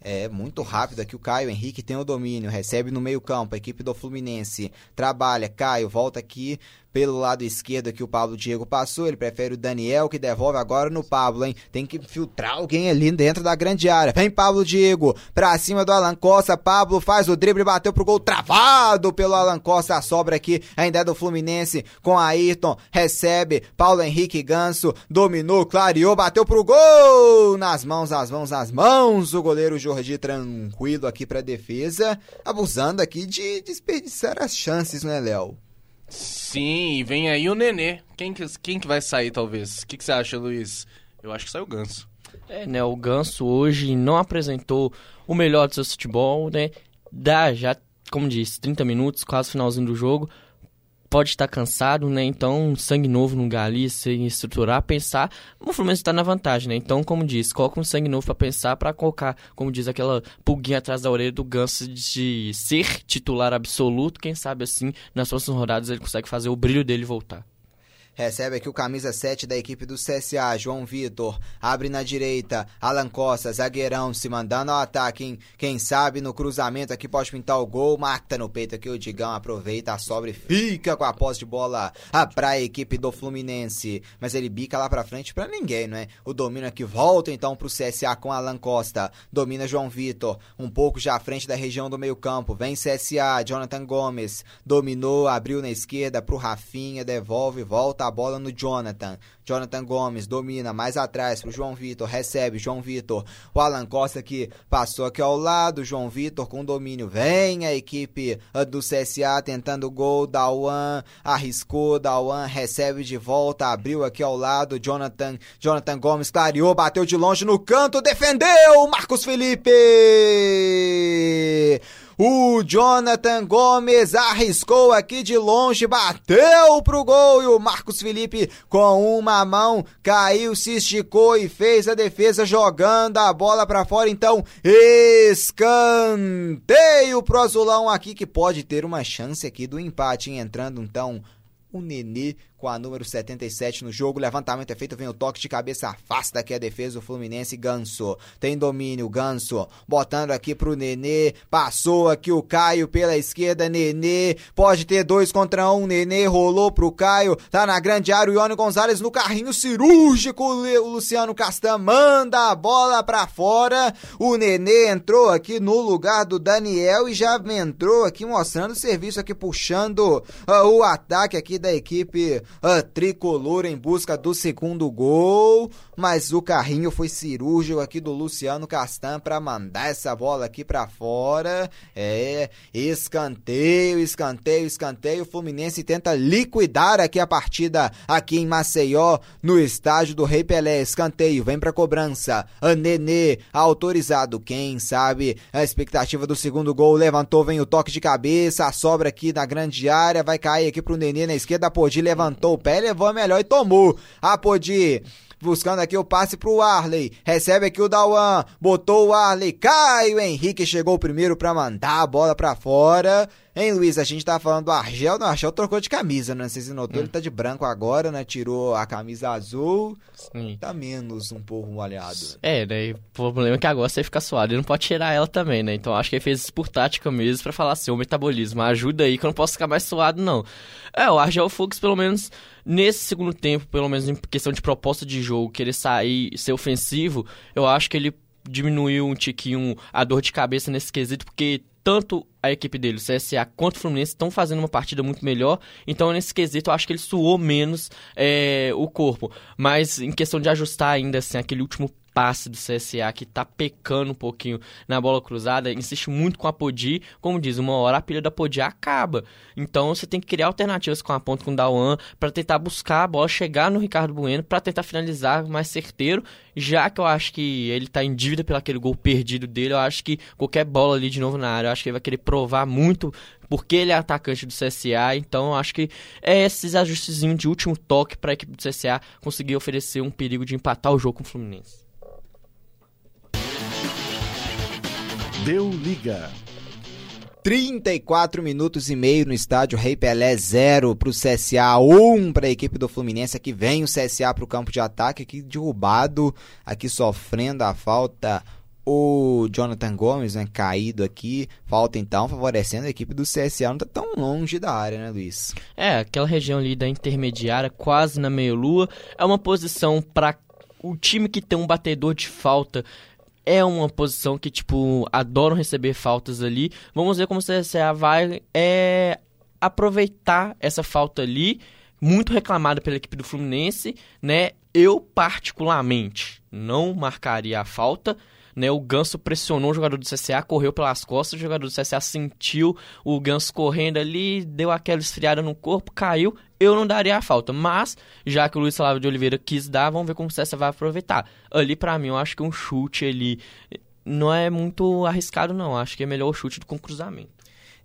É muito rápido aqui o Caio Henrique tem o domínio, recebe no meio-campo, a equipe do Fluminense trabalha, Caio volta aqui pelo lado esquerdo que o Pablo Diego passou, ele prefere o Daniel que devolve agora no Pablo, hein? Tem que filtrar alguém ali dentro da grande área. Vem Pablo Diego pra cima do Alan Costa, Pablo faz o drible, bateu pro gol travado pelo Alan Costa, a sobra aqui ainda é do Fluminense com Ayrton, recebe Paulo Henrique Ganso, dominou, clareou, bateu pro gol! Nas mãos, nas mãos, nas mãos, o goleiro Jordi tranquilo aqui pra defesa, abusando aqui de desperdiçar as chances, né, Léo? Sim, e vem aí o Nenê. Quem que, quem que vai sair, talvez? O que, que você acha, Luiz? Eu acho que sai o Ganso. É, né, o Ganso hoje não apresentou o melhor do seu futebol, né? Dá já, como disse, 30 minutos, quase finalzinho do jogo. Pode estar cansado, né? Então, sangue novo no lugar ali, se estruturar, pensar. O Fluminense está na vantagem, né? Então, como diz, coloca um sangue novo para pensar, para colocar, como diz, aquela pulguinha atrás da orelha do Ganso de ser titular absoluto. Quem sabe assim, nas próximas rodadas ele consegue fazer o brilho dele voltar. Recebe aqui o camisa 7 da equipe do CSA, João Vitor. Abre na direita, Alan Costa, zagueirão, se mandando ao ataque, hein? Quem sabe no cruzamento aqui pode pintar o gol. Mata no peito aqui o Digão, aproveita sobra e fica com a posse de bola a pra a equipe do Fluminense. Mas ele bica lá pra frente pra ninguém, não é? O domínio aqui volta então pro CSA com Alan Costa. Domina João Vitor, um pouco já à frente da região do meio campo. Vem CSA, Jonathan Gomes. Dominou, abriu na esquerda pro Rafinha, devolve, volta a bola no Jonathan. Jonathan Gomes domina mais atrás pro João Vitor, recebe João Vitor. O Alan Costa que passou aqui ao lado, João Vitor com domínio. Vem a equipe do CSA tentando o gol, Dawan arriscou, Dawan recebe de volta, abriu aqui ao lado, Jonathan, Jonathan Gomes clareou, bateu de longe no canto, defendeu Marcos Felipe! O Jonathan Gomes arriscou aqui de longe, bateu pro gol e o Marcos Felipe com uma mão caiu, se esticou e fez a defesa jogando a bola para fora. Então, escanteio pro Azulão aqui que pode ter uma chance aqui do empate, hein? entrando então o Nenê com a número 77 no jogo. Levantamento é feito, vem o toque de cabeça, afasta aqui a defesa do Fluminense. Ganso tem domínio, Ganso botando aqui pro Nenê. Passou aqui o Caio pela esquerda. Nenê pode ter dois contra um. Nenê rolou pro Caio, tá na grande área. O Ione Gonzalez no carrinho cirúrgico. O Luciano Castan manda a bola pra fora. O Nenê entrou aqui no lugar do Daniel e já entrou aqui mostrando o serviço aqui, puxando uh, o ataque aqui da equipe tricolor em busca do segundo gol. Mas o carrinho foi cirúrgico aqui do Luciano Castan para mandar essa bola aqui para fora. É, escanteio, escanteio, escanteio. O Fluminense tenta liquidar aqui a partida aqui em Maceió, no estádio do Rei Pelé. Escanteio, vem para cobrança. A Nenê, autorizado. Quem sabe a expectativa do segundo gol levantou, vem o toque de cabeça, a sobra aqui na grande área, vai cair aqui pro Nenê na esquerda. Podi levantou o pé, levou a melhor e tomou. A Podi buscando aqui o passe pro Arley. Recebe aqui o Dawan, botou o Arley, cai o Henrique, chegou primeiro para mandar a bola para fora. Hein, Luiz, a gente tá falando do Argel, não, o Argel trocou de camisa, né? Não sei se notou, hum. ele tá de branco agora, né? Tirou a camisa azul, Sim. tá menos um pouco molhado. É, né? O problema é que agora você fica suado, ele não pode tirar ela também, né? Então acho que ele fez isso por tática mesmo pra falar assim, o metabolismo, ajuda aí que eu não posso ficar mais suado, não. É, o Argel Fux, pelo menos, nesse segundo tempo, pelo menos em questão de proposta de jogo, querer sair, ser ofensivo, eu acho que ele diminuiu um tiquinho a dor de cabeça nesse quesito, porque tanto a equipe dele, o CSA, quanto o Fluminense, estão fazendo uma partida muito melhor. Então, nesse quesito, eu acho que ele suou menos é, o corpo. Mas em questão de ajustar ainda assim, aquele último passe do CSA que tá pecando um pouquinho na bola cruzada, insiste muito com a Podi, como diz, uma hora a pilha da Podi acaba. Então você tem que criar alternativas com a ponta com o Dawan para tentar buscar a bola chegar no Ricardo Bueno para tentar finalizar mais certeiro, já que eu acho que ele tá em dívida pelo aquele gol perdido dele, eu acho que qualquer bola ali de novo na área, eu acho que ele vai querer provar muito porque ele é atacante do CSA, então eu acho que é esses ajustezinhos de último toque para a equipe do CSA conseguir oferecer um perigo de empatar o jogo com o Fluminense. Deu liga. 34 minutos e meio no estádio Rei Pelé 0 para o CSA, 1 para a equipe do Fluminense. Aqui vem o CSA para o campo de ataque, aqui derrubado, aqui sofrendo a falta o Jonathan Gomes, né, caído aqui. Falta então favorecendo a equipe do CSA, não está tão longe da área, né, Luiz? É, aquela região ali da intermediária, quase na meia-lua. É uma posição para o time que tem um batedor de falta é uma posição que, tipo, adoram receber faltas ali. Vamos ver como o CSA vai é, aproveitar essa falta ali, muito reclamada pela equipe do Fluminense, né? Eu, particularmente, não marcaria a falta, né? O Ganso pressionou o jogador do CSA, correu pelas costas, o jogador do CSA sentiu o Ganso correndo ali, deu aquela esfriada no corpo, caiu. Eu não daria a falta, mas já que o Luiz Flávio de Oliveira quis dar, vamos ver como o CSA vai aproveitar. Ali para mim, eu acho que um chute ali não é muito arriscado não, acho que é melhor o chute do que um cruzamento.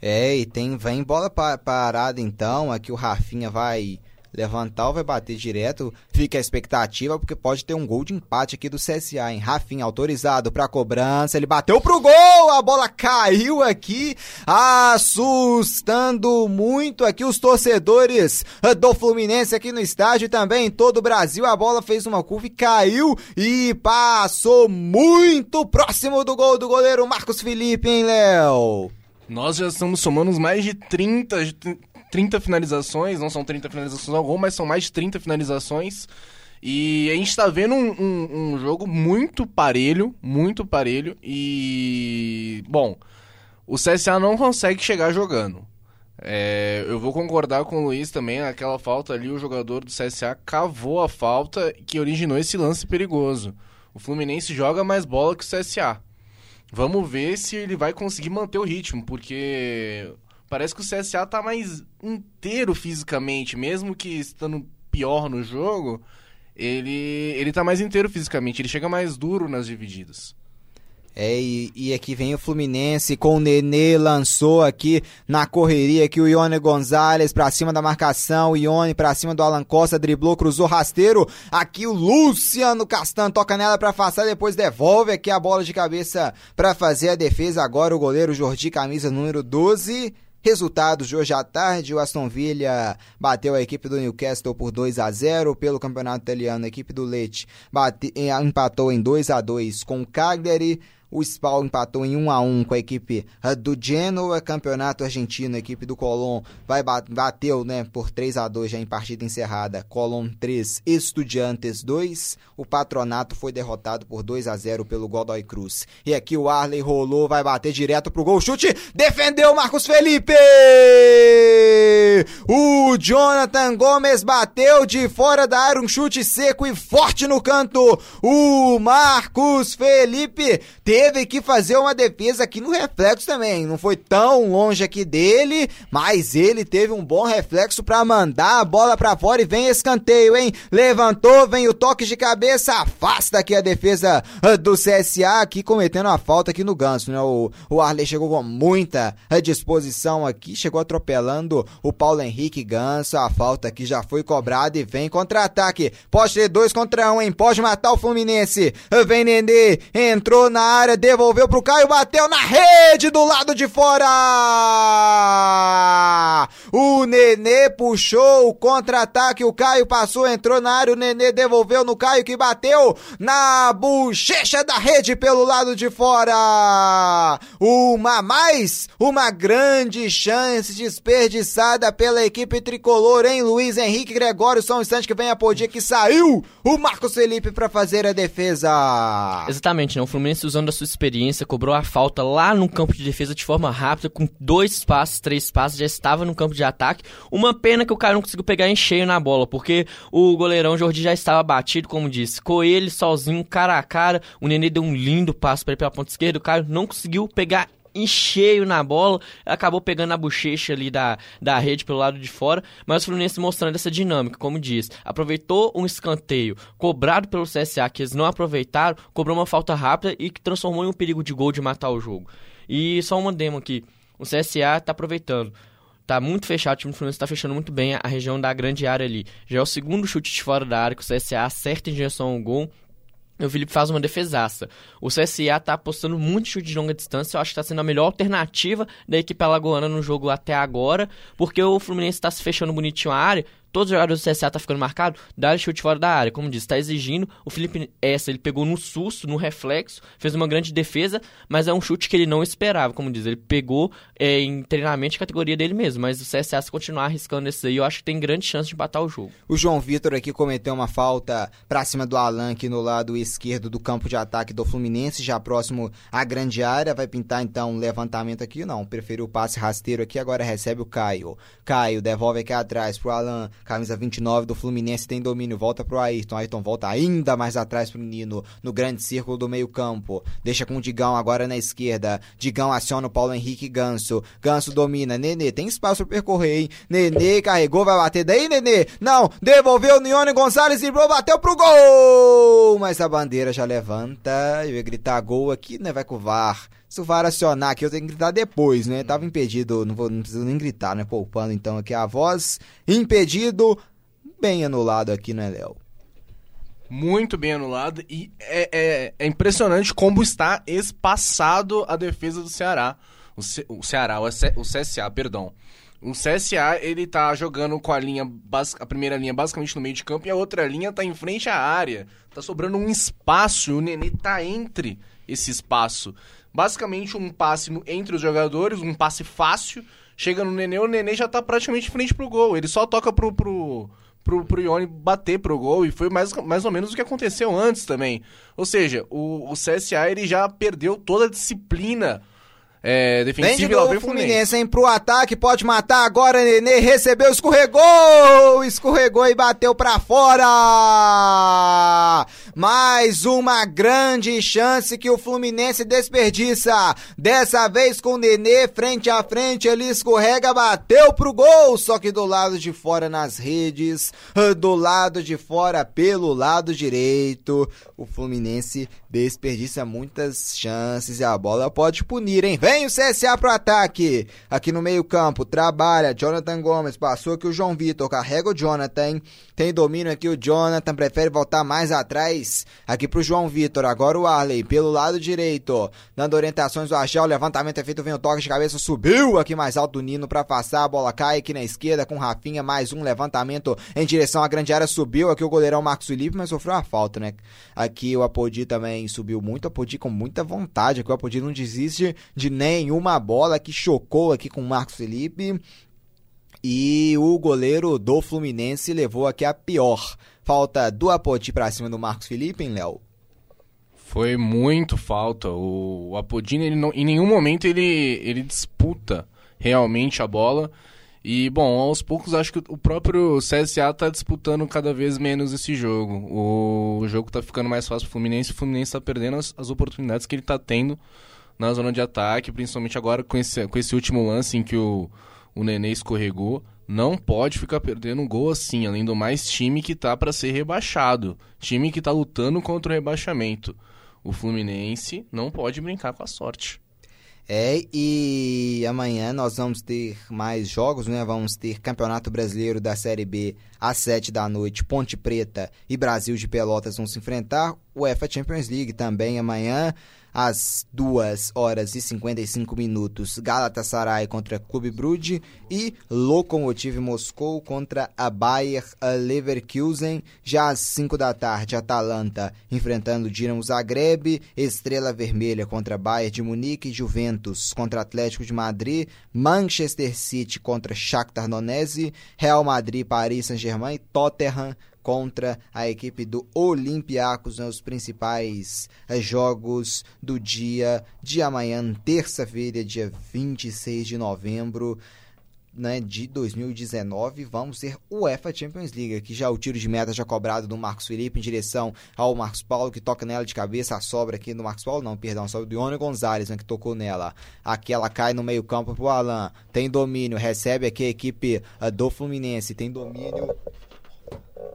É, e tem vem bola parada então, aqui o Rafinha vai levantar ou vai bater direto, fica a expectativa, porque pode ter um gol de empate aqui do CSA, hein? Rafinha autorizado pra cobrança, ele bateu pro gol, a bola caiu aqui, assustando muito aqui os torcedores do Fluminense aqui no estádio também em todo o Brasil. A bola fez uma curva e caiu e passou muito próximo do gol do goleiro Marcos Felipe, hein, Léo? Nós já estamos somando mais de 30, 30 finalizações, não são 30 finalizações ao gol, mas são mais de 30 finalizações. E a gente está vendo um, um, um, jogo muito parelho, muito parelho. E. Bom, o CSA não consegue chegar jogando. É, eu vou concordar com o Luiz também, aquela falta ali, o jogador do CSA cavou a falta que originou esse lance perigoso. O Fluminense joga mais bola que o CSA. Vamos ver se ele vai conseguir manter o ritmo, porque Parece que o CSA tá mais inteiro fisicamente, mesmo que estando pior no jogo, ele, ele tá mais inteiro fisicamente, ele chega mais duro nas divididas. É, e, e, aqui vem o Fluminense com o Nenê, lançou aqui na correria aqui o Ione Gonzalez pra cima da marcação, Ione pra cima do Alan Costa, driblou, cruzou rasteiro, aqui o Luciano Castan toca nela pra afastar, depois devolve aqui a bola de cabeça pra fazer a defesa, agora o goleiro Jordi, camisa número 12... Resultados de hoje à tarde, o Aston Villa bateu a equipe do Newcastle por 2 a 0 pelo Campeonato Italiano. A equipe do Leite bate, empatou em 2 a 2 com o Cagliari. O Spal empatou em 1 a 1 com a equipe uh, do Genoa, campeonato argentino, a equipe do Colón vai bateu, né, por 3 a 2 já em partida encerrada. Colón 3, Estudiantes 2. O Patronato foi derrotado por 2 a 0 pelo Godoy Cruz. E aqui o Arley rolou, vai bater direto pro gol. Chute, defendeu Marcos Felipe! O Jonathan Gomes bateu de fora da área, um chute seco e forte no canto. O Marcos Felipe teve que fazer uma defesa aqui no reflexo também. Não foi tão longe aqui dele, mas ele teve um bom reflexo para mandar a bola para fora e vem escanteio, hein? Levantou, vem o toque de cabeça, afasta aqui a defesa ah, do CSA aqui cometendo a falta aqui no ganso, né? O, o Arley chegou com muita disposição aqui, chegou atropelando o Paulo Henrique Ganso. A falta aqui já foi cobrada e vem contra-ataque. Pode ter dois contra um, hein? Pode matar o Fluminense. Vem Nenê, entrou na área, devolveu pro Caio, bateu na rede do lado de fora. O Nenê puxou o contra-ataque, o Caio passou, entrou na área, o Nenê devolveu no Caio que bateu na bochecha da rede pelo lado de fora. Uma mais, uma grande chance desperdiçada pela equipe tricolor, hein? Luiz Henrique Gregório, só um instante que vem a podia que saiu o Marcos Felipe para fazer a defesa. Exatamente, não. O Fluminense usando a sua experiência cobrou a falta lá no campo de defesa de forma rápida, com dois passos, três passos, já estava no campo de ataque. Uma pena que o cara não conseguiu pegar em cheio na bola, porque o goleirão Jordi já estava batido, como disse. Com ele sozinho, cara a cara, o Nenê deu um lindo passo para ele pela ponta esquerda, o cara não conseguiu pegar em cheio na bola, acabou pegando a bochecha ali da, da rede pelo lado de fora, mas o Fluminense mostrando essa dinâmica, como diz, aproveitou um escanteio cobrado pelo CSA que eles não aproveitaram, cobrou uma falta rápida e que transformou em um perigo de gol de matar o jogo. E só uma demo aqui, o CSA está aproveitando. Tá muito fechado, o time do Fluminense está fechando muito bem a, região da grande área ali. Já é o segundo chute de fora da área que o CSA acerta em direção ao gol o Felipe faz uma defesaça. O CSA tá apostando muito chute de longa distância. Eu acho que tá sendo a melhor alternativa da equipe alagoana no jogo até agora. Porque o Fluminense tá se fechando bonitinho a área todos os jogadores do CSA tá ficando marcado, dá chute fora da área. Como disse, está exigindo. O Felipe essa, ele pegou no susto, no reflexo, fez uma grande defesa, mas é um chute que ele não esperava, como diz. Ele pegou é, em treinamento de categoria dele mesmo, mas o CSA se continuar arriscando esse aí, eu acho que tem grande chance de empatar o jogo. O João Vitor aqui cometeu uma falta pra cima do Alan aqui no lado esquerdo do campo de ataque do Fluminense, já próximo à grande área. Vai pintar então um levantamento aqui, não. Preferiu o passe rasteiro aqui, agora recebe o Caio. Caio devolve aqui atrás pro Alan camisa 29 do Fluminense tem domínio, volta pro Ayrton, Ayrton volta ainda mais atrás pro Nino, no grande círculo do meio campo, deixa com o Digão agora na esquerda, Digão aciona o Paulo Henrique Ganso, Ganso domina, Nenê, tem espaço pra percorrer, hein, Nenê carregou, vai bater daí, Nenê, não, devolveu o Nione Gonçalves e bateu pro gol, mas a bandeira já levanta, eu ia gritar gol aqui, né, vai com o VAR, se o VAR acionar aqui, eu tenho que gritar depois, né? Tava impedido, não, vou, não preciso nem gritar, né? Poupando então aqui a voz. Impedido, bem anulado aqui, né, Léo? Muito bem anulado e é, é, é, impressionante como está espaçado a defesa do Ceará. O, Ce, o Ceará, o, o CSA, perdão. O CSA, ele tá jogando com a linha, a primeira linha basicamente no meio de campo e a outra linha tá em frente à área. Tá sobrando um espaço e o Nenê tá entre esse espaço basicamente um passe entre os jogadores, um passe fácil. Chega no Nenê, o Nenê já tá praticamente frente pro gol. Ele só toca pro, pro, pro, pro Ione bater pro gol. E foi mais, mais ou menos o que aconteceu antes também. Ou seja, o, o CSA ele já perdeu toda a disciplina é, defensivo Vem de novo o Fluminense, hein? Pro ataque, pode matar agora, Nenê, recebeu, escorregou, escorregou e bateu pra fora! Mais uma grande chance que o Fluminense desperdiça, dessa vez com o Nenê frente a frente, ele escorrega, bateu pro gol, só que do lado de fora nas redes, do lado de fora pelo lado direito, o Fluminense desperdiça muitas chances e a bola pode punir, hein? Vem o CSA pro ataque. Aqui no meio-campo, trabalha. Jonathan Gomes passou aqui o João Vitor. Carrega o Jonathan. Tem domínio aqui o Jonathan. Prefere voltar mais atrás. Aqui pro João Vitor. Agora o Arley pelo lado direito. Dando orientações do Argel. O levantamento é feito. Vem o toque de cabeça. Subiu aqui mais alto o Nino pra passar. A bola cai aqui na esquerda com o Rafinha. Mais um levantamento em direção à grande área. Subiu aqui o goleirão Marcos Felipe, mas sofreu uma falta, né? Aqui o Apodi também subiu muito. A Podi com muita vontade. Aqui, a Podi não desiste de nenhuma bola que chocou aqui com o Marcos Felipe. E o goleiro do Fluminense levou aqui a pior. Falta do Apodi pra cima do Marcos Felipe, hein, Léo? Foi muito falta. O, o Apodino, ele não, em nenhum momento ele, ele disputa realmente a bola. E, bom, aos poucos acho que o próprio CSA tá disputando cada vez menos esse jogo. O, jogo tá ficando mais fácil pro Fluminense. O Fluminense tá perdendo as, as oportunidades que ele tá tendo na zona de ataque, principalmente agora com esse, com esse último lance em que o, o Nenê escorregou. Não pode ficar perdendo um gol assim, além do mais time que tá para ser rebaixado. Time que tá lutando contra o rebaixamento. O Fluminense não pode brincar com a sorte. É, e amanhã nós vamos ter mais jogos, né? Vamos ter Campeonato Brasileiro da Série B às 7 da noite, Ponte Preta e Brasil de Pelotas vão se enfrentar. UEFA Champions League também amanhã às 2 horas e 55 minutos, Galatasaray contra Clube Brugge e Lokomotiv Moscou contra a Bayer Leverkusen. Já às 5 da tarde, Atalanta enfrentando Dinamo Zagreb, Estrela Vermelha contra Bayern de Munique, Juventus contra Atlético de Madrid, Manchester City contra Shakhtar Donetsk, Real Madrid, Paris Saint-Germain e Tottenham contra a equipe do Olympiacos nos principais eh, jogos do dia de amanhã, terça-feira, dia 26 de novembro. Né, de 2019, vamos ter UEFA Champions League. Aqui já o tiro de meta já cobrado do Marcos Felipe em direção ao Marcos Paulo, que toca nela de cabeça. A sobra aqui do Marcos Paulo, não, perdão, a sobra do Ione Gonzalez, né, que tocou nela. Aqui ela cai no meio-campo pro Alan. Tem domínio, recebe aqui a equipe uh, do Fluminense. Tem domínio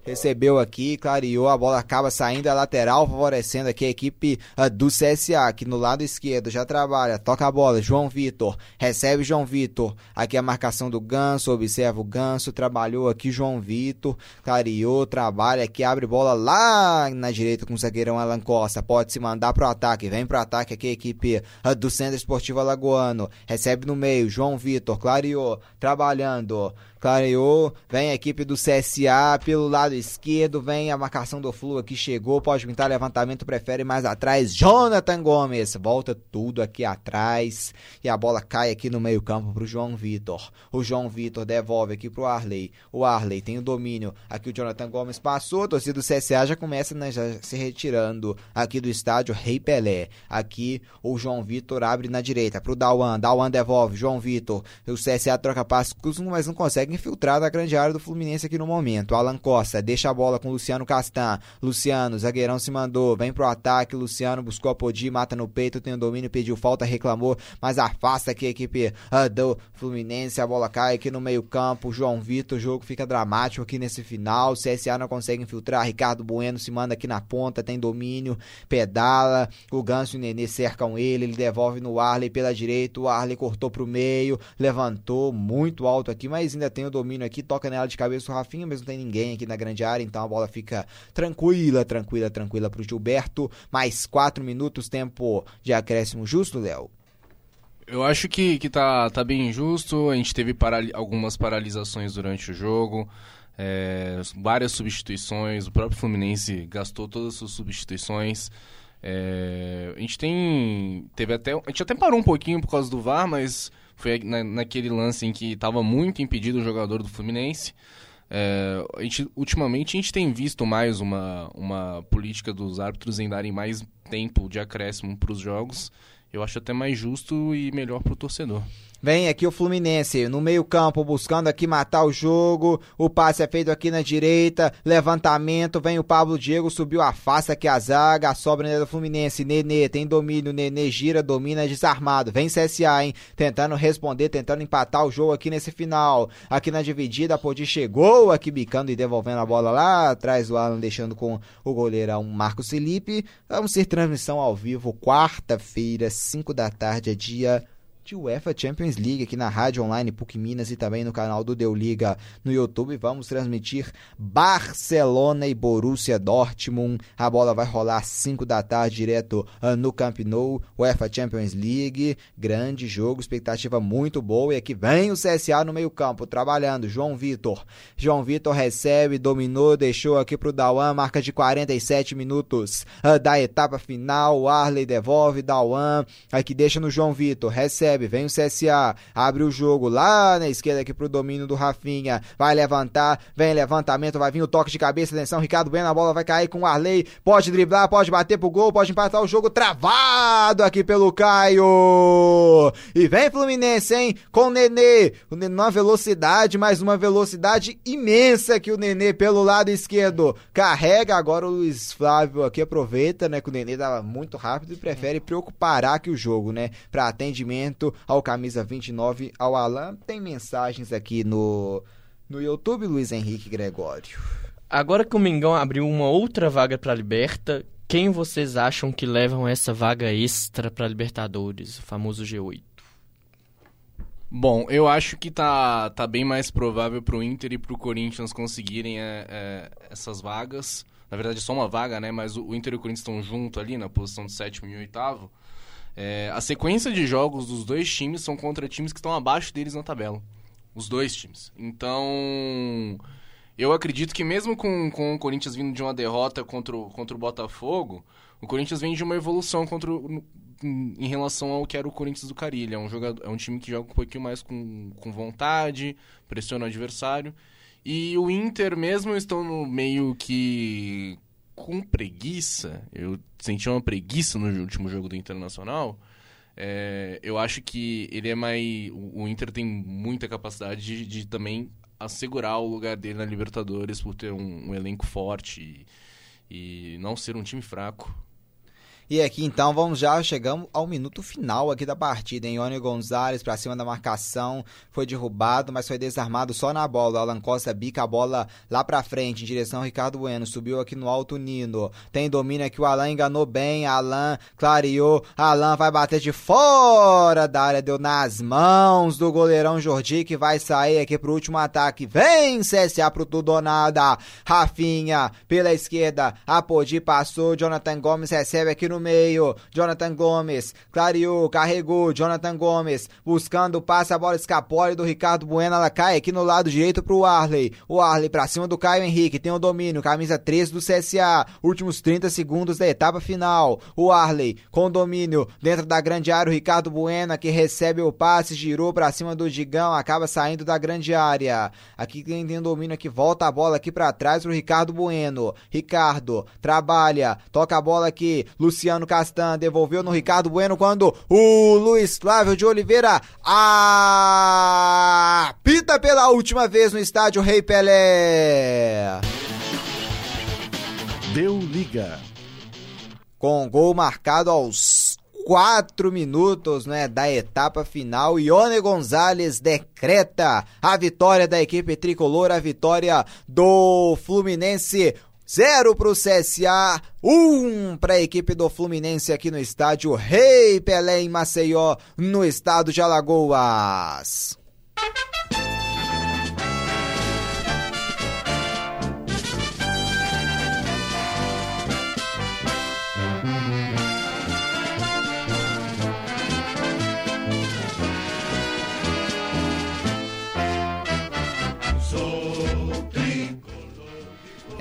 recebeu aqui, clareou, a bola acaba saindo da lateral, favorecendo aqui a equipe uh, do CSA, que no lado esquerdo já trabalha, toca a bola, João Vitor, recebe João Vitor, aqui a marcação do Ganso, observa o Ganso, trabalhou aqui João Vitor, clareou, trabalha aqui, abre bola lá na direita com o zagueirão Alan Costa, pode se mandar pro ataque, vem pro ataque aqui a equipe uh, do Centro Esportivo Alagoano, recebe no meio, João Vitor, clareou, trabalhando, clareou, vem a equipe do CSA pelo lado esquerdo, vem a marcação do Flu aqui, chegou, pode pintar levantamento, prefere mais atrás, Jonathan Gomes, volta tudo aqui atrás, e a bola cai aqui no meio campo pro João Vitor, o João Vitor devolve aqui pro Arley, o Arley tem o domínio, aqui o Jonathan Gomes passou, a torcida do CSA já começa né, já se retirando aqui do estádio Rei Pelé, aqui o João Vitor abre na direita pro Dawan, Dawan devolve, João Vitor, o CSA troca passe, mas não consegue infiltrado a grande área do Fluminense aqui no momento. Alan Costa deixa a bola com Luciano Castan. Luciano, zagueirão se mandou, vem pro ataque. Luciano buscou a Podi, mata no peito, tem o domínio, pediu falta, reclamou, mas afasta aqui a equipe uh, do Fluminense. A bola cai aqui no meio-campo. João Vitor, o jogo fica dramático aqui nesse final. O CSA não consegue infiltrar. Ricardo Bueno se manda aqui na ponta, tem domínio, pedala. O Ganso e o Nenê cercam ele, ele devolve no Arley pela direita. O Arley cortou pro meio, levantou muito alto aqui, mas ainda tem o domínio aqui, toca nela de cabeça o Rafinha, mas não tem ninguém aqui na grande área, então a bola fica tranquila, tranquila, tranquila pro Gilberto. Mais quatro minutos, tempo de acréscimo justo, Léo? Eu acho que, que tá, tá bem injusto. A gente teve paral algumas paralisações durante o jogo, é, várias substituições. O próprio Fluminense gastou todas as suas substituições. É, a gente tem. Teve até. A gente até parou um pouquinho por causa do VAR, mas foi na, naquele lance em que estava muito impedido o jogador do Fluminense. É, a gente, ultimamente a gente tem visto mais uma, uma política dos árbitros em darem mais tempo de acréscimo para os jogos. Eu acho até mais justo e melhor para o torcedor. Vem aqui o Fluminense no meio-campo buscando aqui matar o jogo. O passe é feito aqui na direita. Levantamento. Vem o Pablo Diego. Subiu, afasta aqui a zaga. A sobra né, do Fluminense. Nenê tem domínio. Nenê gira, domina, desarmado. Vem CSA, hein? Tentando responder, tentando empatar o jogo aqui nesse final. Aqui na dividida, a Podi chegou aqui bicando e devolvendo a bola lá atrás do Alan, deixando com o goleirão Marcos Felipe. Vamos ter transmissão ao vivo quarta-feira, 5 da tarde, é dia de UEFA Champions League aqui na Rádio Online PUC Minas e também no canal do Deu Liga no YouTube. Vamos transmitir Barcelona e Borussia Dortmund. A bola vai rolar às 5 da tarde direto uh, no Camp Nou, UEFA Champions League. Grande jogo, expectativa muito boa. E aqui vem o CSA no meio-campo trabalhando. João Vitor. João Vitor recebe, dominou, deixou aqui pro Dawan, marca de 47 minutos uh, da etapa final. Arley devolve, Dawan, aqui deixa no João Vitor, recebe, vem o CSA, abre o jogo lá na esquerda aqui pro domínio do Rafinha, vai levantar, vem levantamento, vai vir o toque de cabeça, atenção, Ricardo Bueno, a bola vai cair com o Arley, pode driblar, pode bater pro gol, pode empatar o jogo, travado aqui pelo Caio. E vem Fluminense, hein, com o Nenê, o Nenê numa velocidade, mas uma velocidade imensa que o Nenê pelo lado esquerdo carrega, agora o Luiz Flávio aqui aproveita, né, que o Nenê tava muito rápido e prefere preocupar aqui o jogo, né, para atendimento ao camisa 29 ao Alan. Tem mensagens aqui no no YouTube, Luiz Henrique Gregório. Agora que o Mengão abriu uma outra vaga para Liberta, quem vocês acham que levam essa vaga extra para Libertadores, o famoso G8? Bom, eu acho que tá, tá bem mais provável pro Inter e pro Corinthians conseguirem é, é, essas vagas. Na verdade, só uma vaga, né? Mas o, o Inter e o Corinthians estão junto ali na posição de sétimo e oitavo. É, a sequência de jogos dos dois times são contra times que estão abaixo deles na tabela. Os dois times. Então, eu acredito que mesmo com, com o Corinthians vindo de uma derrota contra o, contra o Botafogo, o Corinthians vem de uma evolução contra o, em relação ao que era o Corinthians do Carilho. É um, jogador, é um time que joga um pouquinho mais com, com vontade, pressiona o adversário. E o Inter, mesmo estando meio que com preguiça, eu senti uma preguiça no último jogo do Internacional. É, eu acho que ele é mais. O Inter tem muita capacidade de, de também assegurar o lugar dele na Libertadores por ter um, um elenco forte e, e não ser um time fraco. E aqui então vamos já, chegamos ao minuto final aqui da partida, em Ione Gonzalez para cima da marcação, foi derrubado, mas foi desarmado só na bola. O Alan Costa bica a bola lá para frente, em direção ao Ricardo Bueno, subiu aqui no alto Nino. Tem domínio aqui, o Alan enganou bem, Alan clareou, Alan vai bater de fora da área, deu nas mãos do goleirão Jordi, que vai sair aqui pro último ataque. Vem CSA pro tudo ou nada. Rafinha pela esquerda, Apodi passou, Jonathan Gomes recebe aqui no no meio. Jonathan Gomes clareou, carregou. Jonathan Gomes buscando o passe, a bola escapole do Ricardo Bueno. Ela cai aqui no lado direito pro Arley. O Arley pra cima do Caio Henrique. Tem o domínio, camisa 13 do CSA. Últimos 30 segundos da etapa final. O Arley com domínio dentro da grande área. O Ricardo Bueno que recebe o passe, girou pra cima do Digão, acaba saindo da grande área. Aqui quem tem domínio aqui volta a bola aqui para trás pro Ricardo Bueno. Ricardo trabalha, toca a bola aqui. Luciano Luciano Castan devolveu no Ricardo Bueno quando o Luiz Flávio de Oliveira apita pela última vez no estádio Rei Pelé. Deu liga. Com gol marcado aos 4 minutos né, da etapa final, Ione Gonzalez decreta a vitória da equipe tricolor, a vitória do Fluminense 0 para o CSA, 1 um para a equipe do Fluminense aqui no estádio Rei Pelé em Maceió, no estado de Alagoas.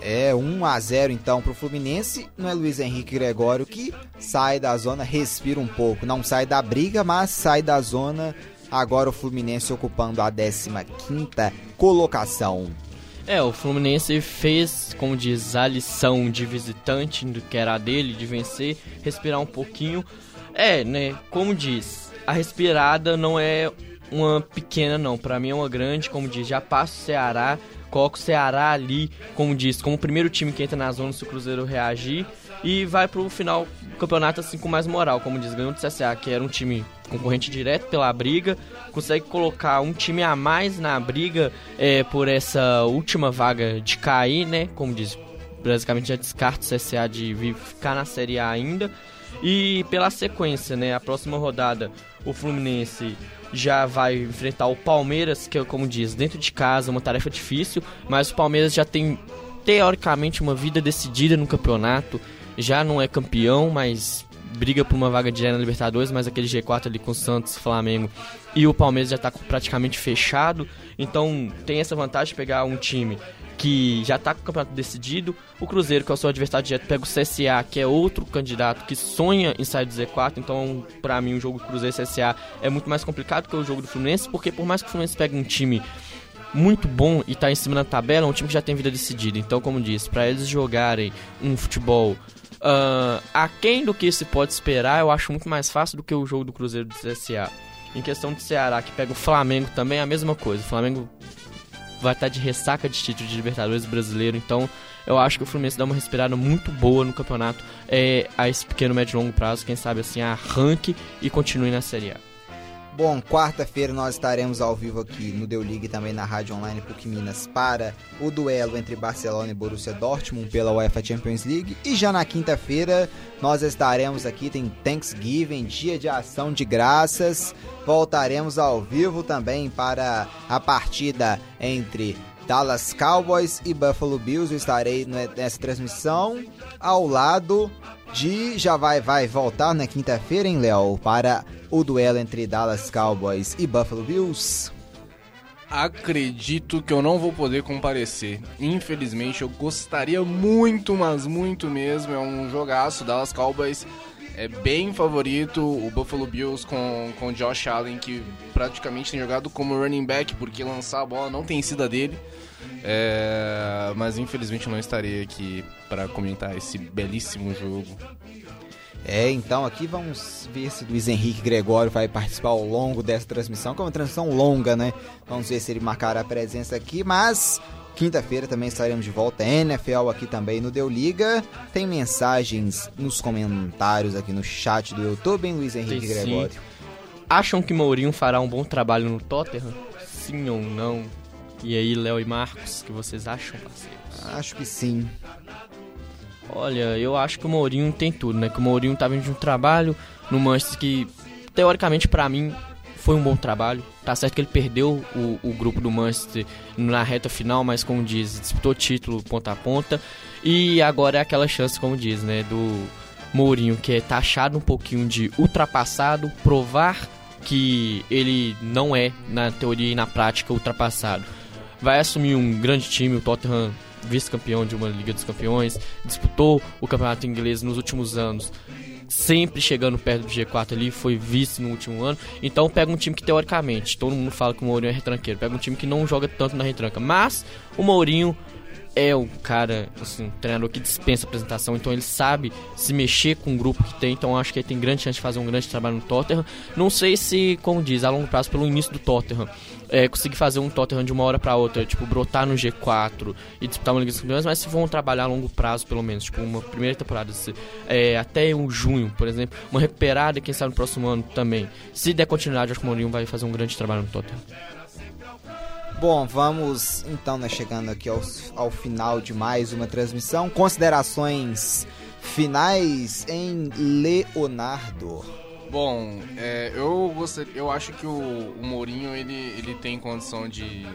É 1 a 0 então pro Fluminense. Não é Luiz Henrique Gregório que sai da zona, respira um pouco. Não sai da briga, mas sai da zona. Agora o Fluminense ocupando a 15ª colocação. É, o Fluminense fez, como diz, a lição de visitante do que era dele, de vencer, respirar um pouquinho. É, né, como diz, a respirada não é uma pequena não, para mim é uma grande, como diz, já passa o Ceará, coloca o Ceará ali, como diz, como o primeiro time que entra na zona se o Cruzeiro reagir e vai pro final do campeonato assim com mais moral, como diz, ganhou do CSA, que era um time concorrente direto pela briga, consegue colocar um time a mais na briga é, por essa última vaga de cair, né? Como diz, basicamente já descarta o CSA de ficar na Série A ainda. E pela sequência, né? A próxima rodada, o Fluminense já vai enfrentar o Palmeiras, que é, como diz, dentro de casa, uma tarefa difícil, mas o Palmeiras já tem teoricamente uma vida decidida no campeonato, já não é campeão, mas briga por uma vaga direta na Libertadores, mas aquele G4 ali com Santos, Flamengo e o Palmeiras já está praticamente fechado, então tem essa vantagem de pegar um time que já está com o campeonato decidido. O Cruzeiro, que é o seu adversário direto, pega o CSA, que é outro candidato que sonha em sair do Z4. Então, para mim, o jogo do Cruzeiro CSA é muito mais complicado que o jogo do Fluminense, porque por mais que o Fluminense pegue um time muito bom e tá em cima da tabela, é um time que já tem vida decidida. Então, como disse, para eles jogarem um futebol uh, aquém do que se pode esperar, eu acho muito mais fácil do que o jogo do Cruzeiro do CSA. Em questão de Ceará, que pega o Flamengo também, é a mesma coisa. O Flamengo vai estar de ressaca de título de Libertadores brasileiro, então eu acho que o Fluminense dá uma respirada muito boa no campeonato é, a esse pequeno, médio e longo prazo, quem sabe assim, arranque e continue na Série A. Bom, quarta-feira nós estaremos ao vivo aqui no Deu Liga também na Rádio Online PUC Minas para o duelo entre Barcelona e Borussia Dortmund pela UEFA Champions League. E já na quinta-feira nós estaremos aqui, tem Thanksgiving, dia de ação de graças. Voltaremos ao vivo também para a partida entre Dallas Cowboys e Buffalo Bills. Eu estarei nessa transmissão ao lado de já vai vai voltar na quinta-feira, hein, Léo, para o duelo entre Dallas Cowboys e Buffalo Bills. Acredito que eu não vou poder comparecer. Infelizmente, eu gostaria muito, mas muito mesmo. É um jogaço. Dallas Cowboys é bem favorito. O Buffalo Bills com, com Josh Allen, que praticamente tem jogado como running back, porque lançar a bola não tem sido a dele. É, mas infelizmente eu não estarei aqui para comentar esse belíssimo jogo. É, então aqui vamos ver se Luiz Henrique Gregório vai participar ao longo dessa transmissão, que é uma transmissão longa, né? Vamos ver se ele marcará a presença aqui, mas quinta-feira também estaremos de volta. NFL aqui também no Deu Liga. Tem mensagens nos comentários aqui no chat do YouTube, hein, Luiz Henrique Tem, Gregório? Sim. Acham que Mourinho fará um bom trabalho no Tottenham? Sim ou não? E aí, Léo e Marcos, o que vocês acham, parceiros? Acho que sim. Olha, eu acho que o Mourinho tem tudo, né? Que o Mourinho tá vindo de um trabalho no Manchester que, teoricamente, para mim, foi um bom trabalho. Tá certo que ele perdeu o, o, grupo do Manchester na reta final, mas como diz, disputou título ponta a ponta. E agora é aquela chance, como diz, né? Do Mourinho, que é taxado um pouquinho de ultrapassado, provar que ele não é, na teoria e na prática, ultrapassado vai assumir um grande time, o Tottenham vice-campeão de uma Liga dos Campeões, disputou o campeonato inglês nos últimos anos, sempre chegando perto do G4 ali, foi vice no último ano. Então pega um time que teoricamente, todo mundo fala que o Mourinho é retranqueiro, pega um time que não joga tanto na retranca, mas o Mourinho é o cara, assim, um treinador que dispensa apresentação, então ele sabe se mexer com o grupo que tem, então acho que ele tem grande chance de fazer um grande trabalho no Tottenham. Não sei se, como diz, a longo prazo, pelo início do Tottenham, é, conseguir fazer um Tottenham de uma hora para outra, tipo, brotar no G4 e disputar uma Liga dos Campeões, mas se vão trabalhar a longo prazo, pelo menos, tipo, uma primeira temporada, se, é, até um junho, por exemplo, uma recuperada, quem sabe no próximo ano também. Se der continuidade, acho que o Mourinho vai fazer um grande trabalho no Tottenham. Bom, vamos então né, chegando aqui ao, ao final de mais uma transmissão. Considerações finais em Leonardo. Bom, é, eu gostaria, eu acho que o, o Mourinho ele, ele tem condição de,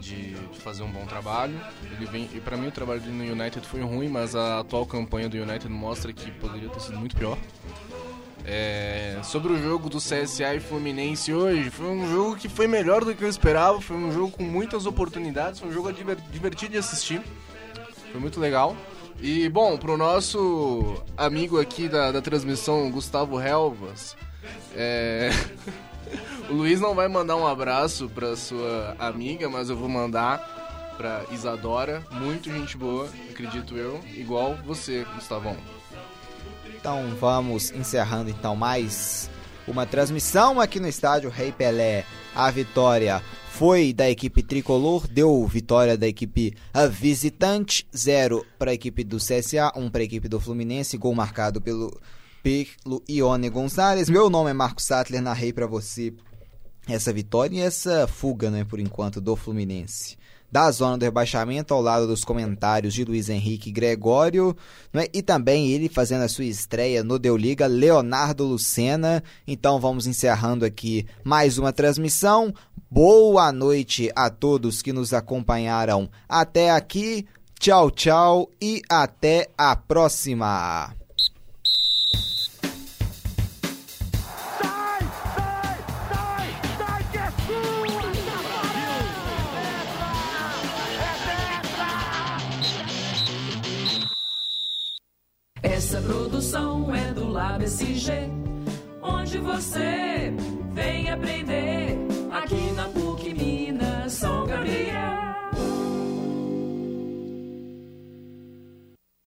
de, fazer um bom trabalho. Ele vem, e para mim o trabalho dele no United foi ruim, mas a atual campanha do United mostra que poderia ter sido muito pior. É, sobre o jogo do CSA e Fluminense hoje, foi um jogo que foi melhor do que eu esperava, foi um jogo com muitas oportunidades, foi um jogo divertido de assistir, foi muito legal. E bom, pro nosso amigo aqui da, da transmissão, Gustavo Helvas, é... o Luiz não vai mandar um abraço pra sua amiga, mas eu vou mandar pra Isadora, muito gente boa, acredito eu, igual você, Gustavão. Então vamos encerrando então mais uma transmissão aqui no estádio Rei Pelé. A vitória foi da equipe tricolor, deu vitória da equipe visitante, 0 para a equipe do CSA, 1 um para a equipe do Fluminense, gol marcado pelo pelo Ione Gonzalez. Meu nome é Marcos Sattler, narrei para você essa vitória e essa fuga, né, por enquanto, do Fluminense da zona do rebaixamento, ao lado dos comentários de Luiz Henrique Gregório, né? e também ele fazendo a sua estreia no Deu Liga, Leonardo Lucena. Então vamos encerrando aqui mais uma transmissão. Boa noite a todos que nos acompanharam até aqui. Tchau, tchau e até a próxima. Sai, sai, sai, sai que é sua! Essa produção é do Lab SG, onde você vem aprender.